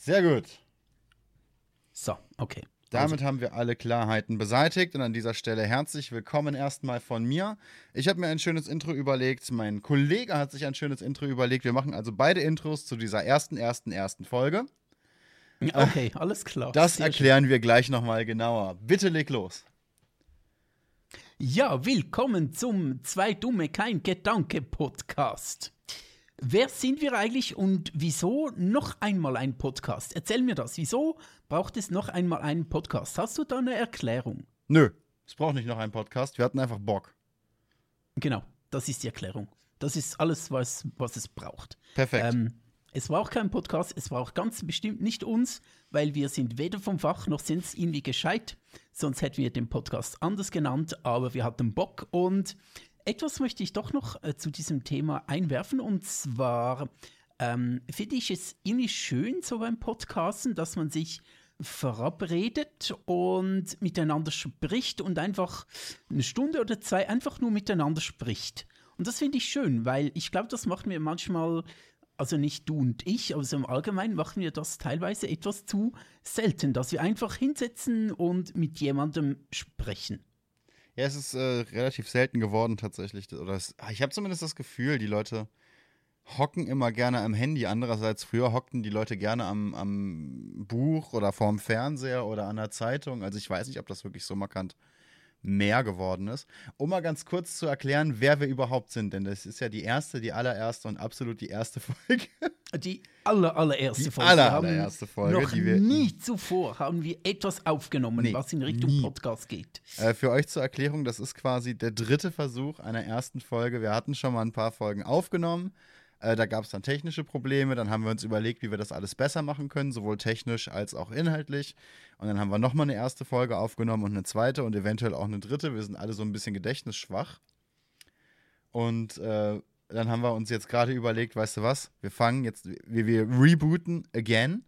Sehr gut. So, okay. Damit Also, haben wir alle Klarheiten beseitigt und an dieser Stelle herzlich willkommen erstmal von mir. Ich habe mir ein schönes Intro überlegt, mein Kollege hat sich ein schönes Intro überlegt. Wir machen also beide Intros zu dieser ersten, ersten, ersten Folge. okay, alles klar. Das Sehr erklären wir gleich nochmal genauer. Bitte leg los. schön. Ja, willkommen zum Zwei Dumme Kein Gedanke Podcast. Wer sind wir eigentlich und wieso noch einmal ein Podcast? Erzähl mir das. Wieso braucht es noch einmal einen Podcast? Hast du da eine Erklärung? Nö, es braucht nicht noch einen Podcast. Wir hatten einfach Bock. Genau, das ist die Erklärung. Das ist alles, was, was es braucht. Perfekt. Ähm, es braucht keinen Podcast, es braucht ganz bestimmt nicht uns, weil wir sind weder vom Fach noch sind es irgendwie gescheit. Sonst hätten wir den Podcast anders genannt, aber wir hatten Bock und etwas möchte ich doch noch äh, zu diesem Thema einwerfen und zwar ähm, finde ich es irgendwie schön so beim Podcasten, dass man sich verabredet und miteinander spricht und einfach eine Stunde oder zwei einfach nur miteinander spricht. Und das finde ich schön, weil ich glaube, das machen wir manchmal, also nicht du und ich, aber so im Allgemeinen machen wir das teilweise etwas zu selten, dass wir einfach hinsetzen und mit jemandem sprechen. Ja, es ist äh, relativ selten geworden tatsächlich. Oder es, ah, ich habe zumindest das Gefühl, die Leute hocken immer gerne am Handy. Andererseits, früher hockten die Leute gerne am, am Buch oder vorm Fernseher oder an der Zeitung. Also ich weiß nicht, ob das wirklich so markant mehr geworden ist. Um mal ganz kurz zu erklären, wer wir überhaupt sind, denn das ist ja die erste, die allererste und absolut die erste Folge. Die aller, allererste Die Folge. aller, Wir haben allererste Folge, Noch die wir- nie zuvor haben wir etwas aufgenommen, Nee, was in Richtung nie. Podcast geht. Äh, für euch zur Erklärung, das ist quasi der dritte Versuch einer ersten Folge. Wir hatten schon mal ein paar Folgen aufgenommen. Äh, da gab es dann technische Probleme. Dann haben wir uns überlegt, wie wir das alles besser machen können, sowohl technisch als auch inhaltlich. Und dann haben wir nochmal eine erste Folge aufgenommen und eine zweite und eventuell auch eine dritte. Wir sind alle so ein bisschen gedächtnisschwach. Und äh, dann haben wir uns jetzt gerade überlegt, weißt du was? Wir fangen jetzt, wir, wir rebooten again.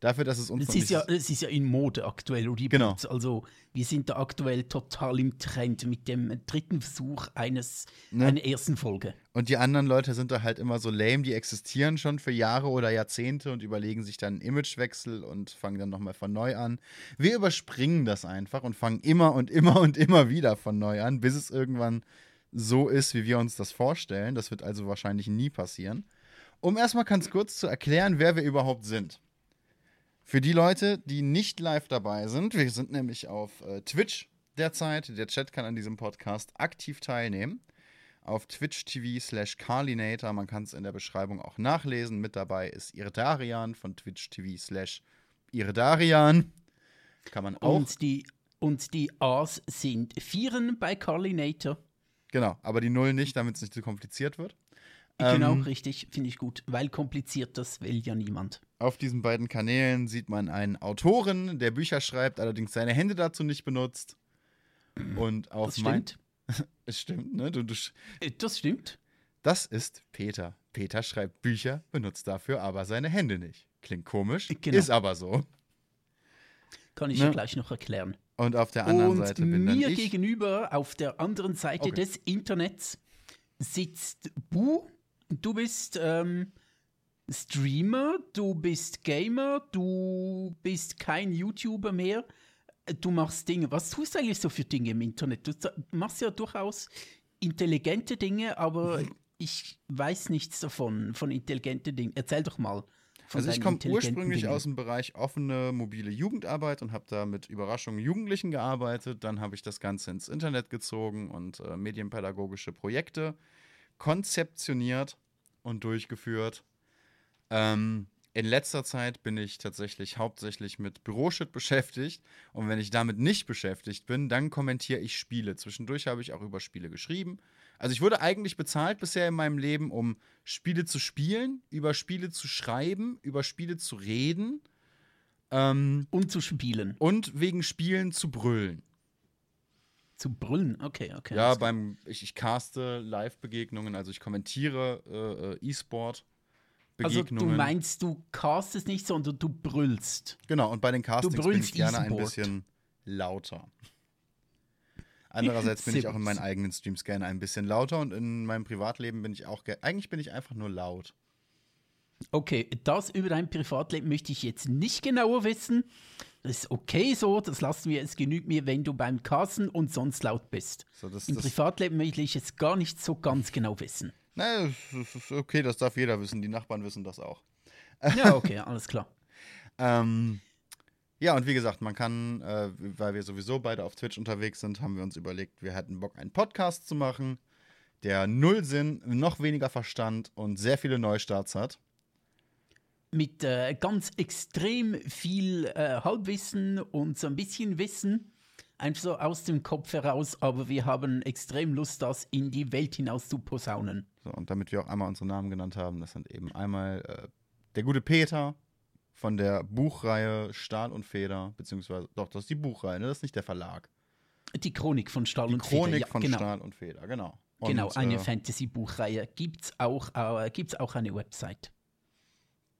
Dafür, dass es uns Es ist, nicht- ja, es ist ja in Mode aktuell, Reboots. Genau. Also wir sind da aktuell total im Trend mit dem dritten Versuch eines, Ne? einer ersten Folge. Und die anderen Leute sind da halt immer so lame, die existieren schon für Jahre oder Jahrzehnte und überlegen sich dann einen Imagewechsel und fangen dann nochmal von neu an. Wir überspringen das einfach und fangen immer und immer und immer wieder von neu an, bis es irgendwann so ist, wie wir uns das vorstellen. Das wird also wahrscheinlich nie passieren. Um erstmal ganz kurz zu erklären, wer wir überhaupt sind. Für die Leute, die nicht live dabei sind, wir sind nämlich auf äh, Twitch derzeit. Der Chat kann an diesem Podcast aktiv teilnehmen auf Twitch TV slash Carlinator. Man kann es in der Beschreibung auch nachlesen. Mit dabei ist Irdarian von Twitch TV slash Irdarian. Kann man auch. Und die, und die A's sind Vieren bei Carlinator. genau, aber die Null nicht, damit es nicht zu kompliziert wird. genau, Ähm, richtig, finde ich gut. Weil kompliziert, das will ja niemand. Auf diesen beiden Kanälen sieht man einen Autoren, der Bücher schreibt, allerdings seine Hände dazu nicht benutzt. Und auf Das mein. stimmt. Es stimmt, ne? Du, du, Äh, Das stimmt. das ist Peter. Peter schreibt Bücher, benutzt dafür aber seine Hände nicht. Klingt komisch, Genau. ist aber so. Kann ich Ne? ja gleich noch erklären. Und auf der anderen Und Seite bin dann mir ich. gegenüber auf der anderen Seite Okay. des Internets sitzt Bu. Du bist ähm, Streamer, du bist Gamer, du bist kein YouTuber mehr. Du machst Dinge. Was tust du eigentlich so für Dinge im Internet? Du machst ja durchaus intelligente Dinge, aber ich weiß nichts davon, von intelligenten Dingen. Erzähl doch mal. Also ich komme ursprünglich Dingen. aus dem Bereich offene mobile Jugendarbeit und habe da mit Überraschungen Jugendlichen gearbeitet. Dann habe ich das Ganze ins Internet gezogen und äh, medienpädagogische Projekte konzeptioniert und durchgeführt. Ähm, in letzter Zeit bin ich tatsächlich hauptsächlich mit Büroshit beschäftigt. Und wenn ich damit nicht beschäftigt bin, dann kommentiere ich Spiele. Zwischendurch habe ich auch über Spiele geschrieben. Also ich wurde eigentlich bezahlt bisher in meinem Leben, um Spiele zu spielen, über Spiele zu schreiben, über Spiele zu reden ähm, Und zu spielen. und wegen Spielen zu brüllen. Zu brüllen. Okay, okay. Ja, beim ich, ich caste Live-Begegnungen, also ich kommentiere äh, äh, E-Sport. Also Begegnungen. du meinst, du castest nicht, sondern du brüllst. Genau, und bei den Castings bin ich gerne ein bisschen lauter. Andererseits bin ich auch in meinen eigenen Streams gerne ein bisschen lauter und in meinem Privatleben bin ich auch gerne. Eigentlich bin ich einfach nur laut. Okay, das über dein Privatleben möchte ich jetzt nicht genauer wissen. Das ist okay so, das lassen wir. Es genügt mir, wenn du beim Kassen und sonst laut bist. So, das, Im das, Privatleben möchte ich jetzt gar nicht so ganz genau wissen. Naja, das ist okay, das darf jeder wissen. Die Nachbarn wissen das auch. Ja, okay, alles klar. Ähm, ja, und wie gesagt, man kann, äh, weil wir sowieso beide auf Twitch unterwegs sind, haben wir uns überlegt, wir hätten Bock, einen Podcast zu machen, der null Sinn, noch weniger Verstand und sehr viele Neustarts hat. Mit äh, ganz extrem viel äh, Halbwissen und so ein bisschen Wissen. Einfach so aus dem Kopf heraus, aber wir haben extrem Lust, das in die Welt hinaus zu posaunen. So, und damit wir auch einmal unsere Namen genannt haben, das sind eben einmal äh, der gute Peter von der Buchreihe Stahl und Feder, beziehungsweise, doch, das ist die Buchreihe, ne? das ist nicht der Verlag. Die Chronik von Stahl Die und Chronik Feder. Ja, von genau. Stahl und Feder, genau. Und, Genau, eine äh, Fantasy-Buchreihe. Gibt's auch, äh, gibt's auch eine Website.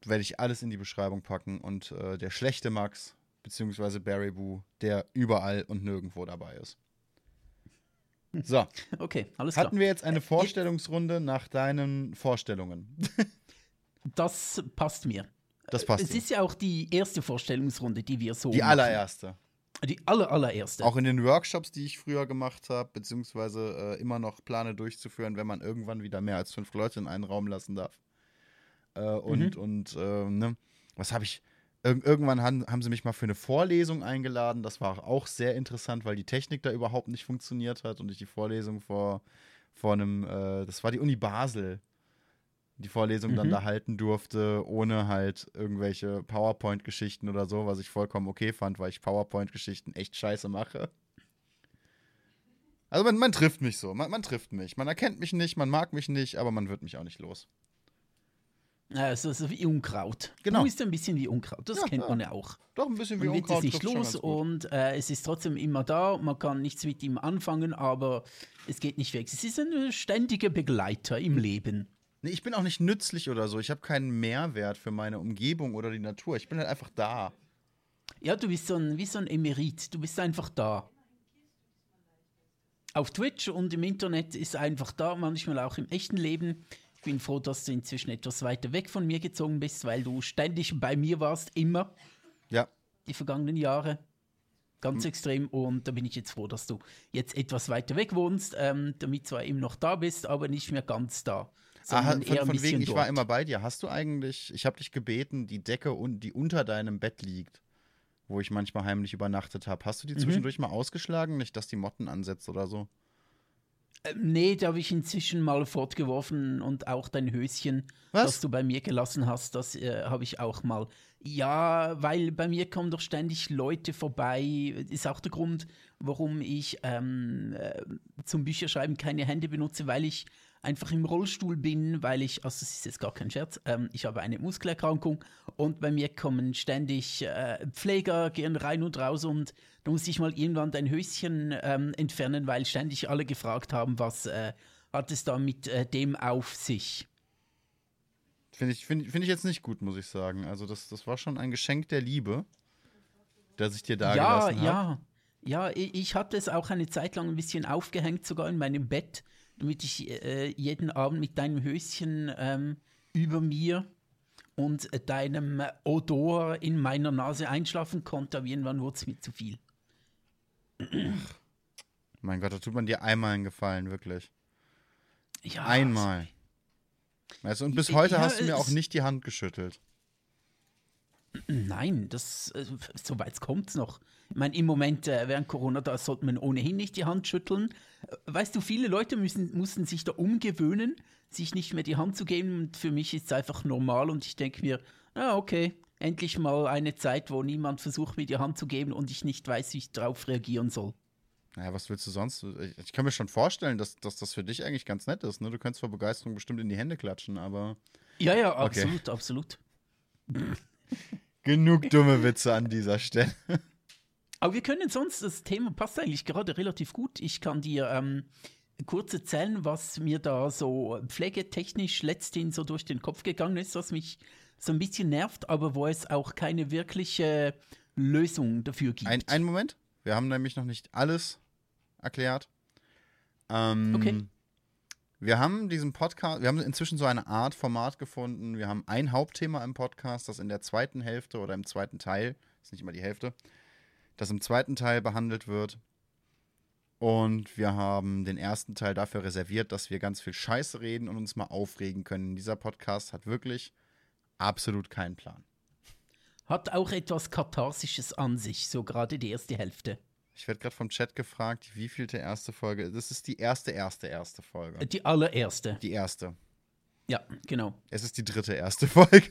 werde ich alles in die Beschreibung packen und äh, der schlechte Max, beziehungsweise Barry Boo, der überall und nirgendwo dabei ist. So, Okay, alles klar. hatten wir jetzt eine Vorstellungsrunde nach deinen Vorstellungen? Das passt mir. Das passt. es dir. ist ja auch die erste Vorstellungsrunde, die wir so Die machen. allererste. Die aller, allererste. Auch in den Workshops, die ich früher gemacht habe, beziehungsweise äh, immer noch plane durchzuführen, wenn man irgendwann wieder mehr als fünf Leute in einen Raum lassen darf. Äh, und, und, äh, ne, was habe ich? Ir irgendwann han haben sie mich mal für eine Vorlesung eingeladen. Das war auch sehr interessant, weil die Technik da überhaupt nicht funktioniert hat und ich die Vorlesung vor, vor einem, äh, das war die Uni Basel, die Vorlesung dann Mhm. da halten durfte, ohne halt irgendwelche PowerPoint-Geschichten oder so, was ich vollkommen okay fand, weil ich PowerPoint-Geschichten echt scheiße mache. Also man, man trifft mich so, man, man trifft mich. Man erkennt mich nicht, man mag mich nicht, aber man wird mich auch nicht los. Ja, so, so wie Unkraut. Genau. Du bist ein bisschen wie Unkraut. Das Ja, kennt ja. man ja auch. Doch ein bisschen wie Man wird Unkraut es nicht trifft's schon los und äh, es ist trotzdem immer da. Man kann nichts mit ihm anfangen, aber es geht nicht weg. Es ist ein ständiger Begleiter im Leben. Nee, ich bin auch nicht nützlich oder so. Ich habe keinen Mehrwert für meine Umgebung oder die Natur. Ich bin halt einfach da. Ja, du bist so ein, wie so ein Emerit. Du bist einfach da. Auf Twitch und im Internet ist einfach da, manchmal auch im echten Leben. Ich bin froh, dass du inzwischen etwas weiter weg von mir gezogen bist, weil du ständig bei mir warst, immer, Ja, die vergangenen Jahre. Ganz extrem. Und da bin ich jetzt froh, dass du jetzt etwas weiter weg wohnst, ähm, damit zwar eben noch da bist, aber nicht mehr ganz da. Sondern von, von wegen, ich war immer bei dir. Hast du eigentlich, ich habe dich gebeten, die Decke, un, die unter deinem Bett liegt, wo ich manchmal heimlich übernachtet habe, hast du Mhm. die zwischendurch mal ausgeschlagen? Nicht, dass die Motten ansetzt oder so? Ähm, Nee, da habe ich inzwischen mal fortgeworfen und auch dein Höschen, Was? das du bei mir gelassen hast, das äh, habe ich auch mal. Ja, weil bei mir kommen doch ständig Leute vorbei. Ist auch der Grund, warum ich ähm, äh, zum Bücherschreiben keine Hände benutze, weil ich einfach im Rollstuhl bin, weil ich, also das ist jetzt gar kein Scherz, ähm, ich habe eine Muskelerkrankung und bei mir kommen ständig äh, Pfleger, gehen rein und raus und da muss ich mal irgendwann dein Höschen ähm, entfernen, weil ständig alle gefragt haben, was äh, hat es da mit äh, dem auf sich. Finde ich, find, find ich jetzt nicht gut, muss ich sagen. Also, das, das war schon ein Geschenk der Liebe, das ich dir da ja, gelassen habe. ja. Ja, ich, ich hatte es auch eine Zeit lang ein bisschen aufgehängt, sogar in meinem Bett, damit ich äh, jeden Abend mit deinem Höschen ähm, über mir und äh, deinem Odor in meiner Nase einschlafen konnte, aber irgendwann wurde es mir zu viel. Mein Gott, da tut man dir einmal einen Gefallen, wirklich. Ja, Einmal. Weißt du, und bis heute Ja, hast du mir auch nicht die Hand geschüttelt. Nein, das, äh, so weit kommt es noch. Ich meine, im Moment äh, während Corona, da sollte man ohnehin nicht die Hand schütteln. Äh, Weißt du, viele Leute müssen, mussten sich da umgewöhnen, sich nicht mehr die Hand zu geben. Und für mich ist es einfach normal und ich denke mir, ah, okay, endlich mal eine Zeit, wo niemand versucht, mir die Hand zu geben und ich nicht weiß, wie ich darauf reagieren soll. Naja, was willst du sonst? Ich, ich kann mir schon vorstellen, dass, dass das für dich eigentlich ganz nett ist. Ne? Du kannst vor Begeisterung bestimmt in die Hände klatschen, aber Ja, ja, Okay. absolut, absolut. genug dumme Witze an dieser Stelle. Aber wir können sonst, das Thema passt eigentlich gerade relativ gut. Ich kann dir ähm, kurz erzählen, was mir da so pflegetechnisch letzthin so durch den Kopf gegangen ist, was mich so ein bisschen nervt, aber wo es auch keine wirkliche Lösung dafür gibt. Ein, einen Moment. Wir haben nämlich noch nicht alles erklärt. Ähm, Okay. Wir haben diesen Podcast, wir haben inzwischen so eine Art Format gefunden. Wir haben ein Hauptthema im Podcast, das in der zweiten Hälfte oder im zweiten Teil, ist nicht immer die Hälfte, das im zweiten Teil behandelt wird. Und wir haben den ersten Teil dafür reserviert, dass wir ganz viel Scheiße reden und uns mal aufregen können. Dieser Podcast hat wirklich absolut keinen Plan. Hat auch etwas Katharsisches an sich, so gerade die erste Hälfte. Ich werde gerade vom Chat gefragt, wie viel der erste Folge. Das ist die erste, erste, erste Folge. Die allererste. Die erste. Ja, genau. Es ist die dritte erste Folge.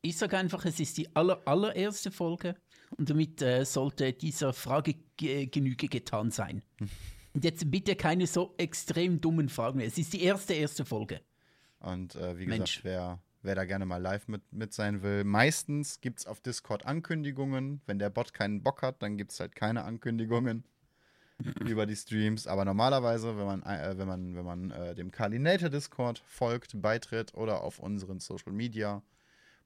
Ich sage einfach, es ist die aller, allererste Folge und damit äh, sollte dieser Frage Genüge getan sein. Und jetzt bitte keine so extrem dummen Fragen mehr. Es ist die erste, erste Folge. Und äh, wie Mensch. gesagt, wer wer da gerne mal live mit, mit sein will. Meistens gibt es auf Discord Ankündigungen. Wenn der Bot keinen Bock hat, dann gibt es halt keine Ankündigungen über die Streams. Aber normalerweise, wenn man, äh, wenn man, wenn man äh, dem Kalinator Discord folgt, beitritt oder auf unseren Social Media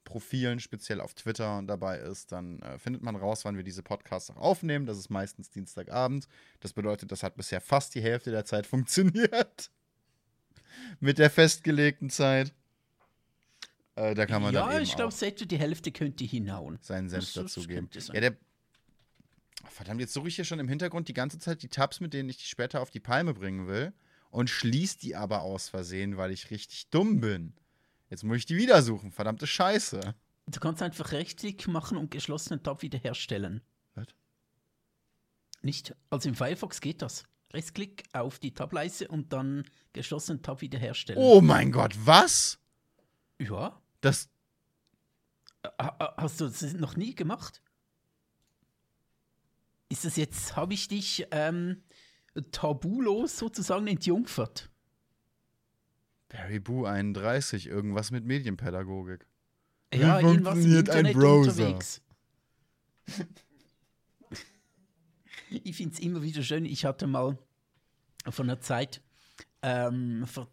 Profilen, speziell auf Twitter dabei ist, dann äh, findet man raus, wann wir diese Podcasts auch aufnehmen. Das ist meistens Dienstagabend. Das bedeutet, das hat bisher fast die Hälfte der Zeit funktioniert. mit der festgelegten Zeit. Äh, da kann man ja, ich glaube, etwa die Hälfte könnte hinhauen. Seinen Senf dazugeben. Ja, der. Verdammt, jetzt suche ich hier schon im Hintergrund die ganze Zeit die Tabs, mit denen ich die später auf die Palme bringen will. Und schließe die aber aus Versehen, weil ich richtig dumm bin. Jetzt muss ich die wieder suchen. Verdammte Scheiße. Du kannst einfach Rechtsklick machen und geschlossenen Tab wiederherstellen. Was? Nicht? Also im Firefox geht das. Rechtsklick auf die Tableiste und dann geschlossenen Tab wiederherstellen. Oh mein Gott, was? Ja. Das. Hast du das noch nie gemacht? Ist das jetzt, habe ich dich ähm, tabulos sozusagen entjungfert? Barry Boo 31, irgendwas mit Medienpädagogik. Ja, Wie irgendwas im Internet ein Browser? unterwegs. ich finde es immer wieder schön. Ich hatte mal von einer Zeit, ähm, vor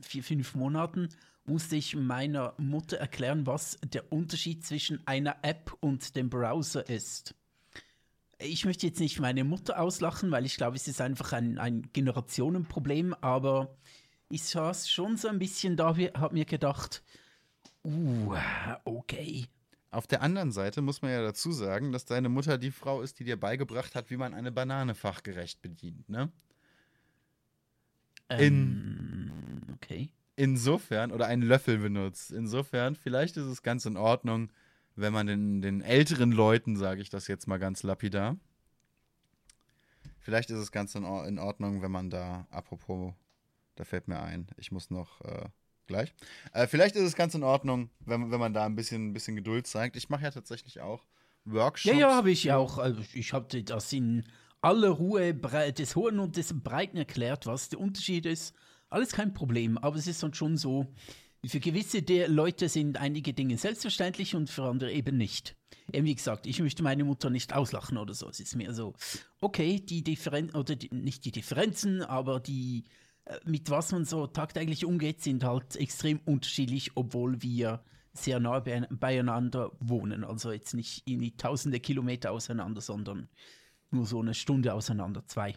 vier, fünf Monaten, musste ich meiner Mutter erklären, was der Unterschied zwischen einer App und dem Browser ist. Ich möchte jetzt nicht meine Mutter auslachen, weil ich glaube, es ist einfach ein, ein Generationenproblem, aber ich saß schon so ein bisschen da, habe mir gedacht, uh, okay. Auf der anderen Seite muss man ja dazu sagen, dass deine Mutter die Frau ist, die dir beigebracht hat, wie man eine Banane fachgerecht bedient, ne? Ähm, In, okay insofern, oder einen Löffel benutzt. Insofern, vielleicht ist es ganz in Ordnung, wenn man den, den älteren Leuten, sage ich das jetzt mal ganz lapidar, vielleicht ist es ganz in, in Ordnung, wenn man da, apropos, da fällt mir ein, ich muss noch äh, gleich. Äh, vielleicht ist es ganz in Ordnung, wenn, wenn man da ein bisschen, ein bisschen Geduld zeigt. Ich mache ja tatsächlich auch Workshops. Ja, ja, habe ich ja auch. Also ich habe das in aller Ruhe des Hohen und des Breiten erklärt, was der Unterschied ist alles kein Problem, aber es ist dann schon so, für gewisse Leute sind einige Dinge selbstverständlich und für andere eben nicht. Eben wie gesagt, ich möchte meine Mutter nicht auslachen oder so. Es ist mehr so, okay, die Differenzen, oder die, nicht die Differenzen, aber die, äh, mit was man so tagtäglich umgeht, sind halt extrem unterschiedlich, obwohl wir sehr nah beieinander wohnen. Also jetzt nicht irgendwie tausende Kilometer auseinander, sondern nur so eine Stunde auseinander, zwei.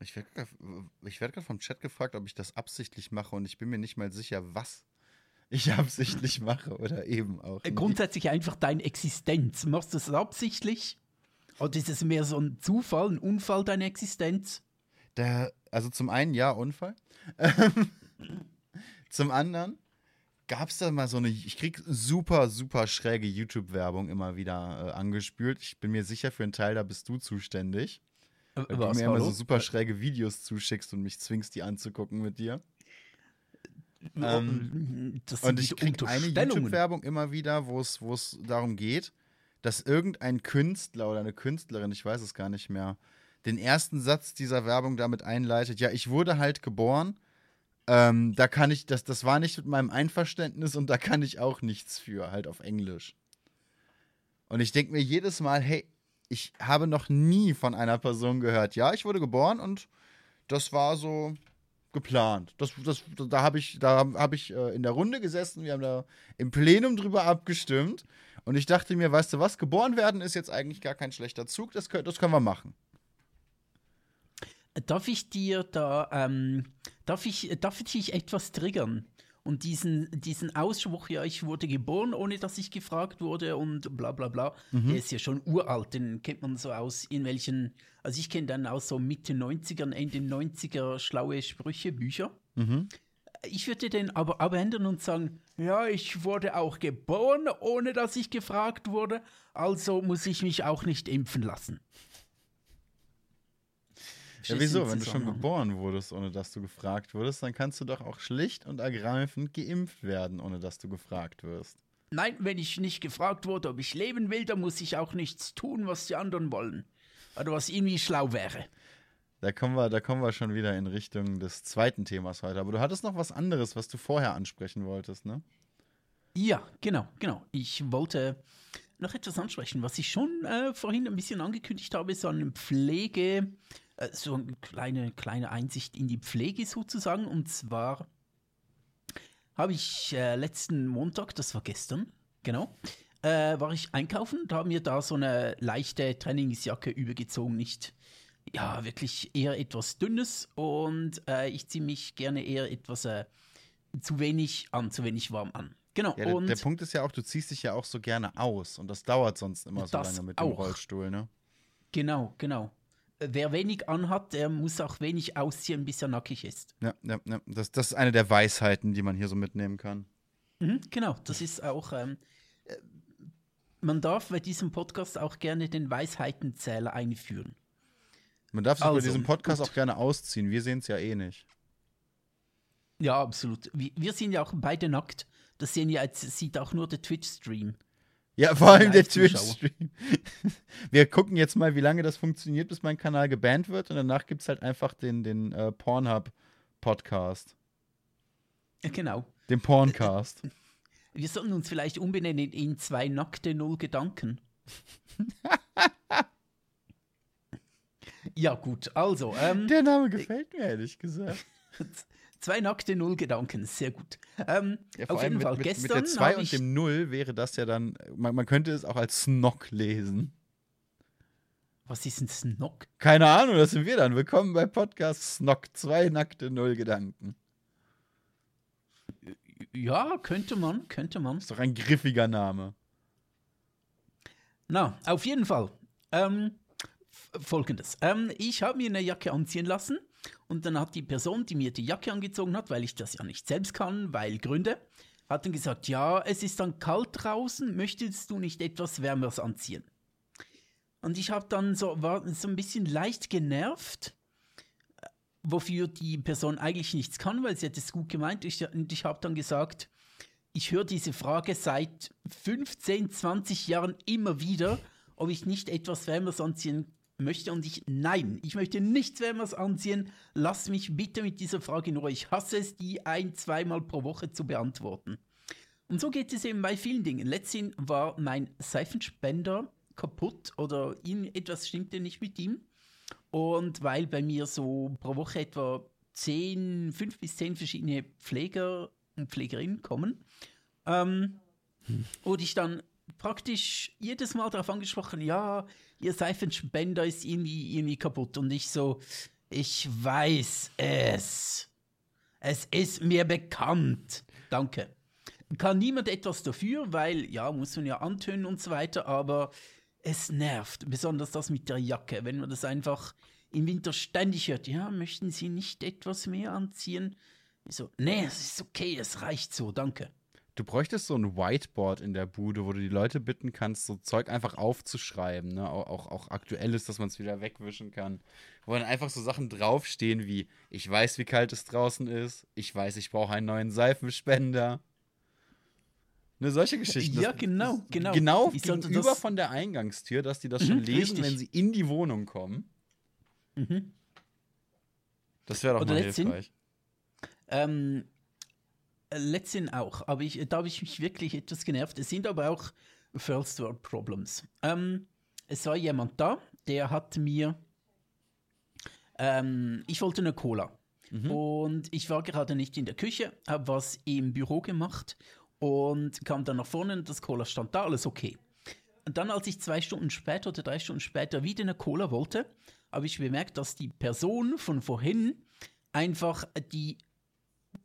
Ich werde gerade werd vom Chat gefragt, ob ich das absichtlich mache und ich bin mir nicht mal sicher, was ich absichtlich mache oder eben auch. Nicht. Grundsätzlich einfach deine Existenz. Machst du das absichtlich? Oder ist es mehr so ein Zufall, ein Unfall deine Existenz? Der, also zum einen ja, Unfall. zum anderen gab es da mal so eine, ich krieg super, super schräge YouTube-Werbung immer wieder äh, angespült. Ich bin mir sicher, für einen Teil, da bist du zuständig. Weil du mir immer so super schräge Videos zuschickst und mich zwingst, die anzugucken mit dir. Ähm, und ich kriege eine YouTube-Werbung immer wieder, wo es darum geht, dass irgendein Künstler oder eine Künstlerin, ich weiß es gar nicht mehr, den ersten Satz dieser Werbung damit einleitet, ja, ich wurde halt geboren, ähm, da kann ich, das, das war nicht mit meinem Einverständnis und da kann ich auch nichts für, halt auf Englisch. Und ich denke mir jedes Mal, hey, ich habe noch nie von einer Person gehört, ja, ich wurde geboren und das war so geplant. Das, das, da habe ich, da hab ich äh, in der Runde gesessen, wir haben da im Plenum drüber abgestimmt und ich dachte mir, weißt du was, geboren werden ist jetzt eigentlich gar kein schlechter Zug, das, das können wir machen. darf ich dir da, ähm, darf ich, darf ich dich etwas triggern? Und diesen, diesen Ausspruch, ja, ich wurde geboren, ohne dass ich gefragt wurde und bla bla bla, Mhm. der ist ja schon uralt, den kennt man so aus in welchen, also ich kenne dann aus so Mitte 90ern, Ende 90er schlaue Sprüchebücher. Mhm. Ich würde den aber abändern und sagen, ja, ich wurde auch geboren, ohne dass ich gefragt wurde, also muss ich mich auch nicht impfen lassen. Ja, wieso? Wenn du schon geboren wurdest, ohne dass du gefragt wurdest, dann kannst du doch auch schlicht und ergreifend geimpft werden, ohne dass du gefragt wirst. Nein, wenn ich nicht gefragt wurde, ob ich leben will, dann muss ich auch nichts tun, was die anderen wollen. Oder was irgendwie schlau wäre. Da kommen wir, da kommen wir schon wieder in Richtung des zweiten Themas heute. Aber du hattest noch was anderes, was du vorher ansprechen wolltest, ne? Ja, genau, genau. Ich wollte noch etwas ansprechen, was ich schon äh, vorhin ein bisschen angekündigt habe, so eine Pflege, so eine kleine, kleine Einsicht in die Pflege sozusagen. Und zwar habe ich äh, letzten Montag, das war gestern, genau, äh, war ich einkaufen und habe mir da so eine leichte Trainingsjacke übergezogen, nicht ja, wirklich eher etwas dünnes und äh, ich ziehe mich gerne eher etwas äh, zu wenig an, zu wenig warm an. Genau. Ja, der, und der Punkt ist ja auch, du ziehst dich ja auch so gerne aus und das dauert sonst immer so lange mit dem auch. Rollstuhl, ne? genau, genau. Wer wenig anhat, der muss auch wenig ausziehen, bis er nackig ist. Ja, ja, ja. Das, das ist eine der Weisheiten, die man hier so mitnehmen kann. Mhm, genau, das ist auch. Ähm, äh, man darf bei diesem Podcast auch gerne den Weisheitenzähler einführen. Man darf sich bei Also, diesem Podcast gut. auch gerne ausziehen. Wir sehen es ja eh nicht. Ja, absolut. Wir, wir sind ja auch beide nackt. Das sehen ja jetzt, sieht auch nur der Twitch-Stream. Ja, vor allem der. Twitch-Stream. Wir gucken jetzt mal, wie lange das funktioniert, bis mein Kanal gebannt wird. Und danach gibt es halt einfach den, den äh, Pornhub-Podcast. Genau. Den Porncast. Wir sollten uns vielleicht umbenennen in zwei nackte Null Gedanken. ja, gut, also, ähm, Der Name gefällt mir, ehrlich gesagt. Zwei nackte Null Gedanken, sehr gut. Ähm, Ja, auf jeden mit, Fall, mit, gestern mit der 2 habe und dem 0 wäre das ja dann, man, man könnte es auch als Snock lesen. Was ist ein Snock? Keine Ahnung, das sind wir dann. Willkommen bei Podcast Snock. Zwei nackte Null Gedanken. Ja, könnte man, könnte man. Ist doch ein griffiger Name. Na, auf jeden Fall. Ähm, Folgendes. Ähm, ich habe mir eine Jacke anziehen lassen und dann hat die Person, die mir die Jacke angezogen hat, weil ich das ja nicht selbst kann, weil Gründe, hat dann gesagt, ja, es ist dann kalt draußen, möchtest du nicht etwas Wärmeres anziehen? Und ich habe dann so, war so ein bisschen leicht genervt, äh, wofür die Person eigentlich nichts kann, weil sie hat es gut gemeint. Ich, und ich habe dann gesagt, ich höre diese Frage seit 15, 20 Jahren immer wieder, ob ich nicht etwas Wärmeres anziehen möchte. Und ich, nein, ich möchte nichts Wärmeres anziehen. Lass mich bitte mit dieser Frage Ruhe. Ich hasse es, die ein-, zweimal pro Woche zu beantworten. Und so geht es eben bei vielen Dingen. Letztens war mein Seifenspender kaputt oder irgendetwas stimmte nicht mit ihm. Und weil bei mir so pro Woche etwa 10, 5 bis 10 verschiedene Pfleger und Pflegerinnen kommen, ähm, wurde ich dann praktisch jedes Mal darauf angesprochen, ja, ihr Seifenspender ist irgendwie, irgendwie kaputt. Und ich so, ich weiß es. Es ist mir bekannt. Danke. Kann niemand etwas dafür, weil, ja, muss man ja antönen und so weiter, aber es nervt, besonders das mit der Jacke, wenn man das einfach im Winter ständig hört. Ja, möchten Sie nicht etwas mehr anziehen? Ich so, nee, es ist okay, es reicht so, danke. Du bräuchtest so ein Whiteboard in der Bude, wo du die Leute bitten kannst, so Zeug einfach aufzuschreiben, ne? Auch, auch, auch aktuelles, dass man es wieder wegwischen kann. Wo dann einfach so Sachen draufstehen wie, ich weiß, wie kalt es draußen ist, ich weiß, ich brauche einen neuen Seifenspender. Ne, solche Geschichten. Ja, Das- genau, das- genau. Genau Ich gegenüber von der Eingangstür, dass die das Mhm, schon lesen, richtig. wenn sie in die Wohnung kommen. Mhm. Das wäre doch Oder mal hilfreich. Ähm, äh, letztens auch, aber ich, da habe ich mich wirklich etwas genervt. Es sind aber auch First World Problems. Ähm, es war jemand da, der hat mir, ähm, ich wollte eine Cola. Und ich war gerade nicht in der Küche, habe was im Büro gemacht und kam dann nach vorne und das Cola stand da, alles okay. Und dann, als ich zwei Stunden später oder drei Stunden später wieder eine Cola wollte, habe ich bemerkt, dass die Person von vorhin einfach die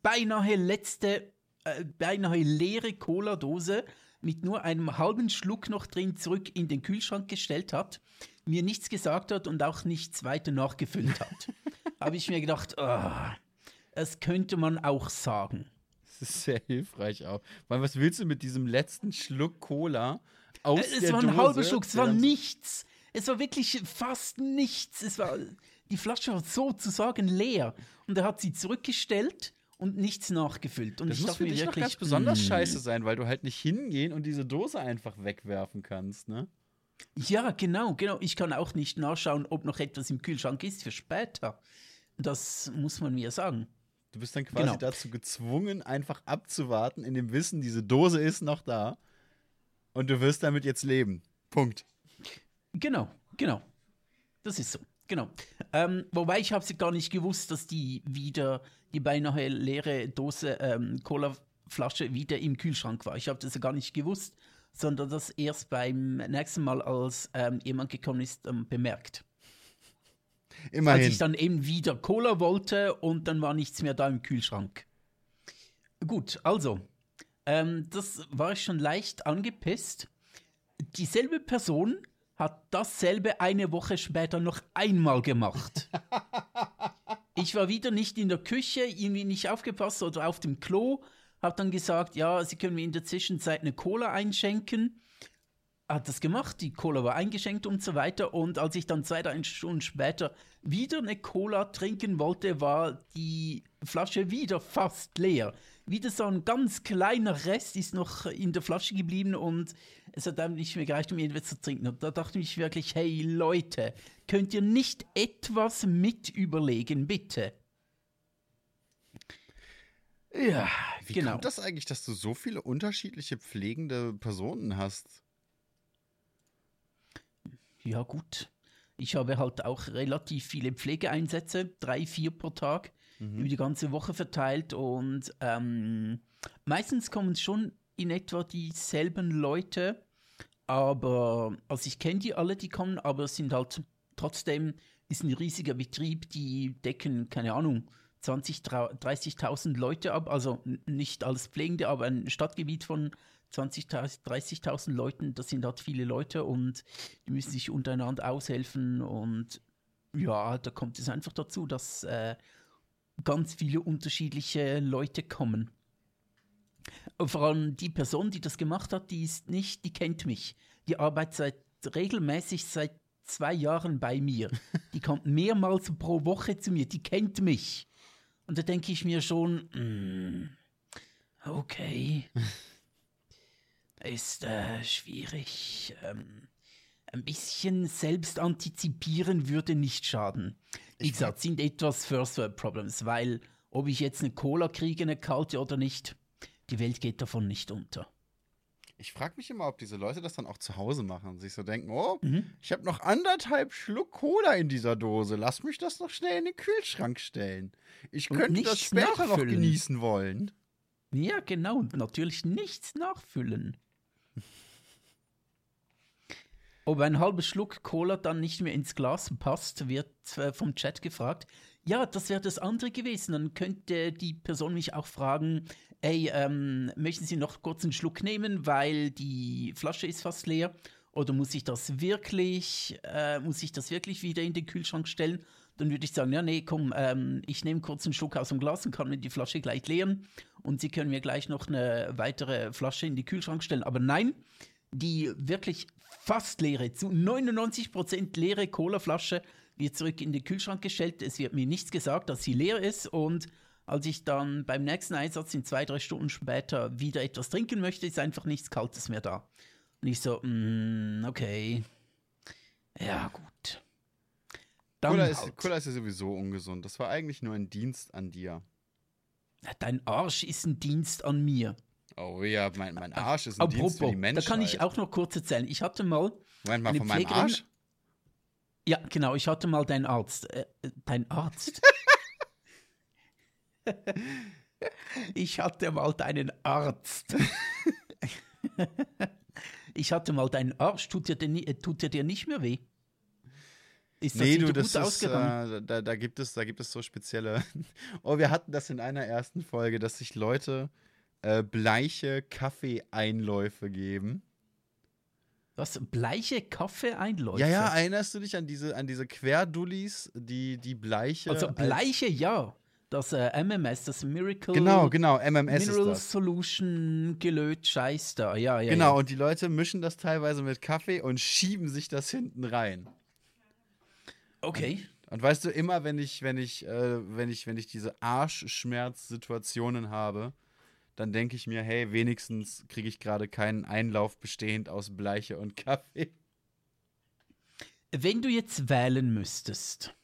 beinahe letzte, äh, beinahe leere Cola-Dose mit nur einem halben Schluck noch drin zurück in den Kühlschrank gestellt hat, mir nichts gesagt hat und auch nichts weiter nachgefüllt hat. habe ich mir gedacht, oh, das könnte man auch sagen. Das ist sehr hilfreich auch. Weil was willst du mit diesem letzten Schluck Cola aus es der war ein halber Schluck, es war nichts. Es war wirklich fast nichts. Es war, die Flasche war sozusagen leer. Und er hat sie zurückgestellt und nichts nachgefüllt. Und Das ich muss für mir dich wirklich, ganz besonders mm, scheiße sein, weil du halt nicht hingehen und diese Dose einfach wegwerfen kannst, ne? Ja, genau, genau. Ich kann auch nicht nachschauen, ob noch etwas im Kühlschrank ist für später. Das muss man mir sagen. Du bist dann quasi Genau. dazu gezwungen, einfach abzuwarten, in dem Wissen, diese Dose ist noch da und du wirst damit jetzt leben. Punkt. Genau, genau. Das ist so, genau. Ähm, wobei ich habe sie gar nicht gewusst, dass die wieder, die beinahe leere Dose ähm, Cola-Flasche wieder im Kühlschrank war. Ich habe das ja gar nicht gewusst, sondern das erst beim nächsten Mal, als ähm, jemand gekommen ist, ähm, bemerkt. Als Immerhin. ich dann eben wieder Cola wollte und dann war nichts mehr da im Kühlschrank. Gut, also, ähm, das war ich schon leicht angepisst. Dieselbe Person hat dasselbe eine Woche später noch einmal gemacht. ich war wieder nicht in der Küche, irgendwie nicht aufgepasst oder auf dem Klo, habe dann gesagt, ja, Sie können mir in der Zwischenzeit eine Cola einschenken hat das gemacht, die Cola war eingeschenkt und so weiter. Und als ich dann zwei, drei Stunden später wieder eine Cola trinken wollte, war die Flasche wieder fast leer. Wieder so ein ganz kleiner Rest ist noch in der Flasche geblieben und es hat einem nicht mehr gereicht, um irgendwas zu trinken. Und da dachte ich wirklich, hey Leute, könnt ihr nicht etwas mit überlegen, bitte? Ja, Wie genau. kommt das eigentlich, dass du so viele unterschiedliche pflegende Personen hast? Ja, gut. Ich habe halt auch relativ viele Pflegeeinsätze, drei, vier pro Tag, über die ganze Woche verteilt. Und ähm, meistens kommen schon in etwa dieselben Leute. Aber, also ich kenne die alle, die kommen, aber es sind halt trotzdem, ist ein riesiger Betrieb, die decken, keine Ahnung, 20, 30.000 Leute ab. Also nicht als Pflegende, aber ein Stadtgebiet von 20.000, 30.000 Leuten, das sind halt viele Leute und die müssen sich untereinander aushelfen und ja, da kommt es einfach dazu, dass äh, ganz viele unterschiedliche Leute kommen. Vor allem die Person, die das gemacht hat, die ist nicht, die kennt mich. Die arbeitet seit regelmäßig seit zwei Jahren bei mir. Die kommt mehrmals pro Woche zu mir, die kennt mich. Und da denke ich mir schon, mm, okay ist äh, schwierig. Ähm, ein bisschen selbst antizipieren würde nicht schaden. Wie gesagt, sind etwas First World Problems, weil ob ich jetzt eine Cola kriege, eine kalte oder nicht, die Welt geht davon nicht unter. Ich frage mich immer, ob diese Leute das dann auch zu Hause machen und sich so denken, oh, Mhm. ich habe noch anderthalb Schluck Cola in dieser Dose. Lass mich das noch schnell in den Kühlschrank stellen. Ich Und könnte das später noch genießen wollen. Ja, genau, und natürlich nichts nachfüllen. Ob ein halber Schluck Cola dann nicht mehr ins Glas passt, wird äh, vom Chat gefragt. Ja, das wäre das andere gewesen. Dann könnte die Person mich auch fragen, ey, ähm, möchten Sie noch kurz einen Schluck nehmen, weil die Flasche ist fast leer? Oder muss ich das wirklich, äh, muss ich das wirklich wieder in den Kühlschrank stellen? Dann würde ich sagen, ja, nee, komm, ähm, ich nehme kurz einen Schluck aus dem Glas und kann mir die Flasche gleich leeren. Und Sie können mir gleich noch eine weitere Flasche in den Kühlschrank stellen. Aber nein, die wirklich fast leere, zu 99% leere Colaflasche wird zurück in den Kühlschrank gestellt. Es wird mir nichts gesagt, dass sie leer ist. Und als ich dann beim nächsten Einsatz in zwei, drei Stunden später wieder etwas trinken möchte, ist einfach nichts Kaltes mehr da. Und ich so, mm, okay. Ja, gut. Dann Cola ist, halt. Cola ist ja sowieso ungesund. Das war eigentlich nur ein Dienst an dir. Dein Arsch ist ein Dienst an mir. Oh ja, mein, mein Arsch ist ein Dienst für Apropos, die da Menschheit. kann ich auch noch kurz erzählen. Ich hatte mal Moment mal, von meinem Arsch? Ja, genau, ich hatte mal deinen Arzt. Äh, dein Arzt? ich hatte mal deinen Arzt. ich hatte mal deinen Arsch. Tut dir, denn, ni- äh, tut dir dir nicht mehr weh? Ist das Nee, du, das gut ist, äh, da, da, gibt es, da gibt es so spezielle. Oh, wir hatten das in einer ersten Folge, dass sich Leute äh, bleiche Kaffeeeinläufe geben. Was? Bleiche Kaffeeeinläufe? Ja, ja, erinnerst du dich an diese, an diese Querdullis, die, die bleiche. Also als- Bleiche, ja. Das äh, MMS, das Miracle Genau, genau, MMS Mineral ist das. Solution gelöt Scheiß da. Ja, ja. Genau, Ja. und die Leute mischen das teilweise mit Kaffee und schieben sich das hinten rein. Okay. Und weißt du, immer wenn ich, wenn ich, äh, wenn ich, wenn ich diese Arschschmerz-Situationen habe, dann denke ich mir, hey, wenigstens kriege ich gerade keinen Einlauf bestehend aus Bleiche und Kaffee. Wenn du jetzt wählen müsstest,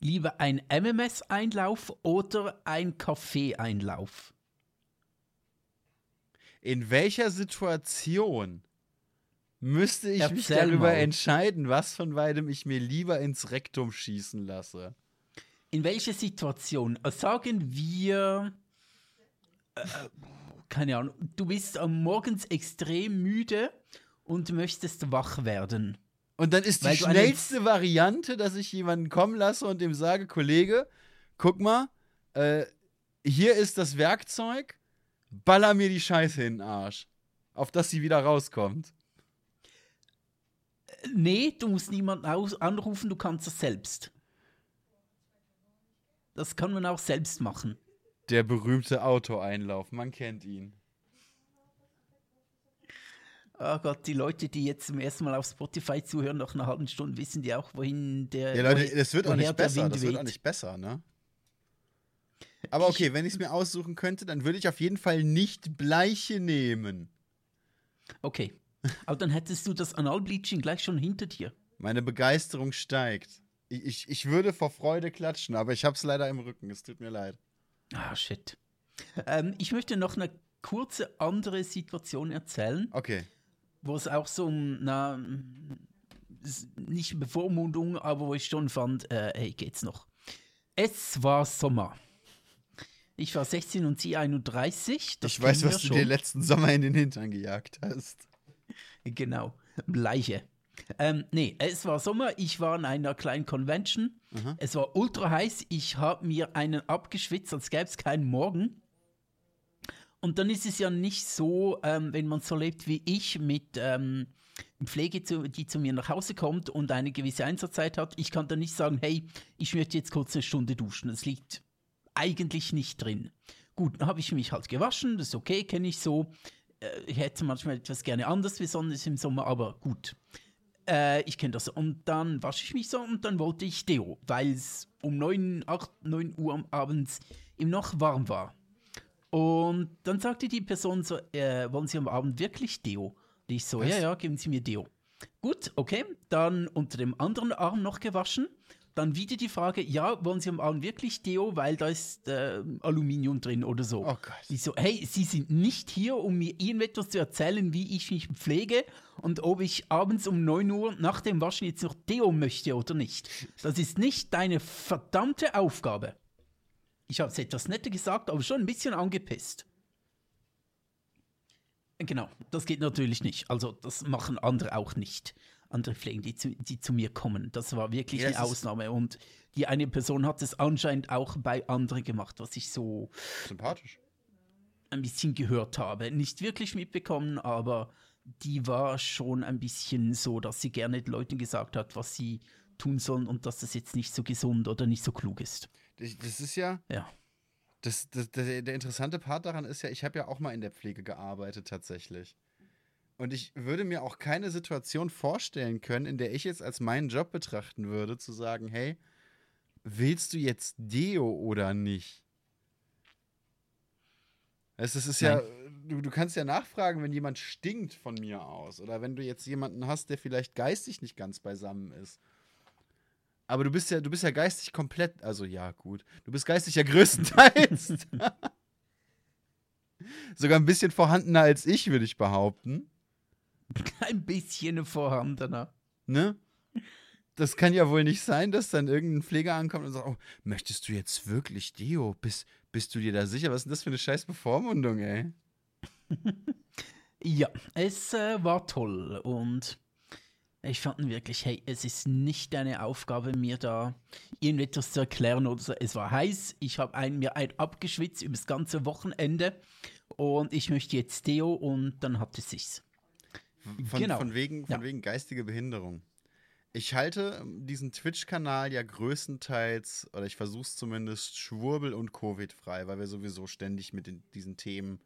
lieber ein MMS-Einlauf oder ein Kaffee-Einlauf? In welcher Situation müsste ich mich Erzähl darüber mal. entscheiden, was von beidem ich mir lieber ins Rektum schießen lasse? In welcher Situation? Sagen wir, äh, keine Ahnung, du bist am morgens extrem müde und möchtest wach werden. Und dann ist die schnellste Variante, dass ich jemanden kommen lasse und dem sage, Kollege, guck mal, äh, hier ist das Werkzeug, baller mir die Scheiße in den Arsch. Auf dass sie wieder rauskommt. Nee, du musst niemanden anrufen, du kannst es selbst. Das kann man auch selbst machen. Der berühmte Autoeinlauf, man kennt ihn. Oh Gott, die Leute, die jetzt zum ersten Mal auf Spotify zuhören, nach einer halben Stunde, wissen die auch, wohin der. Ja, Leute, das wird auch nicht der besser. Das wird auch nicht besser, ne? Aber okay, wenn ich es mir aussuchen könnte, dann würde ich auf jeden Fall nicht Bleiche nehmen. Okay. Aber dann hättest du das Analbleaching gleich schon hinter dir. Meine Begeisterung steigt. Ich, ich, ich würde vor Freude klatschen, aber ich hab's leider im Rücken. Es tut mir leid. Ah, shit. Ähm, ich möchte noch eine kurze andere Situation erzählen, Okay. wo es auch so um, na, nicht Bevormundung, aber wo ich schon fand, äh, hey, geht's noch. Es war Sommer. Ich war 16 und sie 31. Das ich weiß, was du dir schon. letzten Sommer in den Hintern gejagt hast. Genau, Bleiche. Ähm, nee, es war Sommer, ich war in einer kleinen Convention. Es war ultra heiß, ich habe mir einen abgeschwitzt, als gäbe es keinen Morgen. Und dann ist es ja nicht so, ähm, wenn man so lebt wie ich mit ähm, Pflege, zu, die zu mir nach Hause kommt und eine gewisse Einsatzzeit hat. Ich kann dann nicht sagen, hey, ich möchte jetzt kurz eine Stunde duschen. Das liegt eigentlich nicht drin. Gut, dann habe ich mich halt gewaschen, das ist okay, kenne ich so. Äh, ich hätte manchmal etwas gerne anders, besonders im Sommer, aber gut. Äh, ich kenne das. Und dann wasche ich mich so und dann wollte ich Deo, weil es um 9, 8, 9 Uhr am abends ihm noch warm war. Und dann sagte die Person so, äh, wollen Sie am Abend wirklich Deo? Und ich so, Was? ja, ja, geben Sie mir Deo. Gut, okay, dann unter dem anderen Arm noch gewaschen. Dann wieder die Frage, ja, wollen Sie am Abend wirklich Deo, weil da ist äh, Aluminium drin oder so. Oh Gott. Ich so, hey, Sie sind nicht hier, um mir irgendetwas zu erzählen, wie ich mich pflege und ob ich abends um 9 Uhr nach dem Waschen jetzt noch Deo möchte oder nicht. Das ist nicht deine verdammte Aufgabe. Ich habe es etwas netter gesagt, aber schon ein bisschen angepisst. Genau, das geht natürlich nicht. Also, das machen andere auch nicht. Andere Pflegen, die zu, die zu mir kommen. Das war wirklich Ja, eine Ausnahme. Und die eine Person hat es anscheinend auch bei anderen gemacht, was ich so Sympathisch. ein bisschen gehört habe. Nicht wirklich mitbekommen, aber die war schon ein bisschen so, dass sie gerne den Leuten gesagt hat, was sie tun sollen und dass das jetzt nicht so gesund oder nicht so klug ist. Das, das ist ja. Ja. Das, das, der, der interessante Part daran ist ja, ich habe ja auch mal in der Pflege gearbeitet tatsächlich. Und ich würde mir auch keine Situation vorstellen können, in der ich jetzt als meinen Job betrachten würde, zu sagen, hey, willst du jetzt Deo oder nicht? Es ist, es ist ja, du, du kannst ja nachfragen, wenn jemand stinkt von mir aus. Oder wenn du jetzt jemanden hast, der vielleicht geistig nicht ganz beisammen ist. Aber du bist ja, du bist ja geistig komplett, also ja, gut. Du bist geistig ja größtenteils. Sogar ein bisschen vorhandener als ich, würde ich behaupten. Ein bisschen vorhandener. Ne? Das kann ja wohl nicht sein, dass dann irgendein Pfleger ankommt und sagt, oh, möchtest du jetzt wirklich Deo? Bist, bist du dir da sicher? Was ist denn das für eine scheiß Bevormundung, ey? Ja, es äh, war toll und Ich fand wirklich, hey, es ist nicht deine Aufgabe, mir da irgendetwas zu erklären oder so. Es war heiß, ich habe ein, mir ein abgeschwitzt über das ganze Wochenende und ich möchte jetzt Deo und dann hat es sich's. Von, Genau. von, wegen, von Ja. wegen geistige Behinderung. Ich halte diesen Twitch-Kanal ja größtenteils, oder ich versuche es zumindest, schwurbel- und Covid-frei, weil wir sowieso ständig mit den, diesen Themen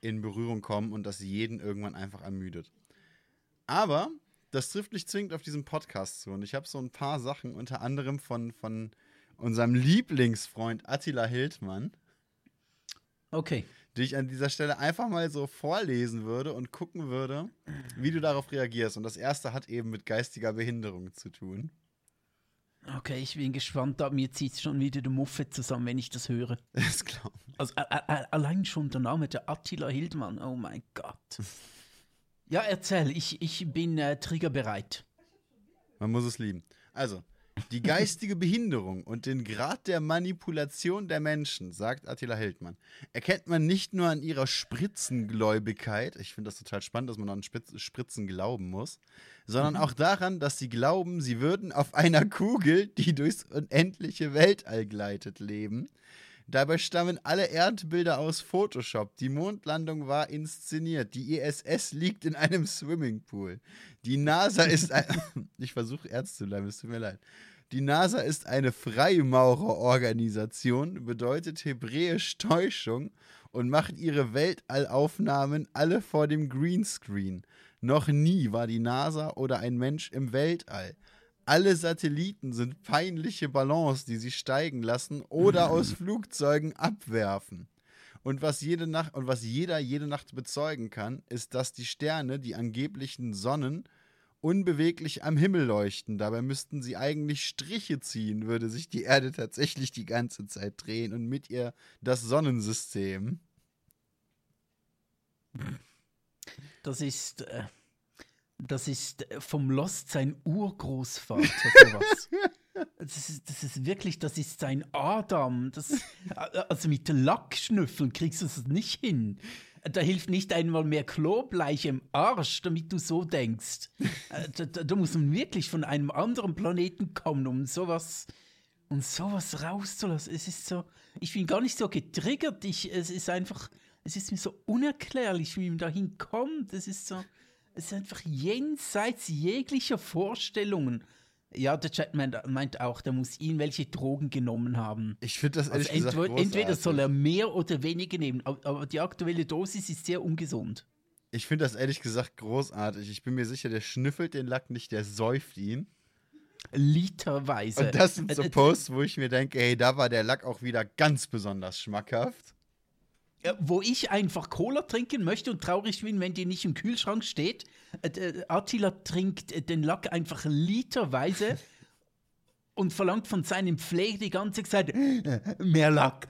in Berührung kommen und das jeden irgendwann einfach ermüdet. Aber das trifft nicht zwingend auf diesen Podcast zu. Und ich habe so ein paar Sachen, unter anderem von, von unserem Lieblingsfreund Attila Hildmann, Okay. Die ich an dieser Stelle einfach mal so vorlesen würde und gucken würde, wie du darauf reagierst. Und das erste hat eben mit geistiger Behinderung zu tun. Okay, ich bin gespannt, da mir zieht schon wieder der Muffe zusammen, wenn ich das höre. Das glaube ich. Also allein schon der Name, der Attila Hildmann, oh mein Gott. Ja, erzähl, ich, ich bin äh, triggerbereit. Man muss es lieben. Also, die geistige Behinderung und den Grad der Manipulation der Menschen, sagt Attila Hildmann, erkennt man nicht nur an ihrer Spritzengläubigkeit, ich finde das total spannend, dass man an Spritzen glauben muss, sondern auch daran, dass sie glauben, sie würden auf einer Kugel, die durchs unendliche Weltall gleitet, leben. Dabei stammen alle Erdbilder aus Photoshop. Die Mondlandung war inszeniert. Die ISS liegt in einem Swimmingpool. Die NASA ist ein. ich versuche ernst zu bleiben, es tut mir leid. Die NASA ist eine Freimaurerorganisation, bedeutet hebräisch Täuschung und macht ihre Weltallaufnahmen alle vor dem Greenscreen. Noch nie war die NASA oder ein Mensch im Weltall. Alle Satelliten sind peinliche Ballons, die sie steigen lassen oder aus Flugzeugen abwerfen. Und was, jede Nacht, und was jeder jede Nacht bezeugen kann, ist, dass die Sterne, die angeblichen Sonnen, unbeweglich am Himmel leuchten. Dabei müssten sie eigentlich Striche ziehen, würde sich die Erde tatsächlich die ganze Zeit drehen und mit ihr das Sonnensystem. Das ist, äh, das ist äh, vom Lost sein Urgroßvater, sowas. Das ist, das ist wirklich, das ist sein Adam. Das, äh, also mit Lackschnüffeln kriegst du es nicht hin. Da hilft nicht einmal mehr Klorbleich im Arsch, damit du so denkst. Äh, Da, da, da muss man wirklich von einem anderen Planeten kommen, um sowas, um sowas rauszulassen. Es ist so, ich bin gar nicht so getriggert. Ich, es ist einfach, es ist mir so unerklärlich, wie man dahin kommt. Es ist so, es ist einfach jenseits jeglicher Vorstellungen. Ja, der Chat meint, meint auch, der muss irgendwelche Drogen genommen haben. Ich finde das Also ehrlich gesagt entweder, entweder soll er mehr oder weniger nehmen, aber, aber die aktuelle Dosis ist sehr ungesund. Ich finde das ehrlich gesagt großartig. Ich bin mir sicher, der schnüffelt den Lack nicht, der säuft ihn. Literweise. Und das sind so Äh, äh, Posts, wo ich mir denke, hey, da war der Lack auch wieder ganz besonders schmackhaft. Wo ich einfach Cola trinken möchte und traurig bin, wenn die nicht im Kühlschrank steht. Äh, äh, Attila trinkt äh, den Lack einfach literweise und verlangt von seinem Pfleger die ganze Zeit mehr Lack.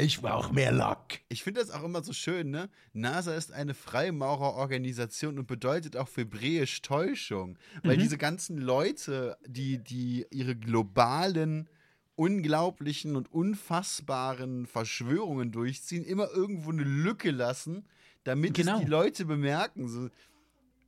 Ich brauche mehr Lack. Ich finde das auch immer so schön, ne? NASA ist eine Freimaurerorganisation und bedeutet auch hebräisch Täuschung. Weil diese ganzen Leute, die, die ihre globalen, unglaublichen und unfassbaren Verschwörungen durchziehen, immer irgendwo eine Lücke lassen, damit Genau. die Leute bemerken. So,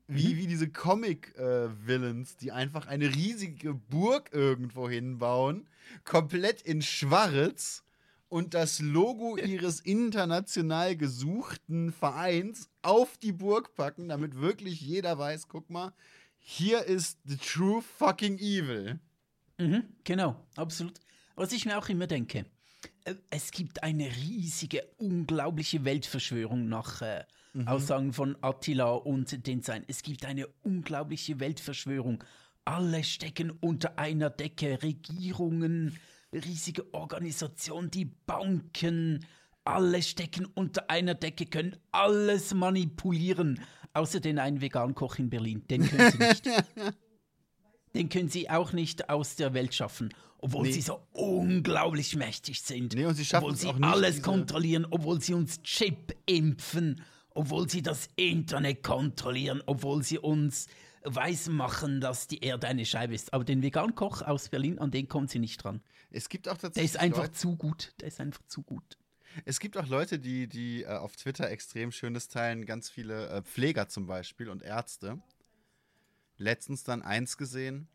wie, wie diese Comic-Villains, die einfach eine riesige Burg irgendwo hinbauen, komplett in Schwarz und das Logo ihres international gesuchten Vereins auf die Burg packen, damit wirklich jeder weiß, guck mal, hier ist the true fucking evil. Mhm, genau, absolut. Was ich mir auch immer denke, äh, es gibt eine riesige, unglaubliche Weltverschwörung nach äh, Aussagen von Attila und den Sein. Es gibt eine unglaubliche Weltverschwörung. Alle stecken unter einer Decke, Regierungen, riesige Organisationen, die Banken, alle stecken unter einer Decke, können alles manipulieren, außer den einen Vegan-Koch in Berlin. Den können sie nicht. Den können sie auch nicht aus der Welt schaffen, obwohl Nee. sie so unglaublich mächtig sind. Nee, und sie schaffen obwohl es sie auch nicht, alles kontrollieren, obwohl sie uns Chip impfen, obwohl sie das Internet kontrollieren, obwohl sie uns weismachen, dass die Erde eine Scheibe ist. Aber den Vegan-Koch aus Berlin, an den kommen sie nicht dran. Es gibt auch Der tatsächlich ist einfach Leute, zu gut. Der ist einfach zu gut. es gibt auch Leute, die, die äh, auf Twitter extrem schönes teilen, ganz viele äh, Pfleger zum Beispiel und Ärzte letztens dann eins gesehen.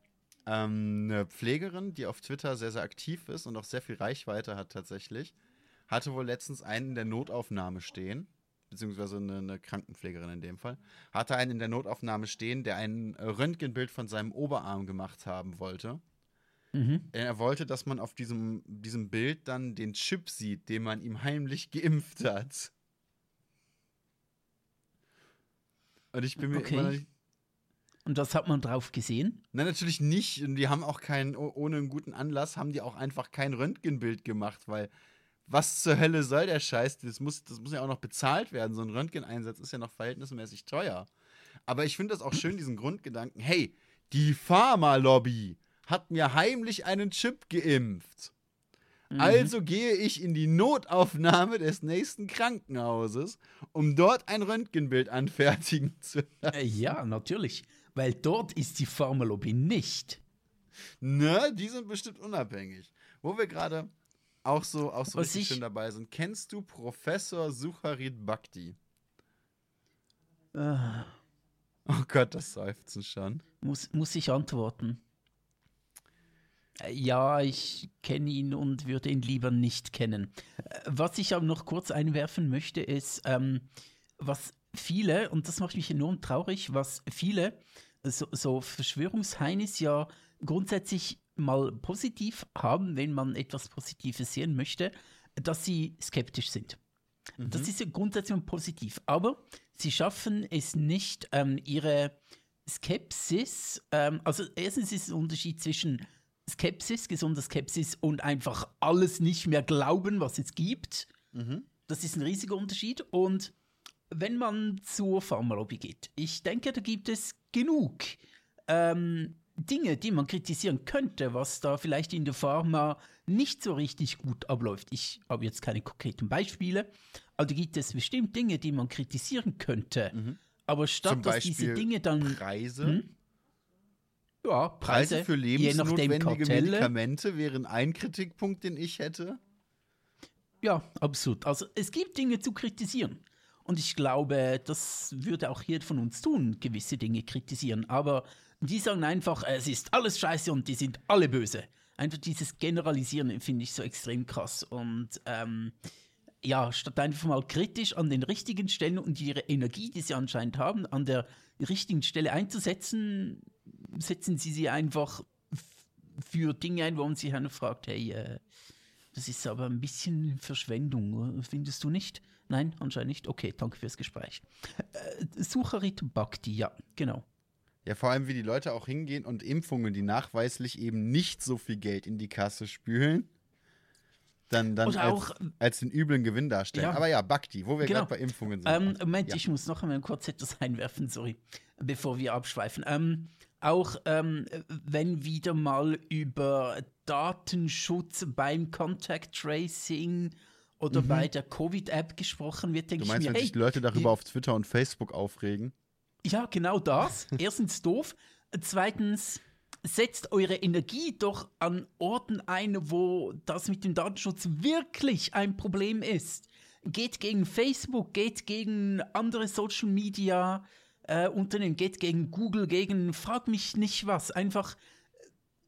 Ähm, eine Pflegerin, die auf Twitter sehr, sehr aktiv ist und auch sehr viel Reichweite hat tatsächlich, hatte wohl letztens einen in der Notaufnahme stehen, beziehungsweise eine, eine Krankenpflegerin in dem Fall, hatte einen in der Notaufnahme stehen, der ein Röntgenbild von seinem Oberarm gemacht haben wollte. Mhm. Er wollte, dass man auf diesem, diesem Bild dann den Chip sieht, den man ihm heimlich geimpft hat. Und ich bin mir Okay. immer noch nicht, Und was hat man drauf gesehen? Nein, natürlich nicht. Und die haben auch keinen, oh- ohne einen guten Anlass, haben die auch einfach kein Röntgenbild gemacht, weil was zur Hölle soll der Scheiß? Das muss, das muss ja auch noch bezahlt werden. So ein Röntgeneinsatz ist ja noch verhältnismäßig teuer. Aber ich finde das auch schön, diesen Grundgedanken. Hey, die Pharma-Lobby hat mir heimlich einen Chip geimpft. Mhm. Also gehe ich in die Notaufnahme des nächsten Krankenhauses, um dort ein Röntgenbild anfertigen zu lassen. Äh, ja, natürlich. Weil dort ist die Pharmalobby nicht. Ne, die sind bestimmt unabhängig. Wo wir gerade auch so, auch so Was richtig ich- schön dabei sind. Kennst du Professor Sucharit Bhakti? Äh, Oh Gott, das Seufzen schon. muss, muss ich antworten? Äh, Ja, ich kenne ihn und würde ihn lieber nicht kennen. Äh, Was ich aber noch kurz einwerfen möchte, ist, ähm, was viele, und das macht mich enorm traurig, was viele, so, so Verschwörungsheinis ja grundsätzlich mal positiv haben, wenn man etwas Positives sehen möchte, dass sie skeptisch sind. Das ist ja grundsätzlich mal positiv. Aber sie schaffen es nicht, ähm, ihre Skepsis, ähm, also erstens ist ein Unterschied zwischen Skepsis, gesunder Skepsis und einfach alles nicht mehr glauben, was es gibt. Das ist ein riesiger Unterschied. Und wenn man zur Pharmalobby geht, ich denke, da gibt es genug ähm, Dinge, die man kritisieren könnte, was da vielleicht in der Pharma nicht so richtig gut abläuft. Ich habe jetzt keine konkreten Beispiele, aber da gibt es bestimmt Dinge, die man kritisieren könnte. Aber statt Zum dass diese Dinge dann Preise. Hm? ja, Preise, Preise, für lebensnotwendige. Medikamente wären ein Kritikpunkt, den ich hätte. Ja, absolut. Also es gibt Dinge zu kritisieren. Und ich glaube, das würde auch jeder von uns tun, gewisse Dinge kritisieren. Aber die sagen einfach, es ist alles scheiße und die sind alle böse. Einfach dieses Generalisieren finde ich so extrem krass. Und ähm, ja, statt einfach mal kritisch an den richtigen Stellen und ihre Energie, die sie anscheinend haben, an der richtigen Stelle einzusetzen, setzen sie sie einfach für Dinge ein, wo man sich einer fragt, hey, äh, das ist aber ein bisschen Verschwendung, findest du nicht? Nein, anscheinend nicht. Okay, danke fürs Gespräch. Äh, Sucharit Bhakti, ja, genau. Ja, vor allem, wie die Leute auch hingehen und Impfungen, die nachweislich eben nicht so viel Geld in die Kasse spülen, dann, dann als, auch- als den üblen Gewinn darstellen. Ja. Aber ja, Bhakti, wo wir Genau. gerade bei Impfungen sind. Ähm, Moment, Ja. ich muss noch einmal kurz etwas einwerfen, sorry, bevor wir abschweifen. Ähm, auch ähm, wenn wieder mal über Datenschutz beim Contact Tracing oder bei der Covid-App gesprochen wird, denke Mhm. Du ich meinst, mir, wenn hey, sich Leute darüber die- auf Twitter und Facebook aufregen? Ja, genau das. Erstens doof. Zweitens, setzt eure Energie doch an Orten ein, wo das mit dem Datenschutz wirklich ein Problem ist. Geht gegen Facebook, geht gegen andere Social Media äh, Unternehmen, geht gegen Google, gegen frag mich nicht was. Einfach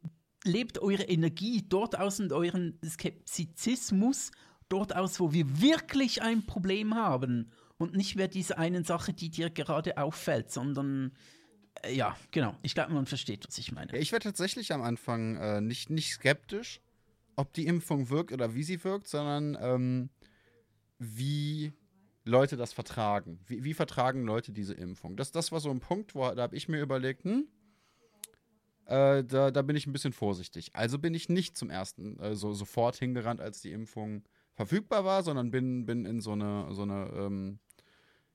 äh, lebt eure Energie dort aus und euren Skeptizismus dort aus, wo wir wirklich ein Problem haben. Und nicht mehr diese einen Sache, die dir gerade auffällt, sondern äh, ja, genau. Ich glaube, man versteht, was ich meine. Ich wäre tatsächlich am Anfang äh, nicht, nicht skeptisch, ob die Impfung wirkt oder wie sie wirkt, sondern ähm, wie Leute das vertragen. Wie, wie vertragen Leute diese Impfung? Das, das war so ein Punkt, wo da habe ich mir überlegt, hm, äh, da, da bin ich ein bisschen vorsichtig. Also bin ich nicht zum ersten äh, so sofort hingerannt, als die Impfung verfügbar war, sondern bin, bin in so eine, so eine ähm,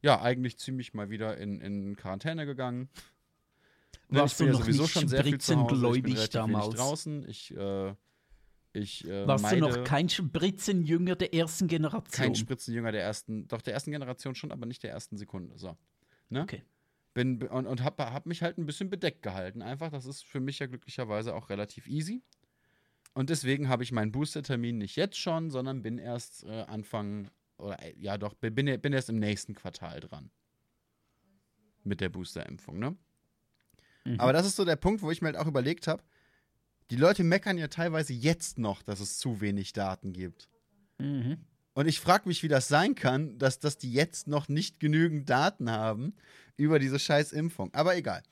ja, eigentlich ziemlich mal wieder in, in Quarantäne gegangen. Ne, Warst ich bin du ja noch sowieso nicht schon sehr viel zu Hause. Ich bin damals? Draußen. Ich, äh, ich äh, Warst du noch kein Spritzenjünger der ersten Generation? kein Spritzenjünger der ersten, doch der ersten Generation schon, aber nicht der ersten Sekunde. So. Ne? Okay. Bin, und und habe hab mich halt ein bisschen bedeckt gehalten. Einfach, das ist für mich ja glücklicherweise auch relativ easy. Und deswegen habe ich meinen Booster-Termin nicht jetzt schon, sondern bin erst äh, Anfang, oder äh, ja doch, bin, bin erst im nächsten Quartal dran. Mit der Booster-Impfung, ne? Mhm. Aber das ist so der Punkt, wo ich mir halt auch überlegt habe, die Leute meckern ja teilweise jetzt noch, dass es zu wenig Daten gibt. Mhm. Und ich frage mich, wie das sein kann, dass, dass die jetzt noch nicht genügend Daten haben über diese scheiß Impfung. Aber egal.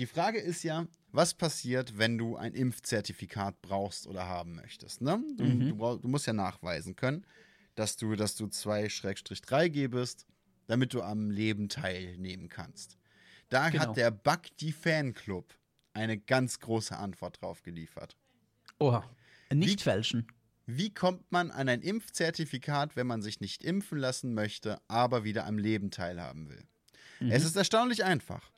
Die Frage ist ja, was passiert, wenn du ein Impfzertifikat brauchst oder haben möchtest. Ne? Du, mhm. du, brauch, du, musst ja nachweisen können, dass du, dass du 2-3G bist, damit du am Leben teilnehmen kannst. Da genau. hat der Bug die Fanclub eine ganz große Antwort drauf geliefert. Oha. Nicht wie, fälschen. Wie kommt man an ein Impfzertifikat, wenn man sich nicht impfen lassen möchte, aber wieder am Leben teilhaben will? Mhm. Es ist erstaunlich einfach.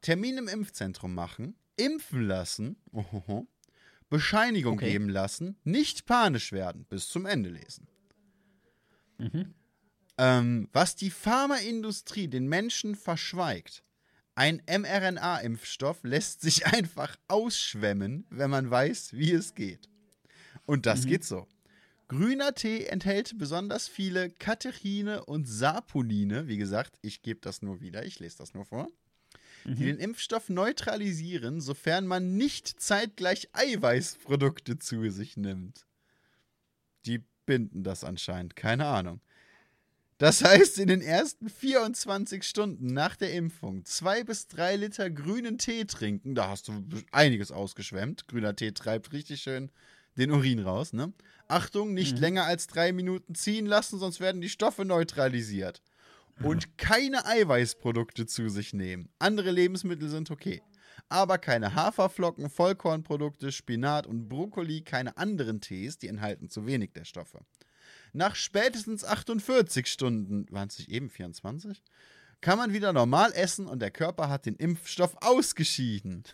Termin im Impfzentrum machen, impfen lassen, ohoho, Bescheinigung okay. geben lassen, nicht panisch werden, bis zum Ende lesen. Mhm. Ähm, was die Pharmaindustrie den Menschen verschweigt, ein mRNA-Impfstoff lässt sich einfach ausschwemmen, wenn man weiß, wie es geht. Und das mhm. geht so. Grüner Tee enthält besonders viele Katechine und Saponine. Wie gesagt, ich gebe das nur wieder, ich lese das nur vor die mhm. den Impfstoff neutralisieren, sofern man nicht zeitgleich Eiweißprodukte zu sich nimmt. Die binden das anscheinend, keine Ahnung. Das heißt, in den ersten 24 Stunden nach der Impfung zwei bis drei Liter grünen Tee trinken, da hast du einiges ausgeschwemmt. Grüner Tee treibt richtig schön den Urin raus, ne? Achtung, nicht mhm. länger als drei Minuten ziehen lassen, sonst werden die Stoffe neutralisiert und keine Eiweißprodukte zu sich nehmen. Andere Lebensmittel sind okay. Aber keine Haferflocken, Vollkornprodukte, Spinat und Brokkoli, keine anderen Tees, die enthalten zu wenig der Stoffe. Nach spätestens 48 Stunden, waren es nicht eben 24, kann man wieder normal essen und der Körper hat den Impfstoff ausgeschieden.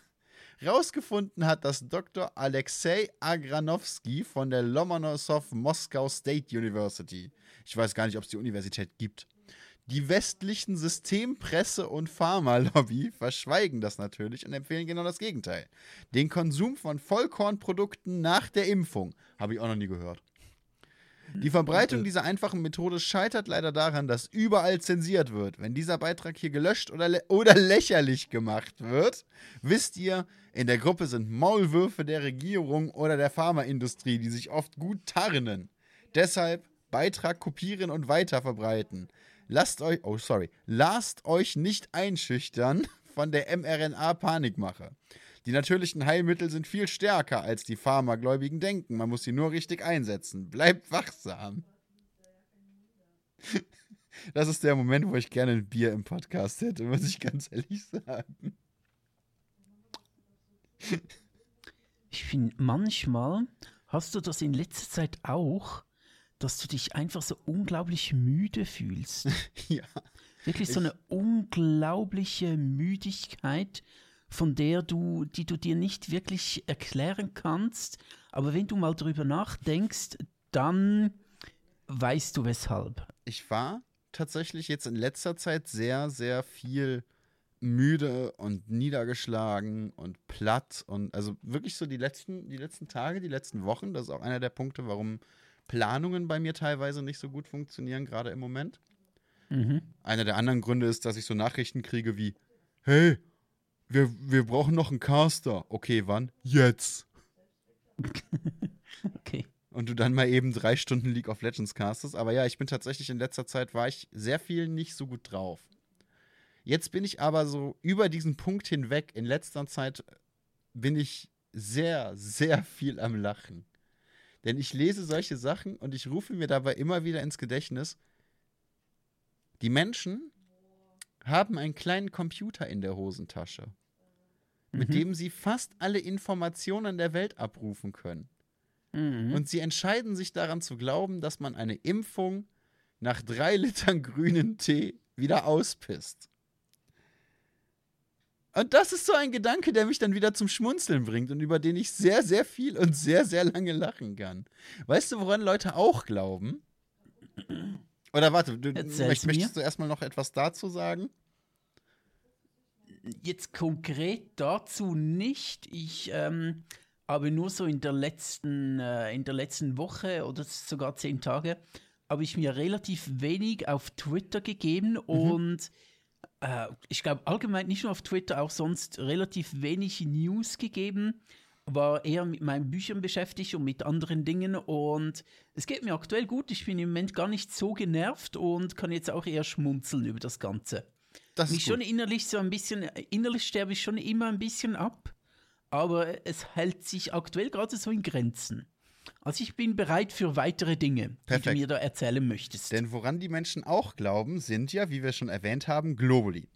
Rausgefunden hat das Dr. Alexei Agranowski von der Lomonosov Moscow State University. Ich weiß gar nicht, ob es die Universität gibt. Die westlichen Systempresse und Pharmalobby verschweigen das natürlich und empfehlen genau das Gegenteil. Den Konsum von Vollkornprodukten nach der Impfung. Habe ich auch noch nie gehört. Die Verbreitung dieser einfachen Methode scheitert leider daran, dass überall zensiert wird. Wenn dieser Beitrag hier gelöscht oder, lä oder lächerlich gemacht wird, wisst ihr, in der Gruppe sind Maulwürfe der Regierung oder der Pharmaindustrie, die sich oft gut tarnen. Deshalb Beitrag kopieren und weiterverbreiten. Lasst euch, oh sorry, lasst euch nicht einschüchtern von der mRNA-Panikmache. Die natürlichen Heilmittel sind viel stärker, als die Pharmagläubigen denken. Man muss sie nur richtig einsetzen. Bleibt wachsam. Das ist der Moment, wo ich gerne ein Bier im Podcast hätte, muss ich ganz ehrlich sagen. Ich finde, manchmal hast du das in letzter Zeit auch, dass du dich einfach so unglaublich müde fühlst. ja. Wirklich so eine unglaubliche Müdigkeit, von der du, die du dir nicht wirklich erklären kannst. Aber wenn du mal drüber nachdenkst, dann weißt du weshalb. Ich war tatsächlich jetzt in letzter Zeit sehr, sehr viel müde und niedergeschlagen und platt und also wirklich so die letzten, die letzten Tage, die letzten Wochen, das ist auch einer der Punkte, warum Planungen bei mir teilweise nicht so gut funktionieren, gerade im Moment. Mhm. Einer der anderen Gründe ist, dass ich so Nachrichten kriege wie: Hey, wir, wir brauchen noch einen Caster. Okay, wann? Jetzt. okay. Und du dann mal eben drei Stunden League of Legends castest. Aber ja, ich bin tatsächlich in letzter Zeit war ich sehr viel nicht so gut drauf. Jetzt bin ich aber so über diesen Punkt hinweg. In letzter Zeit bin ich sehr, sehr viel am Lachen. Denn ich lese solche Sachen und ich rufe mir dabei immer wieder ins Gedächtnis, die Menschen haben einen kleinen Computer in der Hosentasche, mhm. mit dem sie fast alle Informationen der Welt abrufen können. Mhm. Und sie entscheiden sich daran zu glauben, dass man eine Impfung nach drei Litern grünen Tee wieder auspisst. Und das ist so ein Gedanke, der mich dann wieder zum Schmunzeln bringt und über den ich sehr, sehr viel und sehr, sehr lange lachen kann. Weißt du, woran Leute auch glauben? Oder warte, du, möchtest, möchtest du erstmal noch etwas dazu sagen? Jetzt konkret dazu nicht. Ich ähm, habe nur so in der letzten, äh, in der letzten Woche oder sogar zehn Tage habe ich mir relativ wenig auf Twitter gegeben mhm. und äh, ich glaube, allgemein nicht nur auf Twitter, auch sonst relativ wenig News gegeben. War eher mit meinen Büchern beschäftigt und mit anderen Dingen. Und es geht mir aktuell gut. Ich bin im Moment gar nicht so genervt und kann jetzt auch eher schmunzeln über das Ganze. Das Mich ist schon gut. innerlich so ein bisschen, innerlich sterbe ich schon immer ein bisschen ab. Aber es hält sich aktuell gerade so in Grenzen. Also ich bin bereit für weitere Dinge, die Perfekt. du mir da erzählen möchtest. Denn woran die Menschen auch glauben, sind ja, wie wir schon erwähnt haben, Globuli.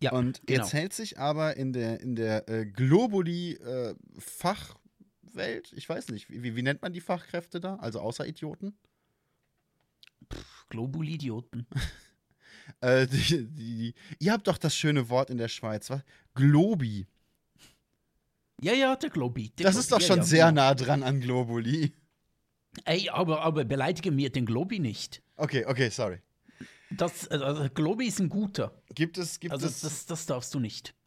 ja, Und genau. jetzt hält sich aber in der, in der äh, Globuli-Fachwelt, ich weiß nicht, wie, wie nennt man die Fachkräfte da? Also außer Idioten? Globulidioten. Äh, die, die, die, ihr habt doch das schöne Wort in der Schweiz, was? Globi. Ja, ja, der Globi. Der Das Globi, ist doch ja, schon ja, sehr genau. nah dran an Globuli. Ey, aber, aber beleidige mir den Globi nicht. Okay, okay, sorry. Das, also Globi ist ein guter. Gibt es, gibt Also es das, das darfst du nicht.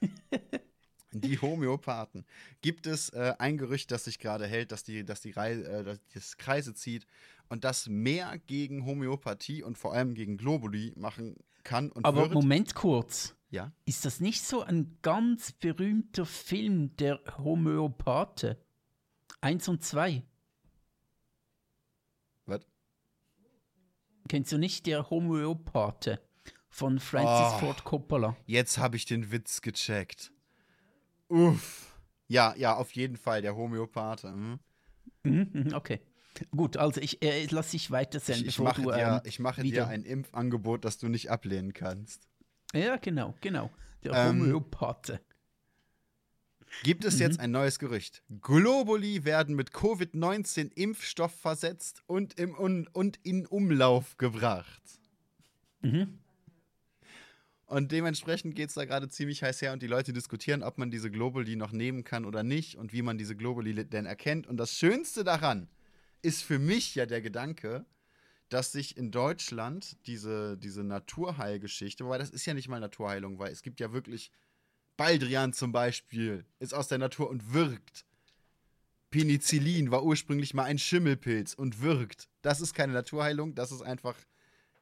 die Homöopathen? Gibt es äh, ein Gerücht, das sich gerade hält, dass die, dass die Rei äh, dass das Kreise zieht und das mehr gegen Homöopathie und vor allem gegen Globuli machen kann und Aber wird? Moment kurz. Ja. Ist das nicht so ein ganz berühmter Film, der Homöopathe? Eins und zwei. Was? Kennst du nicht der Homöopathe von Francis Oh. Ford Coppola? Jetzt habe ich den Witz gecheckt. Uff. Ja, ja, auf jeden Fall, der Homöopathe. Hm. Okay. Gut, also ich äh, lass dich weitersehen, Ich, ich bevor mache, dir, ähm, ich mache dir ein Impfangebot, das du nicht ablehnen kannst. Ja, genau, genau. Der Ähm, Homöopathe. Gibt es jetzt ein neues Gerücht? Globuli werden mit Covid-19-Impfstoff versetzt und, im Un und in Umlauf gebracht. Mhm. Und dementsprechend geht es da gerade ziemlich heiß her und die Leute diskutieren, ob man diese Globuli noch nehmen kann oder nicht und wie man diese Globuli denn erkennt. Und das Schönste daran ist für mich ja der Gedanke, dass sich in Deutschland diese, diese Naturheilgeschichte, wobei das ist ja nicht mal Naturheilung, weil es gibt ja wirklich Baldrian zum Beispiel, ist aus der Natur und wirkt. Penicillin war ursprünglich mal ein Schimmelpilz und wirkt. Das ist keine Naturheilung, das ist einfach,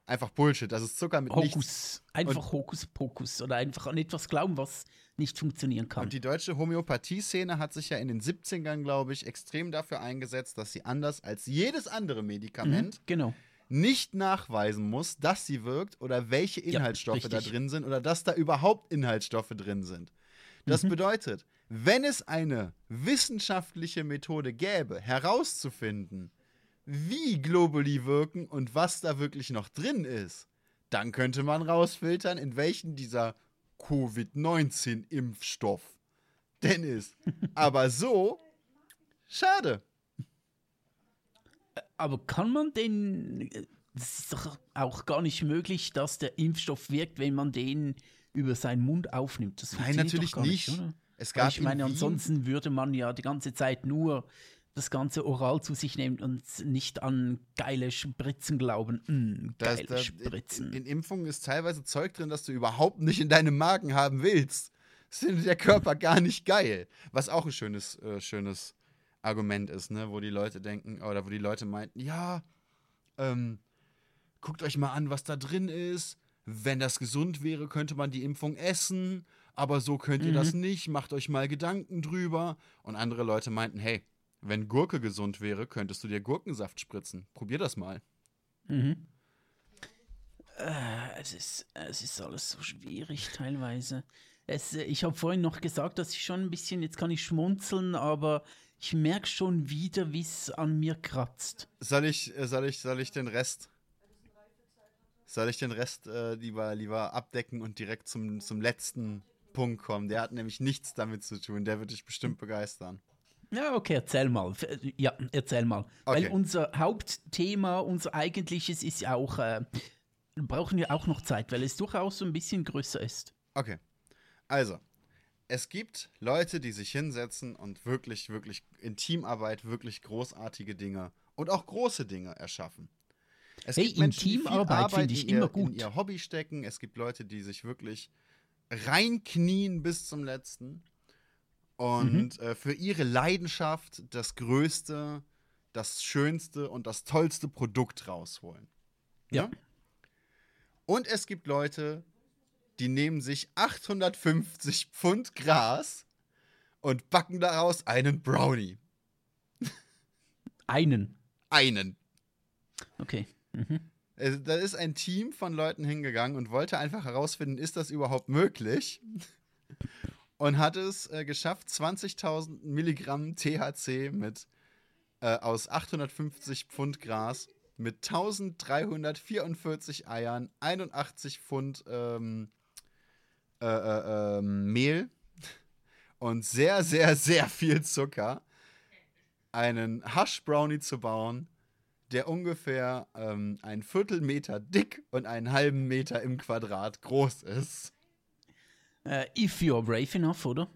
einfach Bullshit. Das ist Zucker mit nichts. Hokus. Einfach Hokuspokus. Oder einfach an etwas glauben, was nicht funktionieren kann. Und die deutsche Homöopathie-Szene hat sich ja in den 70ern, glaube ich, extrem dafür eingesetzt, dass sie anders als jedes andere Medikament Mhm, genau. Nicht nachweisen muss, dass sie wirkt oder welche Ja, Inhaltsstoffe da richtig. drin sind oder dass da überhaupt Inhaltsstoffe drin sind. Das Mhm. bedeutet, wenn es eine wissenschaftliche Methode gäbe, herauszufinden, wie Globuli wirken und was da wirklich noch drin ist, dann könnte man rausfiltern, in welchen dieser Covid-19-Impfstoff denn ist. Aber so, schade. Aber kann man den. Es ist doch auch gar nicht möglich, dass der Impfstoff wirkt, wenn man den über seinen Mund aufnimmt. Das Nein, natürlich nicht. oder? Es Weil gab ich meine, ansonsten würde man ja die ganze Zeit nur das Ganze oral zu sich nehmen und nicht an geile Spritzen glauben. Mm, geile da, Spritzen. in, in Impfungen ist teilweise Zeug drin, das du überhaupt nicht in deinem Magen haben willst. Das findet der Körper gar nicht geil. Was auch ein schönes, äh, schönes Argument ist, ne? wo die Leute denken, oder wo die Leute meinten, ja, ähm, guckt euch mal an, was da drin ist. Wenn das gesund wäre, könnte man die Impfung essen, aber so könnt ihr das nicht, macht euch mal Gedanken drüber. Und andere Leute meinten, hey, wenn Gurke gesund wäre, könntest du dir Gurkensaft spritzen. Probier das mal. Mhm. Äh, es, ist, es ist alles so schwierig teilweise. Es, ich habe vorhin noch gesagt, dass ich schon ein bisschen, jetzt kann ich schmunzeln, aber ich merke schon wieder, wie es an mir kratzt. Soll ich, äh, soll ich, soll ich den Rest? Soll ich den Rest äh, lieber, lieber abdecken und direkt zum, zum letzten Punkt kommen? Der hat nämlich nichts damit zu tun. Der wird dich bestimmt begeistern. Ja, okay, erzähl mal. Äh, Ja, erzähl mal. Okay. Weil unser Hauptthema, unser eigentliches ist ja auch, äh, brauchen wir auch noch Zeit, weil es durchaus so ein bisschen größer ist. Okay. Also, es gibt Leute, die sich hinsetzen und wirklich, wirklich in Teamarbeit wirklich großartige Dinge und auch große Dinge erschaffen. Es Hey, in die viel Teamarbeit Arbeit finde ich in ihr, immer gut. in ihr Hobby stecken. Es gibt Leute, die sich wirklich reinknien bis zum letzten und Mhm. äh, für ihre Leidenschaft das größte, das schönste und das tollste Produkt rausholen. Ja. Und es gibt Leute, die nehmen sich 850 Pfund Gras und backen daraus einen Brownie. Einen. Einen. Okay. Mhm. Also, da ist ein Team von Leuten hingegangen und wollte einfach herausfinden, ist das überhaupt möglich? Und hat es äh, geschafft, 20.000 Milligramm THC mit äh, aus 850 Pfund Gras mit 1344 Eiern, 81 Pfund ähm, äh, äh, ähm, Mehl und sehr, sehr, sehr viel Zucker einen Hush Brownie zu bauen, der ungefähr ähm, ein Viertelmeter dick und einen halben Meter im Quadrat groß ist. Äh, if you're brave enough, oder?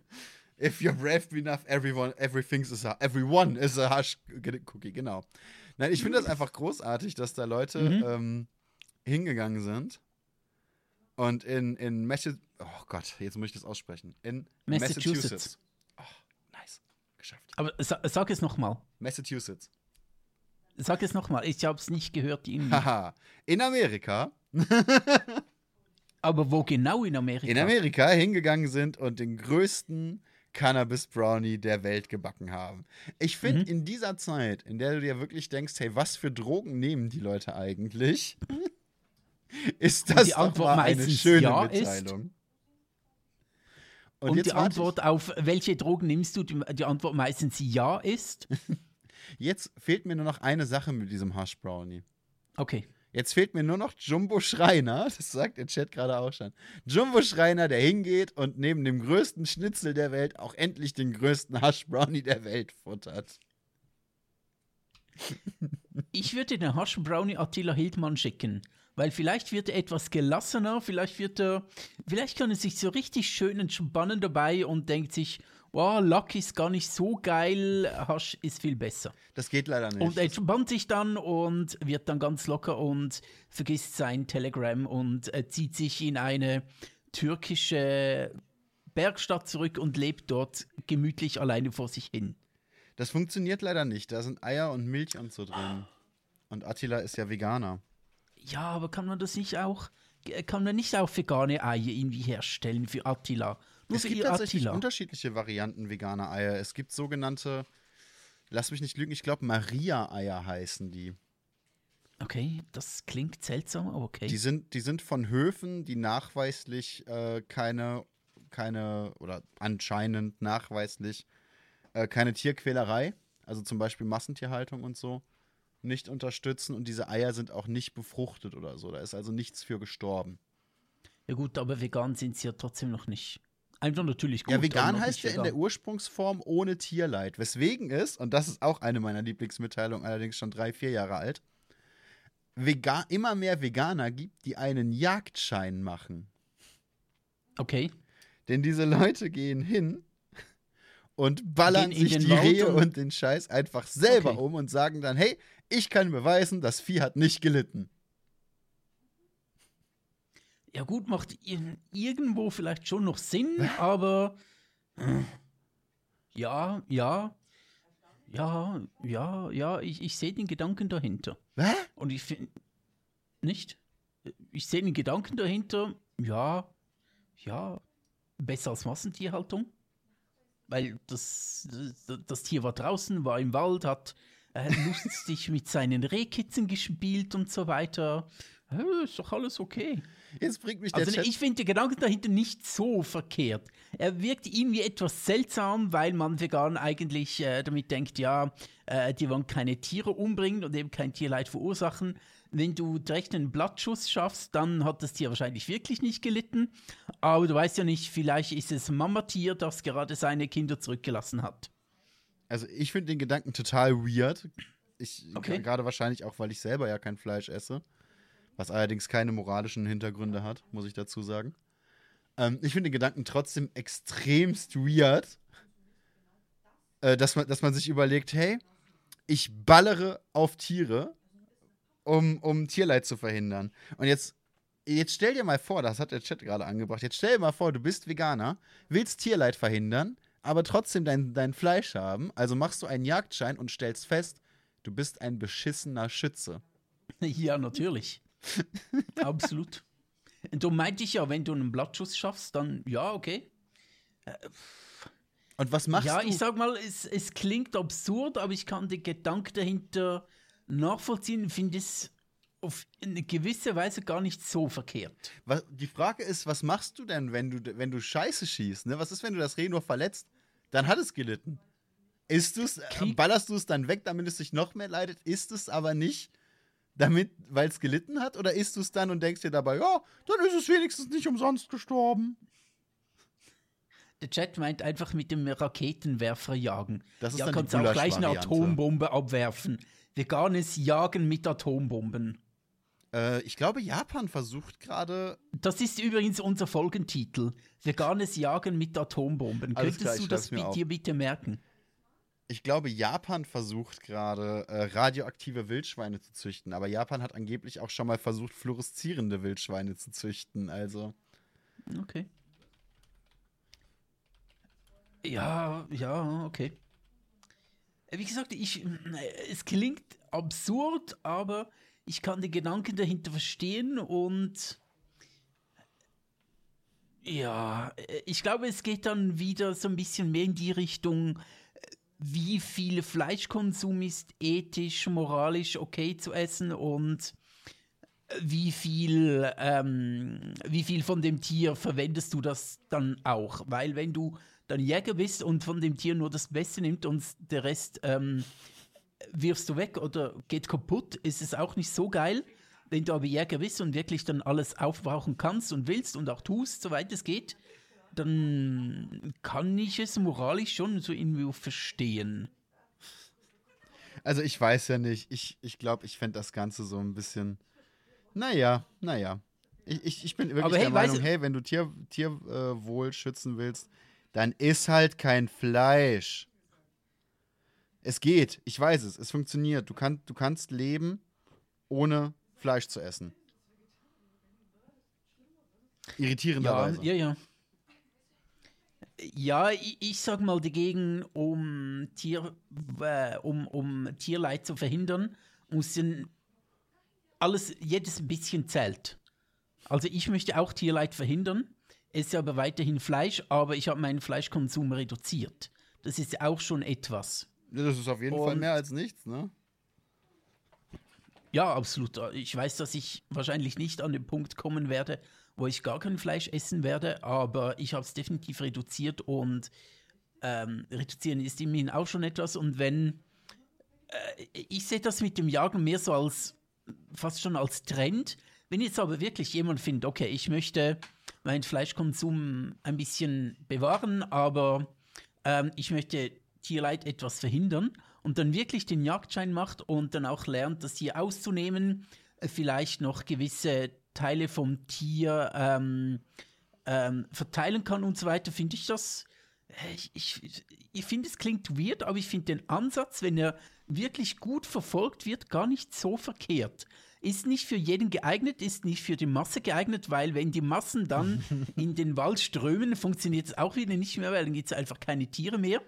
If you're brave enough, everyone, everything's is a, everyone is a Hush Cookie, genau. Nein, ich finde das einfach großartig, dass da Leute Mhm. ähm, hingegangen sind und in, in Massachusetts, oh Gott, jetzt muss ich das aussprechen, in Massachusetts. Massachusetts. Oh, nice, geschafft. Aber sa sag es nochmal. Massachusetts. Sag es nochmal. Ich habe es nicht gehört. Haha. In Amerika, Aber wo genau in Amerika? in Amerika hingegangen sind und den größten Cannabis Brownie der Welt gebacken haben. Ich finde, Mhm. in dieser Zeit, in der du dir wirklich denkst, hey, was für Drogen nehmen die Leute eigentlich? ist Und das die Antwort mal eine meistens schöne ja ist. Mitteilung. Und, jetzt die Antwort auf welche Drogen nimmst du, die, Antwort meistens ja ist. jetzt fehlt mir nur noch eine Sache mit diesem Hush Brownie. Okay. Jetzt fehlt mir nur noch Jumbo Schreiner, das sagt der Chat gerade auch schon. Jumbo Schreiner, der hingeht und neben dem größten Schnitzel der Welt auch endlich den größten Hush Brownie der Welt futtert. Ich würde den Hasch Brownie Attila Hildmann schicken. Weil vielleicht wird er etwas gelassener, vielleicht wird er, vielleicht kann er sich so richtig schön entspannen dabei und denkt sich, wow, Luck ist gar nicht so geil, Hasch ist viel besser. Das geht leider nicht. Und er entspannt sich dann und wird dann ganz locker und vergisst sein Telegram und äh, zieht sich in eine türkische Bergstadt zurück und lebt dort gemütlich alleine vor sich hin. das funktioniert leider nicht. Da sind Eier und Milch und so drin. Und Attila ist ja Veganer. Ja, aber kann man das nicht auch, äh, kann man nicht auch vegane Eier irgendwie herstellen für Attila? Nur Es für gibt tatsächlich Attila. unterschiedliche Varianten veganer Eier. Es gibt sogenannte, lass mich nicht lügen, ich glaube Maria-Eier heißen die. Okay, das klingt seltsam, aber okay. Die sind, die sind von Höfen, die nachweislich äh, keine, keine, oder anscheinend nachweislich äh, keine Tierquälerei, also zum Beispiel Massentierhaltung und so, nicht unterstützen. Und diese Eier sind auch nicht befruchtet oder so. Da ist also nichts für gestorben. ja gut, aber vegan sind sie ja trotzdem noch nicht. Einfach natürlich gut. ja, vegan heißt ja in vegan. der Ursprungsform ohne Tierleid. Weswegen ist, und das ist auch eine meiner Lieblingsmitteilungen, allerdings schon drei, vier Jahre alt, Vega immer mehr Veganer gibt, die einen Jagdschein machen. Okay. Denn diese Leute gehen hin und ballern in sich die Wald Rehe und- und den Scheiß einfach selber Okay. um und sagen dann, hey, ich kann beweisen, das Vieh hat nicht gelitten. Ja gut, macht ir- irgendwo vielleicht schon noch Sinn, aber äh, ja, ja, ja, ja, ja, ich, ich sehe den Gedanken dahinter. Hä? Und ich finde, nicht? Ich sehe den Gedanken dahinter, ja, ja, besser als Massentierhaltung. Weil das, das, das Tier war draußen, war im Wald, hat äh, lustig mit seinen Rehkitzen gespielt und so weiter. Äh, ist doch alles okay. Jetzt bringt mich der Also Chat. ich finde den Gedanken dahinter nicht so verkehrt. Er wirkt irgendwie etwas seltsam, weil man vegan eigentlich äh, damit denkt, ja, äh, die wollen keine Tiere umbringen und eben kein Tierleid verursachen. Wenn du direkt einen Blattschuss schaffst, dann hat das Tier wahrscheinlich wirklich nicht gelitten. Aber du weißt ja nicht, vielleicht ist es Mamatier, das gerade seine Kinder zurückgelassen hat. Also ich finde den Gedanken total weird. Ich, Okay. Gerade wahrscheinlich auch, weil ich selber ja kein Fleisch esse. Was allerdings keine moralischen Hintergründe hat, muss ich dazu sagen. Ähm, ich finde den Gedanken trotzdem extremst weird, äh, dass, man, dass man sich überlegt, hey, ich ballere auf Tiere, um, um Tierleid zu verhindern. Und jetzt, jetzt stell dir mal vor, das hat der Chat gerade angebracht, jetzt stell dir mal vor, du bist Veganer, willst Tierleid verhindern, aber trotzdem dein, dein Fleisch haben, also machst du einen Jagdschein und stellst fest, du bist ein beschissener Schütze. ja, natürlich. Absolut. Du meinte ich ja, wenn du einen Blattschuss schaffst, dann ja, okay. Und was machst ja, du? ich sag mal, es, es klingt absurd, aber ich kann den Gedanken dahinter nachvollziehen, finde es auf eine gewisse Weise gar nicht so verkehrt. Was, die Frage ist, was machst du denn, wenn du, wenn du Scheiße schießt? Ne? Was ist, wenn du das Reh nur verletzt? Dann hat es gelitten. Isst du's, äh, ballerst du es dann weg, damit es sich noch mehr leidet? Isst es aber nicht, damit, weil es gelitten hat? Oder isst du es dann und denkst dir dabei, ja, dann ist es wenigstens nicht umsonst gestorben? Der Chat meint einfach mit dem Raketenwerfer jagen. Das ist ja, dann kannst du auch gleich eine. Atombombe abwerfen. Veganes Jagen mit Atombomben. Äh, ich glaube, Japan versucht gerade. Das ist übrigens unser Folgentitel. Veganes Jagen mit Atombomben. Alles Könntest klar, du das mit dir bitte merken? Ich glaube, Japan versucht gerade äh, radioaktive Wildschweine zu züchten, aber Japan hat angeblich auch schon mal versucht, fluoreszierende Wildschweine zu züchten. Also, Okay. Ja, ja, okay. Äh, Wie gesagt, ich, es klingt absurd, aber ich kann die Gedanken dahinter verstehen und ja, ich glaube, es geht dann wieder so ein bisschen mehr in die Richtung, wie viel Fleischkonsum ist ethisch, moralisch okay zu essen und wie viel, ähm, wie viel von dem Tier verwendest du das dann auch? Weil wenn du dann Jäger bist und von dem Tier nur das Beste nimmt und der Rest ähm, wirfst du weg oder geht kaputt, ist es auch nicht so geil. Wenn du aber Jäger bist und wirklich dann alles aufbrauchen kannst und willst und auch tust, soweit es geht, dann kann ich es moralisch schon so irgendwie verstehen. also ich weiß ja nicht. Ich glaube, ich, glaub, ich fände das Ganze so ein bisschen. Naja, naja. Ich, ich, ich bin wirklich Aber hey, der Meinung, hey, wenn du Tierwohl Tier, äh, Wohl schützen willst, dann iss halt kein Fleisch. Es geht, ich weiß es, es funktioniert. Du, kann, du kannst leben, ohne Fleisch zu essen. Ja, Irritierenderweise. ja, ja. Ja, ich, ich sag mal dagegen, um, Tier, äh, um, um Tierleid zu verhindern, muss alles, jedes bisschen zählt. Also ich möchte auch Tierleid verhindern, esse aber weiterhin Fleisch, aber ich habe meinen Fleischkonsum reduziert. Das ist auch schon etwas. Das ist auf jeden Fall Und- mehr als nichts, ne? Ja, absolut. Ich weiß, dass ich wahrscheinlich nicht an den Punkt kommen werde, wo ich gar kein Fleisch essen werde, aber ich habe es definitiv reduziert und ähm, reduzieren ist immerhin auch schon etwas. Und wenn äh, ich sehe das mit dem Jagen mehr so als fast schon als Trend. Wenn jetzt aber wirklich jemand findet, okay, ich möchte meinen Fleischkonsum ein bisschen bewahren, aber ähm, ich möchte Tierleid etwas verhindern und dann wirklich den Jagdschein macht und dann auch lernt, das Tier auszunehmen, äh, vielleicht noch gewisse Teile vom Tier ähm, ähm, verteilen kann und so weiter, finde ich das. äh, Ich, ich, ich finde, es klingt weird, aber ich finde den Ansatz, wenn er wirklich gut verfolgt wird, gar nicht so verkehrt. Ist nicht für jeden geeignet, ist nicht für die Masse geeignet, weil wenn die Massen dann in den Wald strömen, funktioniert es auch wieder nicht mehr, weil dann gibt es einfach keine Tiere mehr.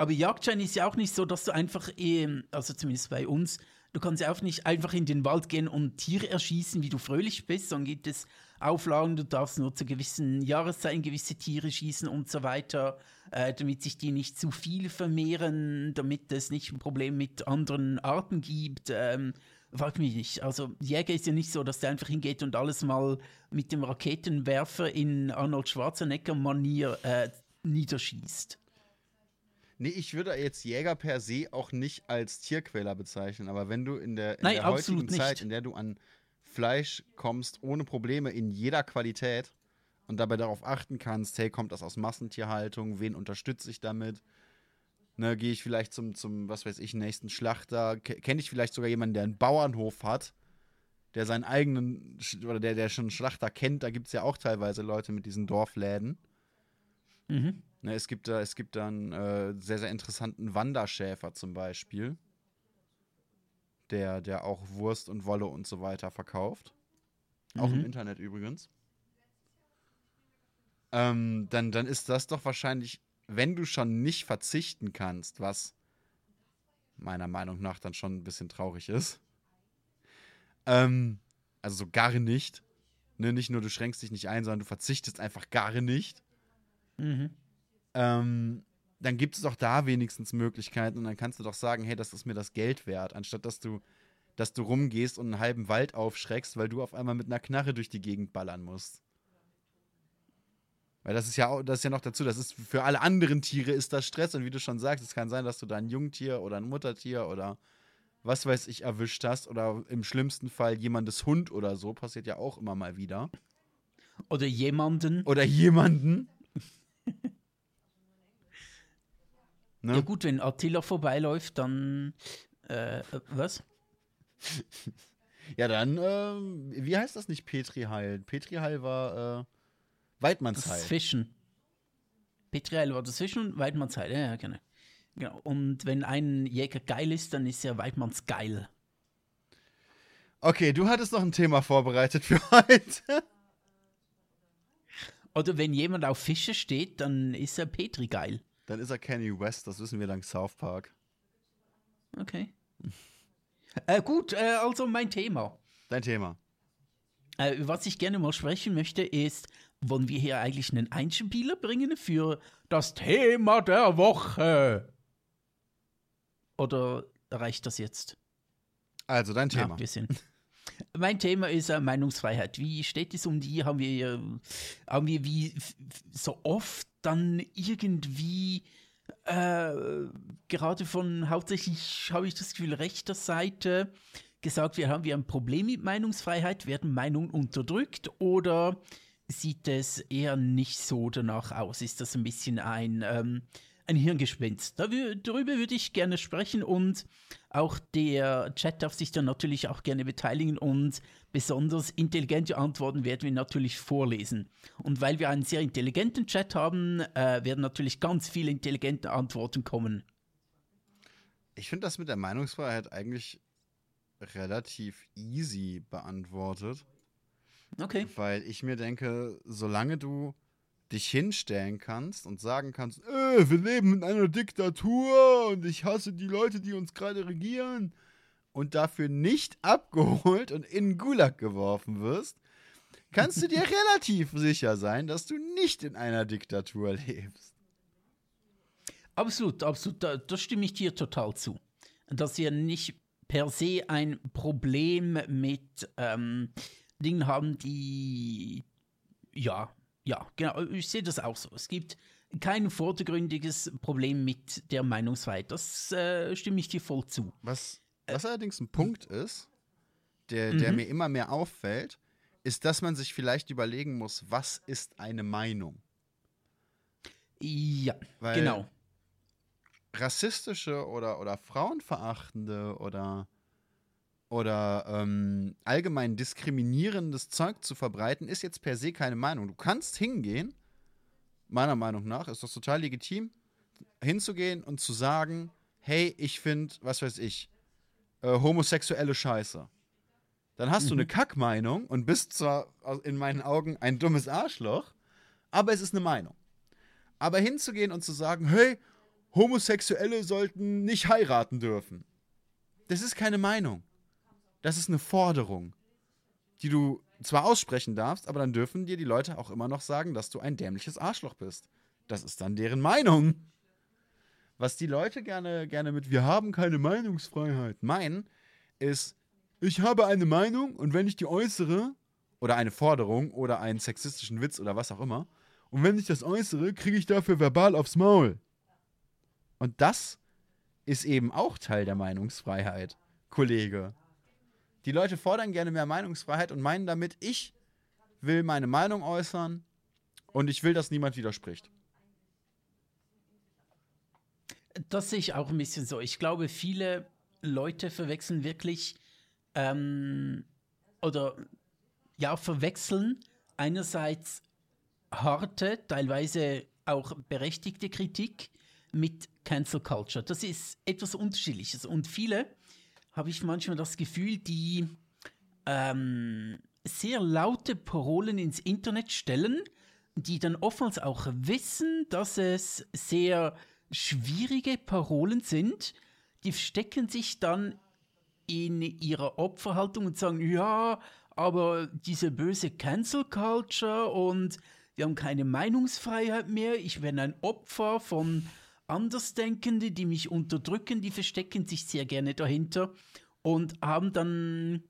Aber Jagdschein ist ja auch nicht so, dass du einfach, ähm, also zumindest bei uns, du kannst ja auch nicht einfach in den Wald gehen und Tiere erschießen, wie du fröhlich bist, sondern gibt es Auflagen, du darfst nur zu gewissen Jahreszeiten gewisse Tiere schießen und so weiter, äh, damit sich die nicht zu viel vermehren, damit es nicht ein Problem mit anderen Arten gibt. Ähm, frag mich nicht. Also Jäger ist ja nicht so, dass der einfach hingeht und alles mal mit dem Raketenwerfer in Arnold Schwarzenegger-Manier äh, niederschießt. Nee, ich würde jetzt Jäger per se auch nicht als Tierquäler bezeichnen, aber wenn du in der, in Nein, der heutigen Zeit, nicht. in der du an Fleisch kommst, ohne Probleme in jeder Qualität und dabei darauf achten kannst, hey, kommt das aus Massentierhaltung, wen unterstütze ich damit? Ne, gehe ich vielleicht zum, zum, was weiß ich, nächsten Schlachter, Ke- kenne ich vielleicht sogar jemanden, der einen Bauernhof hat, der seinen eigenen, oder der, der schon einen Schlachter kennt, da gibt es ja auch teilweise Leute mit diesen Dorfläden. Mhm. Ne, es gibt da, es gibt da einen äh, sehr, sehr interessanten Wanderschäfer zum Beispiel, der, der auch Wurst und Wolle und so weiter verkauft. Auch im Mhm. Internet übrigens. Ähm, dann, dann ist das doch wahrscheinlich, wenn du schon nicht verzichten kannst, was meiner Meinung nach dann schon ein bisschen traurig ist. Ähm, also so gar nicht. Ne, nicht nur du schränkst dich nicht ein, sondern du verzichtest einfach gar nicht. Mhm. Ähm, dann gibt es doch da wenigstens Möglichkeiten und dann kannst du doch sagen, hey, das ist mir das Geld wert, anstatt dass du, dass du rumgehst und einen halben Wald aufschreckst, weil du auf einmal mit einer Knarre durch die Gegend ballern musst. Weil das ist ja auch, das ist ja noch dazu, das ist für alle anderen Tiere ist das Stress und wie du schon sagst, es kann sein, dass du da ein Jungtier oder ein Muttertier oder was weiß ich erwischt hast oder im schlimmsten Fall jemandes Hund oder so, passiert ja auch immer mal wieder. Oder jemanden. Oder jemanden. Ne? Ja gut, wenn Attila vorbeiläuft, dann äh, was? ja, dann, äh, wie heißt das nicht Petri Heil? Petri Heil war äh, Weidmannsheil. Das Fischen. Petri Heil war das Fischen und Weidmannsheil, ja, ja, genau. genau. Und wenn ein Jäger geil ist, dann ist er Weidmanns geil. Okay, du hattest noch ein Thema vorbereitet für heute. Oder wenn jemand auf Fische steht, dann ist er Petri geil. Dann ist er Kenny West, das wissen wir dank South Park. Okay. äh, gut, äh, also mein Thema. Dein Thema. Äh, was ich gerne mal sprechen möchte, ist, wollen wir hier eigentlich einen Einspieler bringen für das Thema der Woche? Oder reicht das jetzt? Also dein Thema. Ja, wir sind. Mein Thema ist äh, Meinungsfreiheit. Wie steht es um die? Haben wir, äh, haben wir wie so oft dann irgendwie äh, gerade von hauptsächlich, habe ich das Gefühl, rechter Seite gesagt, wir haben wir ein Problem mit Meinungsfreiheit, werden Meinungen unterdrückt oder sieht es eher nicht so danach aus? Ist das ein bisschen ein, ähm, ein Hirngespinst? darüber würde ich gerne sprechen und auch der Chat darf sich dann natürlich auch gerne beteiligen und besonders intelligente Antworten werden wir natürlich vorlesen. Und weil wir einen sehr intelligenten Chat haben, äh, werden natürlich ganz viele intelligente Antworten kommen. Ich finde das mit der Meinungsfreiheit eigentlich relativ easy beantwortet. Okay. Weil ich mir denke, solange du dich hinstellen kannst und sagen kannst, äh, wir leben in einer Diktatur und ich hasse die Leute, die uns gerade regieren und dafür nicht abgeholt und in Gulag geworfen wirst, kannst du dir relativ sicher sein, dass du nicht in einer Diktatur lebst. Absolut, absolut, da, da stimme ich dir total zu. Dass ihr nicht per se ein Problem mit ähm, Dingen haben, die ja, ja, genau, ich sehe das auch so. Es gibt kein vordergründiges Problem mit der Meinungsfreiheit. Das äh, stimme ich dir voll zu. Was, was allerdings ein Punkt ist, der, der mhm. mir immer mehr auffällt, ist, dass man sich vielleicht überlegen muss, was ist eine Meinung? Ja, Weil genau. Rassistische oder, oder frauenverachtende oder oder ähm, allgemein diskriminierendes Zeug zu verbreiten, ist jetzt per se keine Meinung. Du kannst hingehen, meiner Meinung nach, ist das total legitim, hinzugehen und zu sagen, hey, ich finde, was weiß ich, äh, homosexuelle Scheiße. Dann hast mhm. du eine Kackmeinung und bist zwar in meinen Augen ein dummes Arschloch, aber es ist eine Meinung. Aber hinzugehen und zu sagen, hey, Homosexuelle sollten nicht heiraten dürfen. Das ist keine Meinung. Das ist eine Forderung, die du zwar aussprechen darfst, aber dann dürfen dir die Leute auch immer noch sagen, dass du ein dämliches Arschloch bist. Das ist dann deren Meinung. Was die Leute gerne, gerne mit wir haben keine Meinungsfreiheit meinen, ist, ich habe eine Meinung und wenn ich die äußere, oder eine Forderung oder einen sexistischen Witz oder was auch immer, und wenn ich das äußere, kriege ich dafür verbal aufs Maul. Und das ist eben auch Teil der Meinungsfreiheit, Kollege. Die Leute fordern gerne mehr Meinungsfreiheit und meinen damit, ich will meine Meinung äußern und ich will, dass niemand widerspricht. Das sehe ich auch ein bisschen so. Ich glaube, viele Leute verwechseln wirklich ähm, oder ja, verwechseln einerseits harte, teilweise auch berechtigte Kritik mit Cancel Culture. Das ist etwas Unterschiedliches. Und viele habe ich manchmal das Gefühl, die ähm, sehr laute Parolen ins Internet stellen, die dann oftmals auch wissen, dass es sehr schwierige Parolen sind. Die stecken sich dann in ihrer Opferhaltung und sagen, ja, aber diese böse Cancel Culture und wir haben keine Meinungsfreiheit mehr, ich bin ein Opfer von Andersdenkenden, die mich unterdrücken, die verstecken sich sehr gerne dahinter und haben dann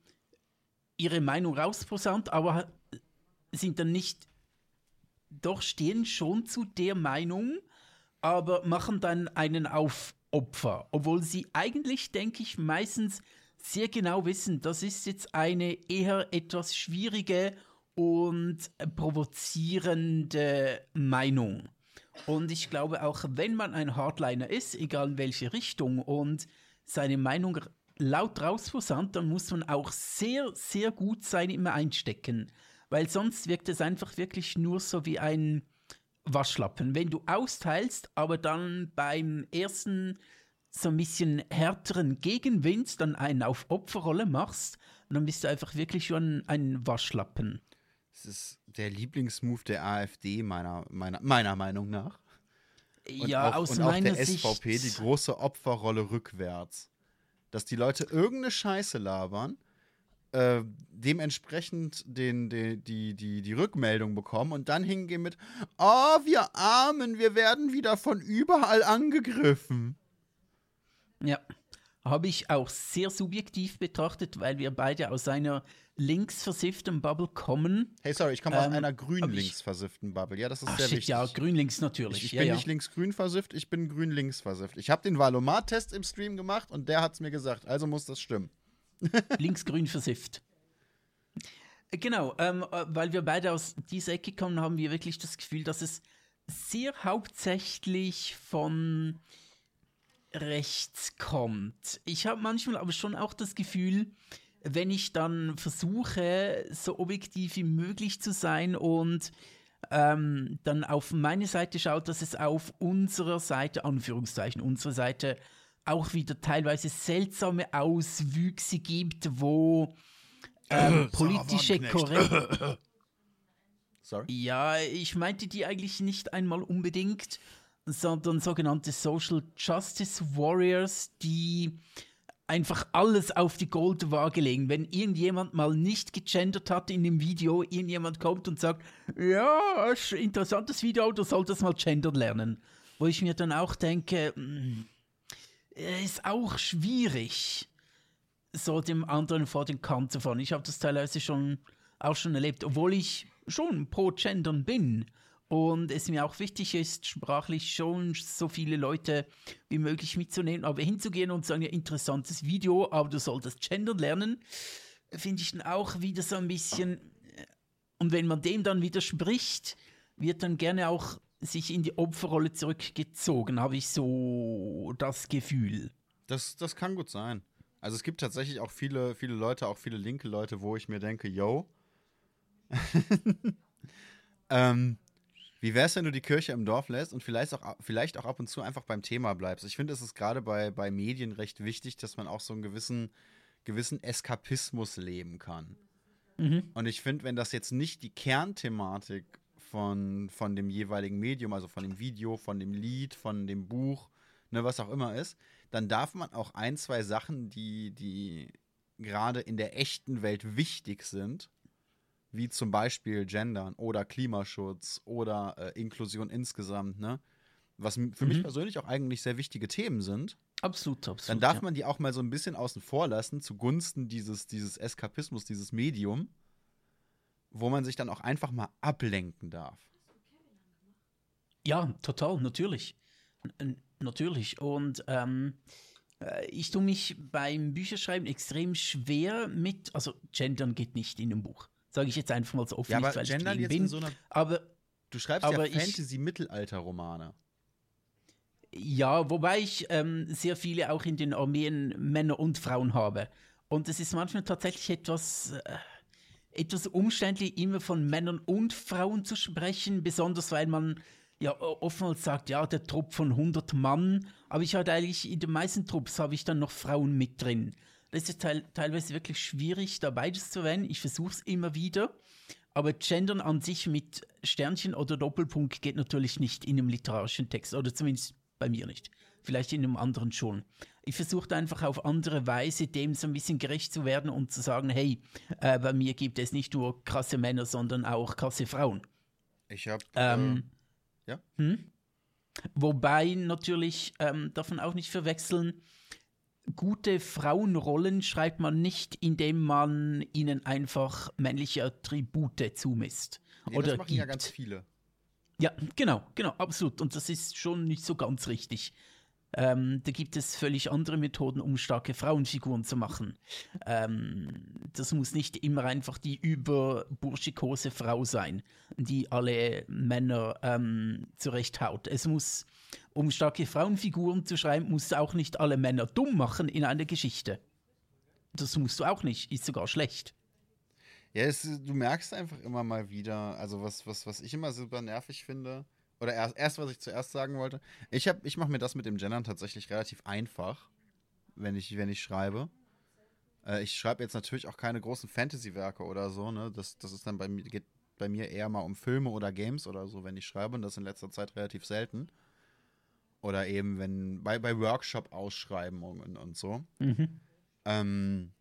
ihre Meinung rausposaunt, aber sind dann nicht, doch stehen schon zu der Meinung, aber machen dann einen auf Opfer, obwohl sie eigentlich, denke ich, meistens sehr genau wissen, das ist jetzt eine eher etwas schwierige und provozierende Meinung. Und ich glaube auch, wenn man ein Hardliner ist, egal in welche Richtung, und seine Meinung laut rausposaunt, dann muss man auch sehr, sehr gut sein im Einstecken. Weil sonst wirkt es einfach wirklich nur so wie ein Waschlappen. Wenn du austeilst, aber dann beim ersten so ein bisschen härteren Gegenwind dann einen auf Opferrolle machst, dann bist du einfach wirklich schon ein Waschlappen. Das ist der Lieblingsmove der AfD, meiner, meiner, meiner Meinung nach. Und ja, auch, aus und auch meiner der SVP, Sicht. die große Opferrolle rückwärts. Dass die Leute irgendeine Scheiße labern, äh, dementsprechend den, den, die, die, die Rückmeldung bekommen und dann hingehen mit, oh, wir Armen, wir werden wieder von überall angegriffen. Ja, habe ich auch sehr subjektiv betrachtet, weil wir beide aus einer linksversifften Bubble kommen. Hey, sorry, ich komme aus Ähm, einer aber ich- grün-links versifften Bubble. Ja, das ist Ach sehr shit, wichtig. ja, grün-links natürlich. Ich, ich ja, bin ja. nicht links-grün versifft, ich bin grün-links versifft. Ich habe den Valomat-Test im Stream gemacht und der hat es mir gesagt, also muss das stimmen. links-grün versifft. Genau, ähm, äh, weil wir beide aus dieser Ecke kommen, haben wir wirklich das Gefühl, dass es sehr hauptsächlich von rechts kommt. Ich habe manchmal aber schon auch das Gefühl, wenn ich dann versuche, so objektiv wie möglich zu sein und ähm, dann auf meine Seite schaut, dass es auf unserer Seite, Anführungszeichen, unsere Seite auch wieder teilweise seltsame Auswüchse gibt, wo ähm, politische Korrekt. Sorry. Ja, ich meinte die eigentlich nicht einmal unbedingt, sondern sogenannte Social Justice Warriors, die einfach alles auf die Goldwaage legen. Wenn irgendjemand mal nicht gegendert hat in dem Video, irgendjemand kommt und sagt, ja, interessantes Video, du solltest mal gendern lernen. Wo ich mir dann auch denke, mm, ist auch schwierig, so dem anderen vor den Kant zu fahren. Ich habe das teilweise schon auch schon erlebt, obwohl ich schon pro Gendern bin und es mir auch wichtig ist, sprachlich schon so viele Leute wie möglich mitzunehmen, aber hinzugehen und sagen, ja, interessantes Video, aber du solltest gendern lernen, finde ich dann auch wieder so ein bisschen. äh, Und wenn man dem dann widerspricht, wird dann gerne auch sich in die Opferrolle zurückgezogen, habe ich so das Gefühl. Das, das kann gut sein. Also es gibt tatsächlich auch viele, viele Leute, auch viele linke Leute, wo ich mir denke, yo, ähm, wie wär's, wenn du die Kirche im Dorf lässt und vielleicht auch, vielleicht auch ab und zu einfach beim Thema bleibst? Ich finde, es ist gerade bei, bei Medien recht wichtig, dass man auch so einen gewissen, gewissen Eskapismus leben kann. Und ich finde, wenn das jetzt nicht die Kernthematik von, von dem jeweiligen Medium, also von dem Video, von dem Lied, von dem Buch, ne, was auch immer ist, dann darf man auch ein, zwei Sachen, die, die gerade in der echten Welt wichtig sind, wie zum Beispiel Gendern oder Klimaschutz oder äh, Inklusion insgesamt, ne? Was für mich Mhm. persönlich auch eigentlich sehr wichtige Themen sind, Absolut, absolut. dann darf ja. man die auch mal so ein bisschen außen vor lassen, zugunsten dieses, dieses Eskapismus, dieses Medium, wo man sich dann auch einfach mal ablenken darf. Ja, total, natürlich. Natürlich. Und ähm, äh, ich tue mich beim Bücherschreiben extrem schwer mit, also Gendern geht nicht in einem Buch. Sage ich jetzt einfach mal so offen, Ja, nicht, weil ich bin. in so einer. aber Du schreibst aber ja Fantasy-Mittelalter-Romane. ja, wobei ich ähm, sehr viele auch in den Armeen Männer und Frauen habe. Und es ist manchmal tatsächlich etwas, äh, etwas umständlich, immer von Männern und Frauen zu sprechen, besonders weil man ja oftmals sagt, ja, der Trupp von 100 Mann, aber ich hatte eigentlich in den meisten Trupps habe ich dann noch Frauen mit drin. Das ist teil teilweise wirklich schwierig, da beides zu wählen. Ich versuche es immer wieder. Aber Gendern an sich mit Sternchen oder Doppelpunkt geht natürlich nicht in einem literarischen Text, oder zumindest bei mir nicht. Vielleicht in einem anderen schon. Ich versuche einfach auf andere Weise dem so ein bisschen gerecht zu werden und zu sagen, hey, äh, bei mir gibt es nicht nur krasse Männer, sondern auch krasse Frauen. Ich habe. Ähm, ja? Hm? Wobei natürlich, ähm, darf man auch nicht verwechseln, gute Frauenrollen schreibt man nicht, indem man ihnen einfach männliche Attribute zumisst. nee, oder das machen gibt. ja ganz viele. Ja, genau, genau, absolut. Und das ist schon nicht so ganz richtig. Ähm, da gibt es völlig andere Methoden, um starke Frauenfiguren zu machen. Ähm, das muss nicht immer einfach die überburschikose Frau sein, die alle Männer ähm, zurechthaut. Es muss, um starke Frauenfiguren zu schreiben, musst du auch nicht alle Männer dumm machen in einer Geschichte. Das musst du auch nicht, ist sogar schlecht. Ja, es, du merkst einfach immer mal wieder, also was, was, was ich immer super nervig finde, oder erst, erst was ich zuerst sagen wollte, ich, hab- ich mache mir das mit dem Gendern tatsächlich relativ einfach, wenn ich, wenn ich schreibe. Äh, ich schreibe jetzt natürlich auch keine großen Fantasy-Werke oder so, ne? Das, das ist dann bei mir, geht bei mir eher mal um Filme oder Games oder so, wenn ich schreibe, und das in letzter Zeit relativ selten. Oder eben, wenn, bei, bei Workshop-Ausschreibungen und so. Mhm. Ähm,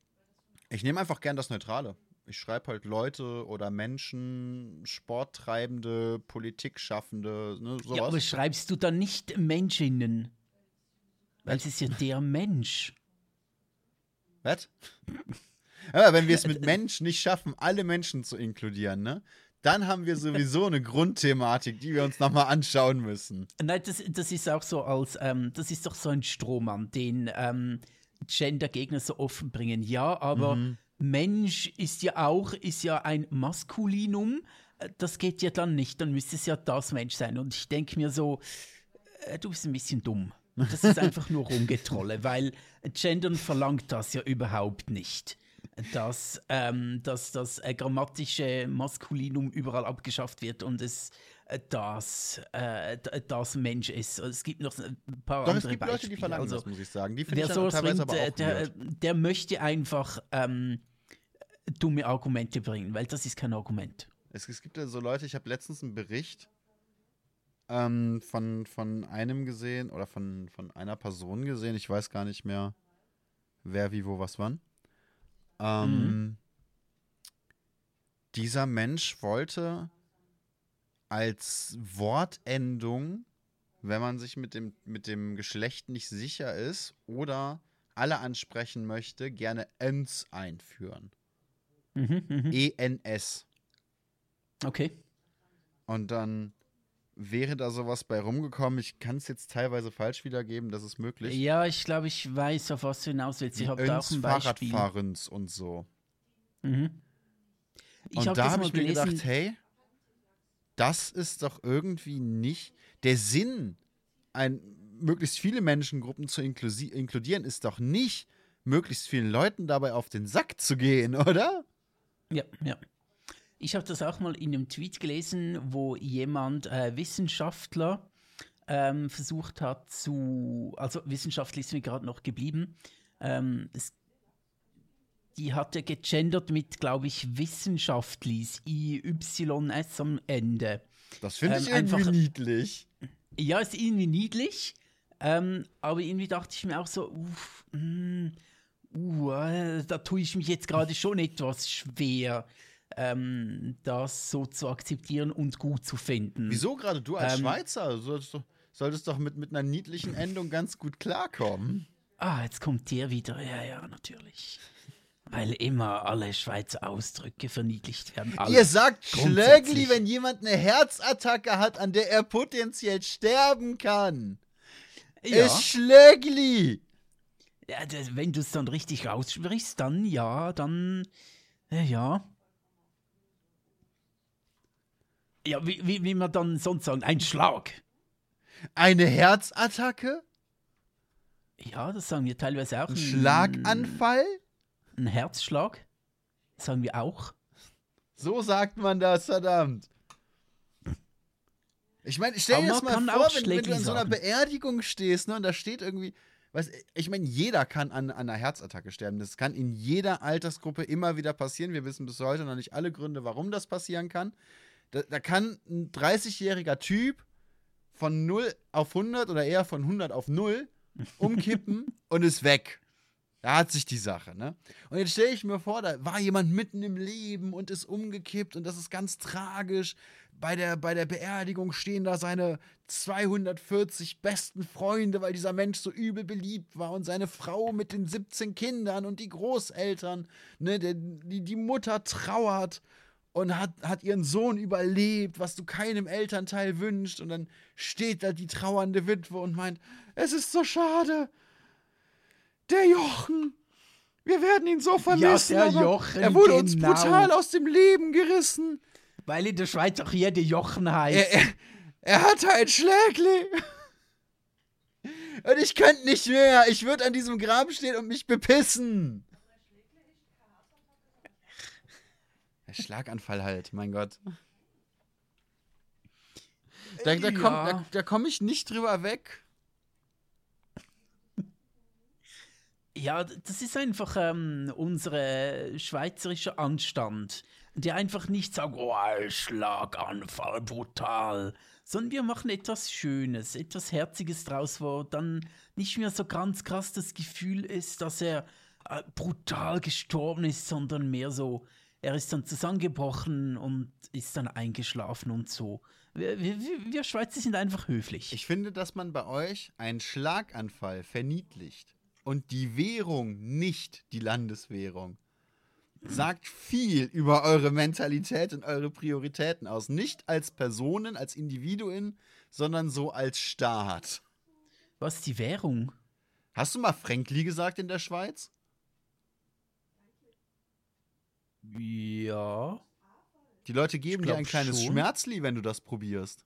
ich nehme einfach gern das Neutrale. Ich schreibe halt Leute oder Menschen, Sporttreibende, Politikschaffende, ne, sowas. Ja, aber schreibst du dann nicht Menschinnen? Weil es ist ja der Mensch. Was? Aber wenn wir es mit Mensch nicht schaffen, alle Menschen zu inkludieren, ne? Dann haben wir sowieso eine Grundthematik, die wir uns nochmal anschauen müssen. Nein, das, das ist auch so als, ähm, das ist doch so ein Strohmann, den ähm, Gender-Gegner so offen bringen. Ja, aber Mensch ist ja auch, ist ja ein Maskulinum. Äh, Das geht ja dann nicht, dann müsste es ja das Mensch sein. Und ich denke mir so, äh, du bist ein bisschen dumm. Das ist einfach nur Rumgetrolle, weil Gendern verlangt das ja überhaupt nicht. Dass, ähm, dass das äh, grammatische Maskulinum überall abgeschafft wird und es äh, das, äh, das Mensch ist. Es gibt noch ein paar Doch, es andere gibt Leute, Beispiele. die verlangen also, das, muss ich sagen. Die finde ich teilweise aber äh, auch der, der möchte einfach ähm, dumme Argumente bringen, weil das ist kein Argument. Es, es gibt ja so Leute, ich habe letztens einen Bericht ähm, von, von einem gesehen oder von, von einer Person gesehen, ich weiß gar nicht mehr, wer, wie, wo, was, wann. Ähm, Dieser Mensch wollte als Wortendung, wenn man sich mit dem, mit dem Geschlecht nicht sicher ist oder alle ansprechen möchte, gerne ens einführen. Mhm, mhm. ENS. Okay. Und dann wäre da sowas bei rumgekommen. Ich kann es jetzt teilweise falsch wiedergeben, das ist möglich. Ja, ich glaube, ich weiß, auf was du hinaus willst. Ich habe da auch ein Beispiel. Fahrradfahrens und so. Mhm. Ich und hab da habe ich mir gelesen. gedacht, hey, das ist doch irgendwie nicht der Sinn, ein, möglichst viele Menschengruppen zu inkludieren, ist doch nicht, möglichst vielen Leuten dabei auf den Sack zu gehen, oder? Ja, ja. Ich habe das auch mal in einem Tweet gelesen, wo jemand, äh, Wissenschaftler, ähm, versucht hat zu, also wissenschaftlich ist mir gerade noch geblieben, ähm, es, die hatte gegendert mit, glaube ich, wissenschaftlich, IYS am Ende. Das finde Ähm, ich irgendwie einfach- niedlich. Ja, ist irgendwie niedlich, ähm, aber irgendwie dachte ich mir auch so, uff, mm, uh, da tue ich mich jetzt gerade schon etwas schwer, ähm, das so zu akzeptieren und gut zu finden. Wieso gerade du als Ähm, Schweizer? Du solltest doch, solltest doch mit, mit einer niedlichen Endung ganz gut klarkommen. Ah, jetzt kommt der wieder. Ja, ja, natürlich. Weil immer alle Schweizer Ausdrücke verniedlicht werden. Alle. Ihr sagt. Schlögli, wenn jemand eine Herzattacke hat, an der er potenziell sterben kann. ja, Ist Schlögli. Ja, das, wenn du es dann richtig aussprichst, dann ja, dann äh, ja. Ja, wie, wie, wie man dann sonst sagen, ein Schlag. Eine Herzattacke? Ja, das sagen wir teilweise auch. Ein Schlaganfall? Ein Herzschlag. Sagen wir auch. So sagt man das, verdammt. Ich meine, stell dir das mal vor, wenn, wenn du an so einer. Beerdigung stehst, ne, und da steht irgendwie, was, ich meine, jeder kann an, an einer Herzattacke sterben. Das kann in jeder Altersgruppe immer wieder passieren. Wir wissen bis heute noch nicht alle Gründe, warum das passieren kann. Da, da kann ein 30-jähriger Typ von 0 auf 100 oder eher von 100 auf 0 umkippen und ist weg. Da hat sich die Sache, ne? Und jetzt stelle ich mir vor, da war jemand mitten im Leben und ist umgekippt und das ist ganz tragisch. Bei der, bei der Beerdigung stehen da seine 240 besten Freunde, weil dieser Mensch so übel beliebt war und seine Frau mit den 17 Kindern und die Großeltern, ne? Die, die Mutter trauert und hat, hat ihren Sohn überlebt, was du keinem Elternteil wünschst. Und dann steht da die trauernde Witwe und meint, es ist so schade der Jochen. Wir werden ihn so vermissen. Ja, der Jochen. Er wurde genau. uns brutal aus dem Leben gerissen. Weil in der Schweiz auch jeder Jochen heißt. Er, er, er hatte ein Schlägli. Und ich könnte nicht mehr. Ich würde an diesem Grab stehen und mich bepissen. Der Schlaganfall halt, mein Gott. Da, da komme da, da komm ich nicht drüber weg. Ja, das ist einfach ähm, unsere schweizerische Anstand. Die einfach nicht sagen, oh, Schlaganfall, brutal. Sondern wir machen etwas Schönes, etwas Herziges draus, wo dann nicht mehr so ganz krass das Gefühl ist, dass er äh, brutal gestorben ist, sondern mehr so, er ist dann zusammengebrochen und ist dann eingeschlafen und so. Wir, wir, wir Schweizer sind einfach höflich. Ich finde, dass man bei euch einen Schlaganfall verniedlicht und die Währung nicht die Landeswährung. Sagt viel über eure Mentalität und eure Prioritäten aus. Nicht als Personen, als Individuen, sondern so als Staat. Was ist die Währung? Hast du mal Frankli gesagt in der Schweiz? Ja. Die Leute geben dir ein kleines schon. Schmerzli, wenn du das probierst.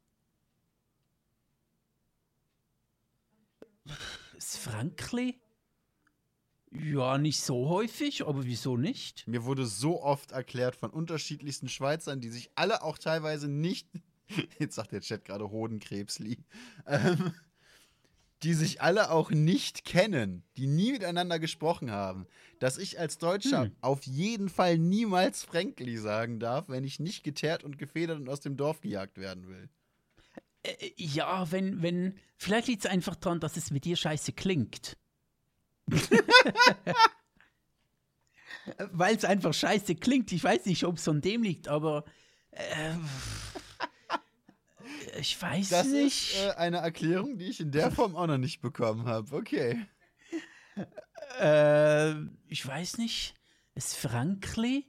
Ist Frankli? Ja, nicht so häufig, aber wieso nicht? Mir wurde so oft erklärt von unterschiedlichsten Schweizern, die sich alle auch teilweise nicht, jetzt sagt der Chat gerade Hodenkrebsli, ähm, die sich alle auch nicht kennen, die nie miteinander gesprochen haben, dass ich als Deutscher hm. auf jeden Fall niemals Frankli sagen darf, wenn ich nicht geteert und gefedert und aus dem Dorf gejagt werden will. Äh, ja, wenn, wenn, vielleicht liegt es einfach daran, dass es mit dir scheiße klingt. Weil es einfach scheiße klingt. Ich weiß nicht, ob es an dem liegt, aber. Äh, ich weiß das nicht. Das ist äh, eine Erklärung, die ich in der Form auch noch nicht bekommen habe. Okay. Äh, ich weiß nicht. Ist Frankli?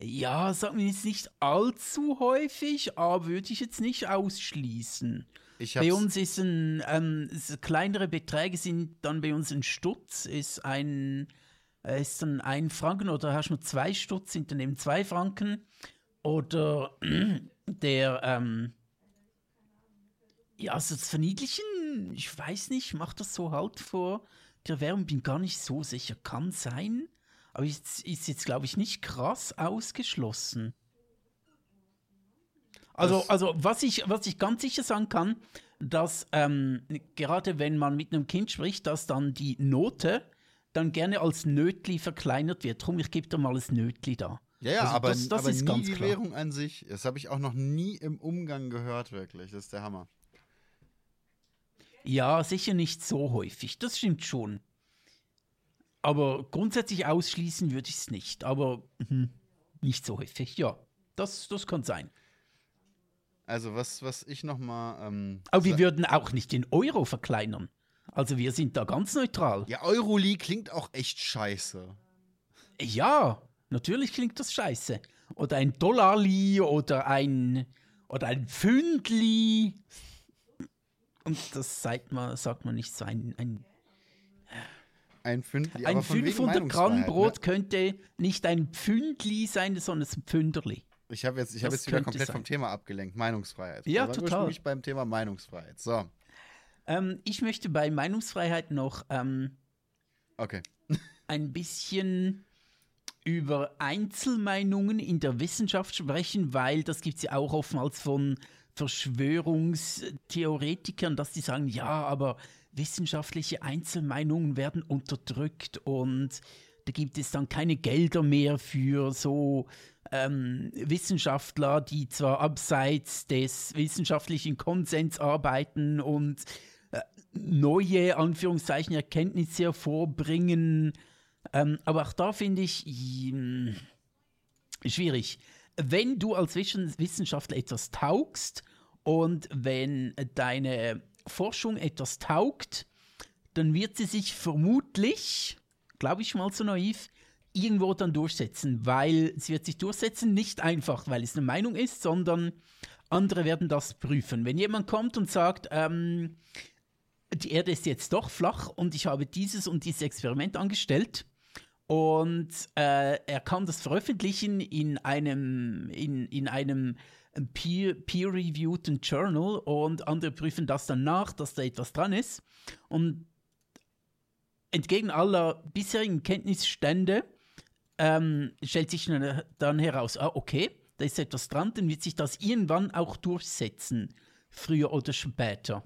Ja, sagt mir jetzt nicht allzu häufig, aber würde ich jetzt nicht ausschließen bei uns ist ein, ähm, kleinere Beträge sind dann bei uns ein Stutz, ist ein, äh, ist dann ein Franken oder hast du nur zwei Stutz, sind dann eben zwei Franken. Oder der, ähm, ja, also das Verniedlichen, ich weiß nicht, macht das so halt vor der Währung, bin gar nicht so sicher, kann sein. Aber ist, ist jetzt, glaube ich, nicht krass ausgeschlossen. Also, also was, ich, was ich ganz sicher sagen kann, dass ähm, gerade wenn man mit einem Kind spricht, dass dann die Note dann gerne als Nötli verkleinert wird. Drum, ich gebe dir mal das Nötli da. Ja, ja, also aber, das, das aber ist nie ganz die klar. Währung an sich. Das habe ich auch noch nie im Umgang gehört, wirklich. Das ist der Hammer. Ja, sicher nicht so häufig. Das stimmt schon. Aber grundsätzlich ausschließen würde ich es nicht. Aber hm, nicht so häufig, ja. Das, das kann sein. Also was, was ich noch mal. Ähm, Aber wir würden auch nicht den Euro verkleinern. Also wir sind da ganz neutral. Ja, Euroli klingt auch echt scheiße. Ja, natürlich klingt das scheiße. Oder ein Dollarli oder ein oder ein Pfündli. Und das sagt man, sagt man nicht so ein, ein ein Pfündli. Ein 500 Gramm Brot ne? könnte nicht ein Pfündli sein, sondern ein Pfünderli. Ich habe jetzt, ich hab jetzt wieder komplett sein. vom Thema abgelenkt. Meinungsfreiheit. Ja, Aber total. Ich beim Thema Meinungsfreiheit. So. Ähm, ich möchte bei Meinungsfreiheit noch ähm, okay. ein bisschen über Einzelmeinungen in der Wissenschaft sprechen, weil das gibt es ja auch oftmals von Verschwörungstheoretikern, dass die sagen, ja, aber wissenschaftliche Einzelmeinungen werden unterdrückt und da gibt es dann keine Gelder mehr für so ähm, Wissenschaftler, die zwar abseits des wissenschaftlichen Konsens arbeiten und äh, neue, Anführungszeichen, Erkenntnisse hervorbringen. Ähm, aber auch da finde ich hm, schwierig. Wenn du als Wissenschaftler etwas taugst und wenn deine Forschung etwas taugt, dann wird sie sich vermutlich, glaube ich mal so naiv, irgendwo dann durchsetzen, weil sie wird sich durchsetzen, nicht einfach, weil es eine Meinung ist, sondern andere werden das prüfen. Wenn jemand kommt und sagt, ähm, die Erde ist jetzt doch flach und ich habe dieses und dieses Experiment angestellt und äh, er kann das veröffentlichen in einem, in, in einem peer-reviewten peer Journal und andere prüfen das dann nach, dass da etwas dran ist. Und entgegen aller bisherigen Kenntnisstände ähm, stellt sich dann heraus, ah, okay, da ist etwas dran, dann wird sich das irgendwann auch durchsetzen, früher oder später.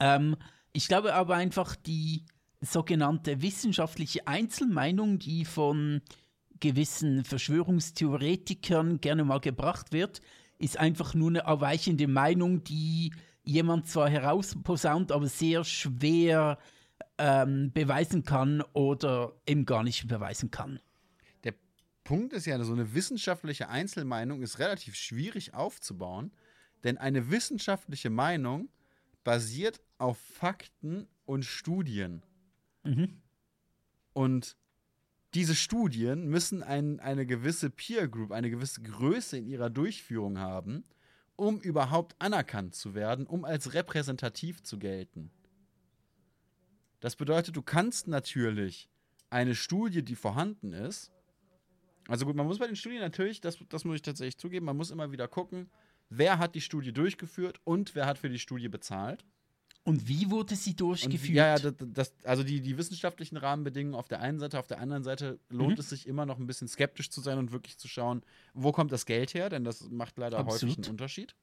Ähm, ich glaube aber einfach, die sogenannte wissenschaftliche Einzelmeinung, die von gewissen Verschwörungstheoretikern gerne mal gebracht wird, ist einfach nur eine erweichende Meinung, die jemand zwar herausposaunt, aber sehr schwer ähm, beweisen kann oder eben gar nicht beweisen kann. Punkt ist ja, so eine wissenschaftliche Einzelmeinung ist relativ schwierig aufzubauen, denn eine wissenschaftliche Meinung basiert auf Fakten und Studien. Mhm. Und diese Studien müssen ein, eine gewisse Peer Group, eine gewisse Größe in ihrer Durchführung haben, um überhaupt anerkannt zu werden, um als repräsentativ zu gelten. Das bedeutet, du kannst natürlich eine Studie, die vorhanden ist, also gut, man muss bei den Studien natürlich, das, das muss ich tatsächlich zugeben, man muss immer wieder gucken, wer hat die Studie durchgeführt und wer hat für die Studie bezahlt. Und wie wurde sie durchgeführt? Ja, ja, das, das, also die, die wissenschaftlichen Rahmenbedingungen auf der einen Seite, auf der anderen Seite lohnt mhm. es sich immer noch ein bisschen skeptisch zu sein und wirklich zu schauen, wo kommt das Geld her, denn das macht leider Absolut. häufig einen Unterschied.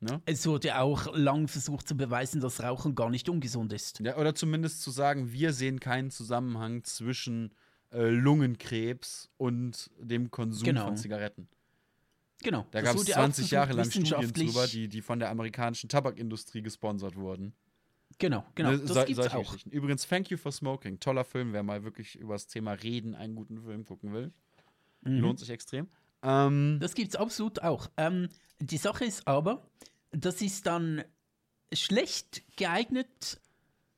Ne? Es wurde auch lang versucht zu beweisen, dass Rauchen gar nicht ungesund ist. Ja, oder zumindest zu sagen, wir sehen keinen Zusammenhang zwischen äh, Lungenkrebs und dem Konsum genau. von Zigaretten. Genau. Da gab es 20 Jahre lang Studien drüber, die, die von der amerikanischen Tabakindustrie gesponsert wurden. Genau, genau. Ne, das so, gibt's auch. Übrigens, Thank You for Smoking. Toller Film, wer mal wirklich über das Thema Reden einen guten Film gucken will. Mhm. Lohnt sich extrem. Ähm, das es absolut auch. Ähm, die Sache ist aber, das ist dann schlecht geeignet,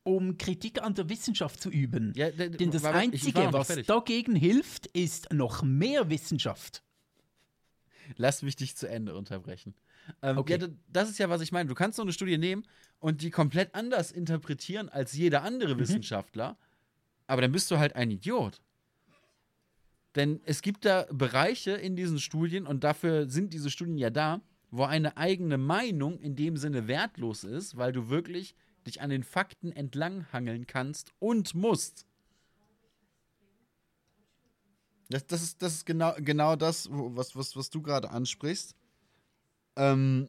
um Kritik an der Wissenschaft zu üben. Ja, Denn das Einzige, was dagegen hilft, ist noch mehr Wissenschaft. Lass mich dich zu Ende unterbrechen. Ähm, okay. Ja, das ist ja, was ich meine. Du kannst so eine Studie nehmen und die komplett anders interpretieren als jeder andere mhm. Wissenschaftler, aber dann bist du halt ein Idiot. Denn es gibt da Bereiche in diesen Studien, und dafür sind diese Studien ja da, wo eine eigene Meinung in dem Sinne wertlos ist, weil du wirklich dich an den Fakten entlanghangeln kannst und musst. Das, das, ist, das ist genau, genau das, was, was, was du gerade ansprichst. Ähm,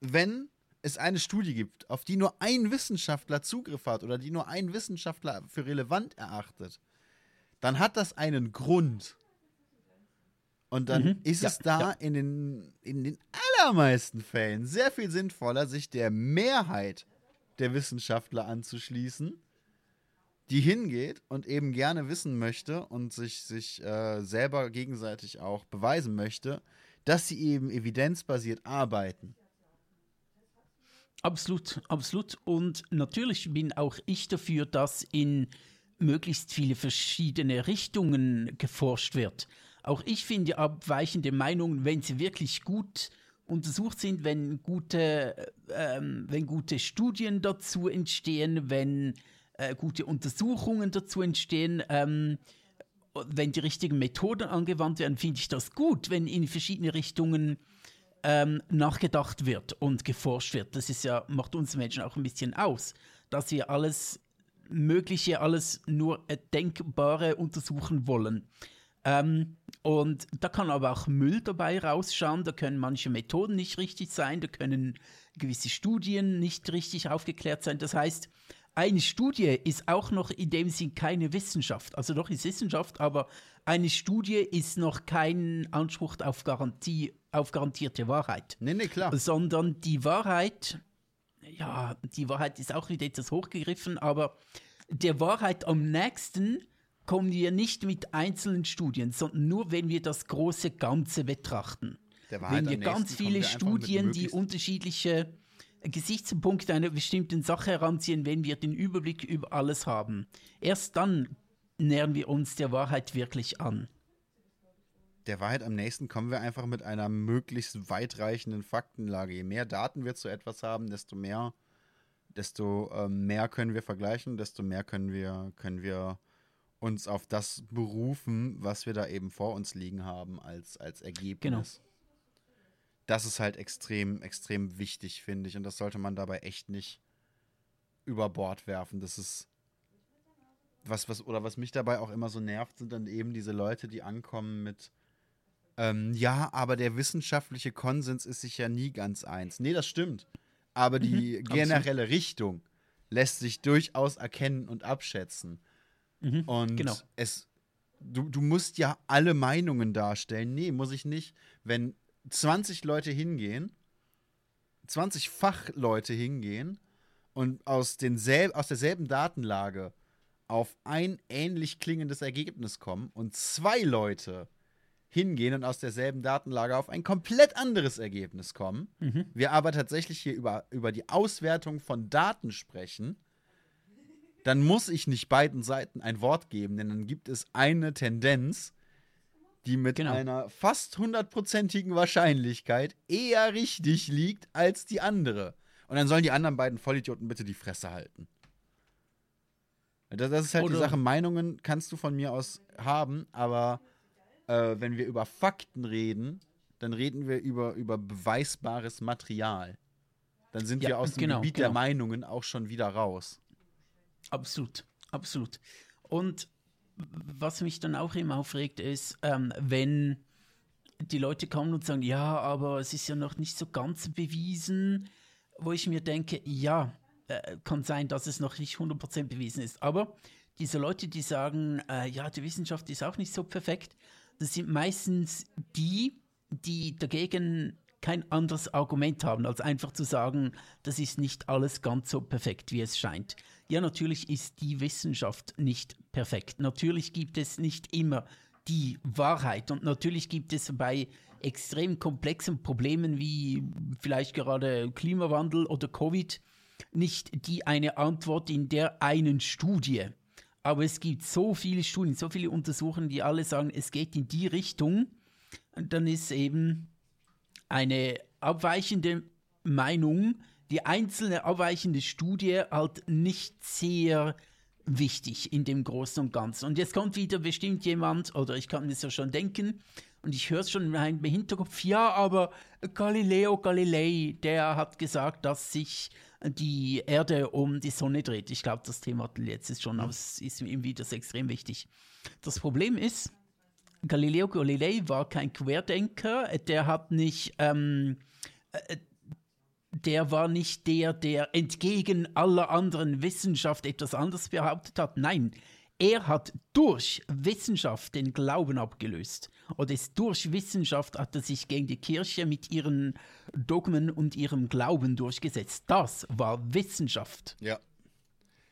wenn es eine Studie gibt, auf die nur ein Wissenschaftler Zugriff hat oder die nur ein Wissenschaftler für relevant erachtet, dann hat das einen Grund. Und dann mhm. ist ja, es da ja. in, den, in den allermeisten Fällen sehr viel sinnvoller, sich der Mehrheit der Wissenschaftler anzuschließen die hingeht und eben gerne wissen möchte und sich, sich äh, selber gegenseitig auch beweisen möchte, dass sie eben evidenzbasiert arbeiten. Absolut, absolut. Und natürlich bin auch ich dafür, dass in möglichst viele verschiedene Richtungen geforscht wird. Auch ich finde abweichende Meinungen, wenn sie wirklich gut untersucht sind, wenn gute, äh, ähm, wenn gute Studien dazu entstehen, wenn äh, gute Untersuchungen dazu entstehen. Ähm, wenn die richtigen Methoden angewandt werden, finde ich das gut, wenn in verschiedene Richtungen ähm, nachgedacht wird und geforscht wird. Das ist ja, macht uns Menschen auch ein bisschen aus, dass wir alles Mögliche, alles nur Denkbare untersuchen wollen. Ähm, und da kann aber auch Müll dabei rausschauen, da können manche Methoden nicht richtig sein, da können gewisse Studien nicht richtig aufgeklärt sein. Das heißt, eine Studie ist auch noch in dem Sinn keine Wissenschaft. Also doch ist Wissenschaft, aber eine Studie ist noch kein Anspruch auf, Garantie, auf garantierte Wahrheit. Nee, nee, klar. Sondern die Wahrheit, ja, die Wahrheit ist auch wieder etwas hochgegriffen, aber der Wahrheit am nächsten kommen wir nicht mit einzelnen Studien, sondern nur, wenn wir das große Ganze betrachten. wenn wir ganz viele Studien, die unterschiedliche Gesichtspunkte einer bestimmten Sache heranziehen, wenn wir den Überblick über alles haben. Erst dann nähern wir uns der Wahrheit wirklich an. Der Wahrheit am nächsten kommen wir einfach mit einer möglichst weitreichenden Faktenlage. Je mehr Daten wir zu etwas haben, desto mehr, desto äh, mehr können wir vergleichen, desto mehr können wir, können wir uns auf das berufen, was wir da eben vor uns liegen haben als, als Ergebnis. Genau. Das ist halt extrem, extrem wichtig, finde ich. Und das sollte man dabei echt nicht über Bord werfen. Das ist was, was, oder was mich dabei auch immer so nervt, sind dann eben diese Leute, die ankommen mit ähm, ja, aber der wissenschaftliche Konsens ist sich ja nie ganz eins. Nee, das stimmt. Aber die mhm, generelle Richtung lässt sich durchaus erkennen und abschätzen. Mhm, und genau. es, du, du musst ja alle Meinungen darstellen. Nee, muss ich nicht. Wenn 20 Leute hingehen, 20 Fachleute hingehen und aus, denselb, aus derselben Datenlage auf ein ähnlich klingendes Ergebnis kommen und zwei Leute hingehen und aus derselben Datenlage auf ein komplett anderes Ergebnis kommen, mhm. wir aber tatsächlich hier über, über die Auswertung von Daten sprechen, dann muss ich nicht beiden Seiten ein Wort geben, denn dann gibt es eine Tendenz, die mit genau. einer fast hundertprozentigen Wahrscheinlichkeit eher richtig liegt als die andere. Und dann sollen die anderen beiden Vollidioten bitte die Fresse halten. Das, das ist halt Oder die Sache. Meinungen kannst du von mir aus haben, aber äh, wenn wir über Fakten reden, dann reden wir über, über beweisbares Material. Dann sind ja, wir aus dem genau, Gebiet genau. der Meinungen auch schon wieder raus. Absolut, absolut. Und was mich dann auch immer aufregt, ist, ähm, wenn die Leute kommen und sagen, ja, aber es ist ja noch nicht so ganz bewiesen, wo ich mir denke, ja, äh, kann sein, dass es noch nicht 100% bewiesen ist. Aber diese Leute, die sagen, äh, ja, die Wissenschaft ist auch nicht so perfekt, das sind meistens die, die dagegen kein anderes Argument haben, als einfach zu sagen, das ist nicht alles ganz so perfekt, wie es scheint. Ja, natürlich ist die Wissenschaft nicht perfekt. Natürlich gibt es nicht immer die Wahrheit und natürlich gibt es bei extrem komplexen Problemen wie vielleicht gerade Klimawandel oder Covid nicht die eine Antwort in der einen Studie. Aber es gibt so viele Studien, so viele Untersuchungen, die alle sagen, es geht in die Richtung. Und dann ist eben eine abweichende Meinung, die einzelne abweichende Studie halt nicht sehr wichtig in dem Großen und Ganzen. Und jetzt kommt wieder bestimmt jemand, oder ich kann mir das ja schon denken, und ich höre es schon im Hinterkopf, ja, aber Galileo Galilei, der hat gesagt, dass sich die Erde um die Sonne dreht. Ich glaube, das Thema jetzt ist schon, aber es ist ihm wieder extrem wichtig. Das Problem ist, Galileo Galilei war kein Querdenker, der hat nicht, ähm, äh, der war nicht der, der entgegen aller anderen Wissenschaft etwas anderes behauptet hat. Nein, er hat durch Wissenschaft den Glauben abgelöst. Oder ist durch Wissenschaft hat er sich gegen die Kirche mit ihren Dogmen und ihrem Glauben durchgesetzt. Das war Wissenschaft. Ja.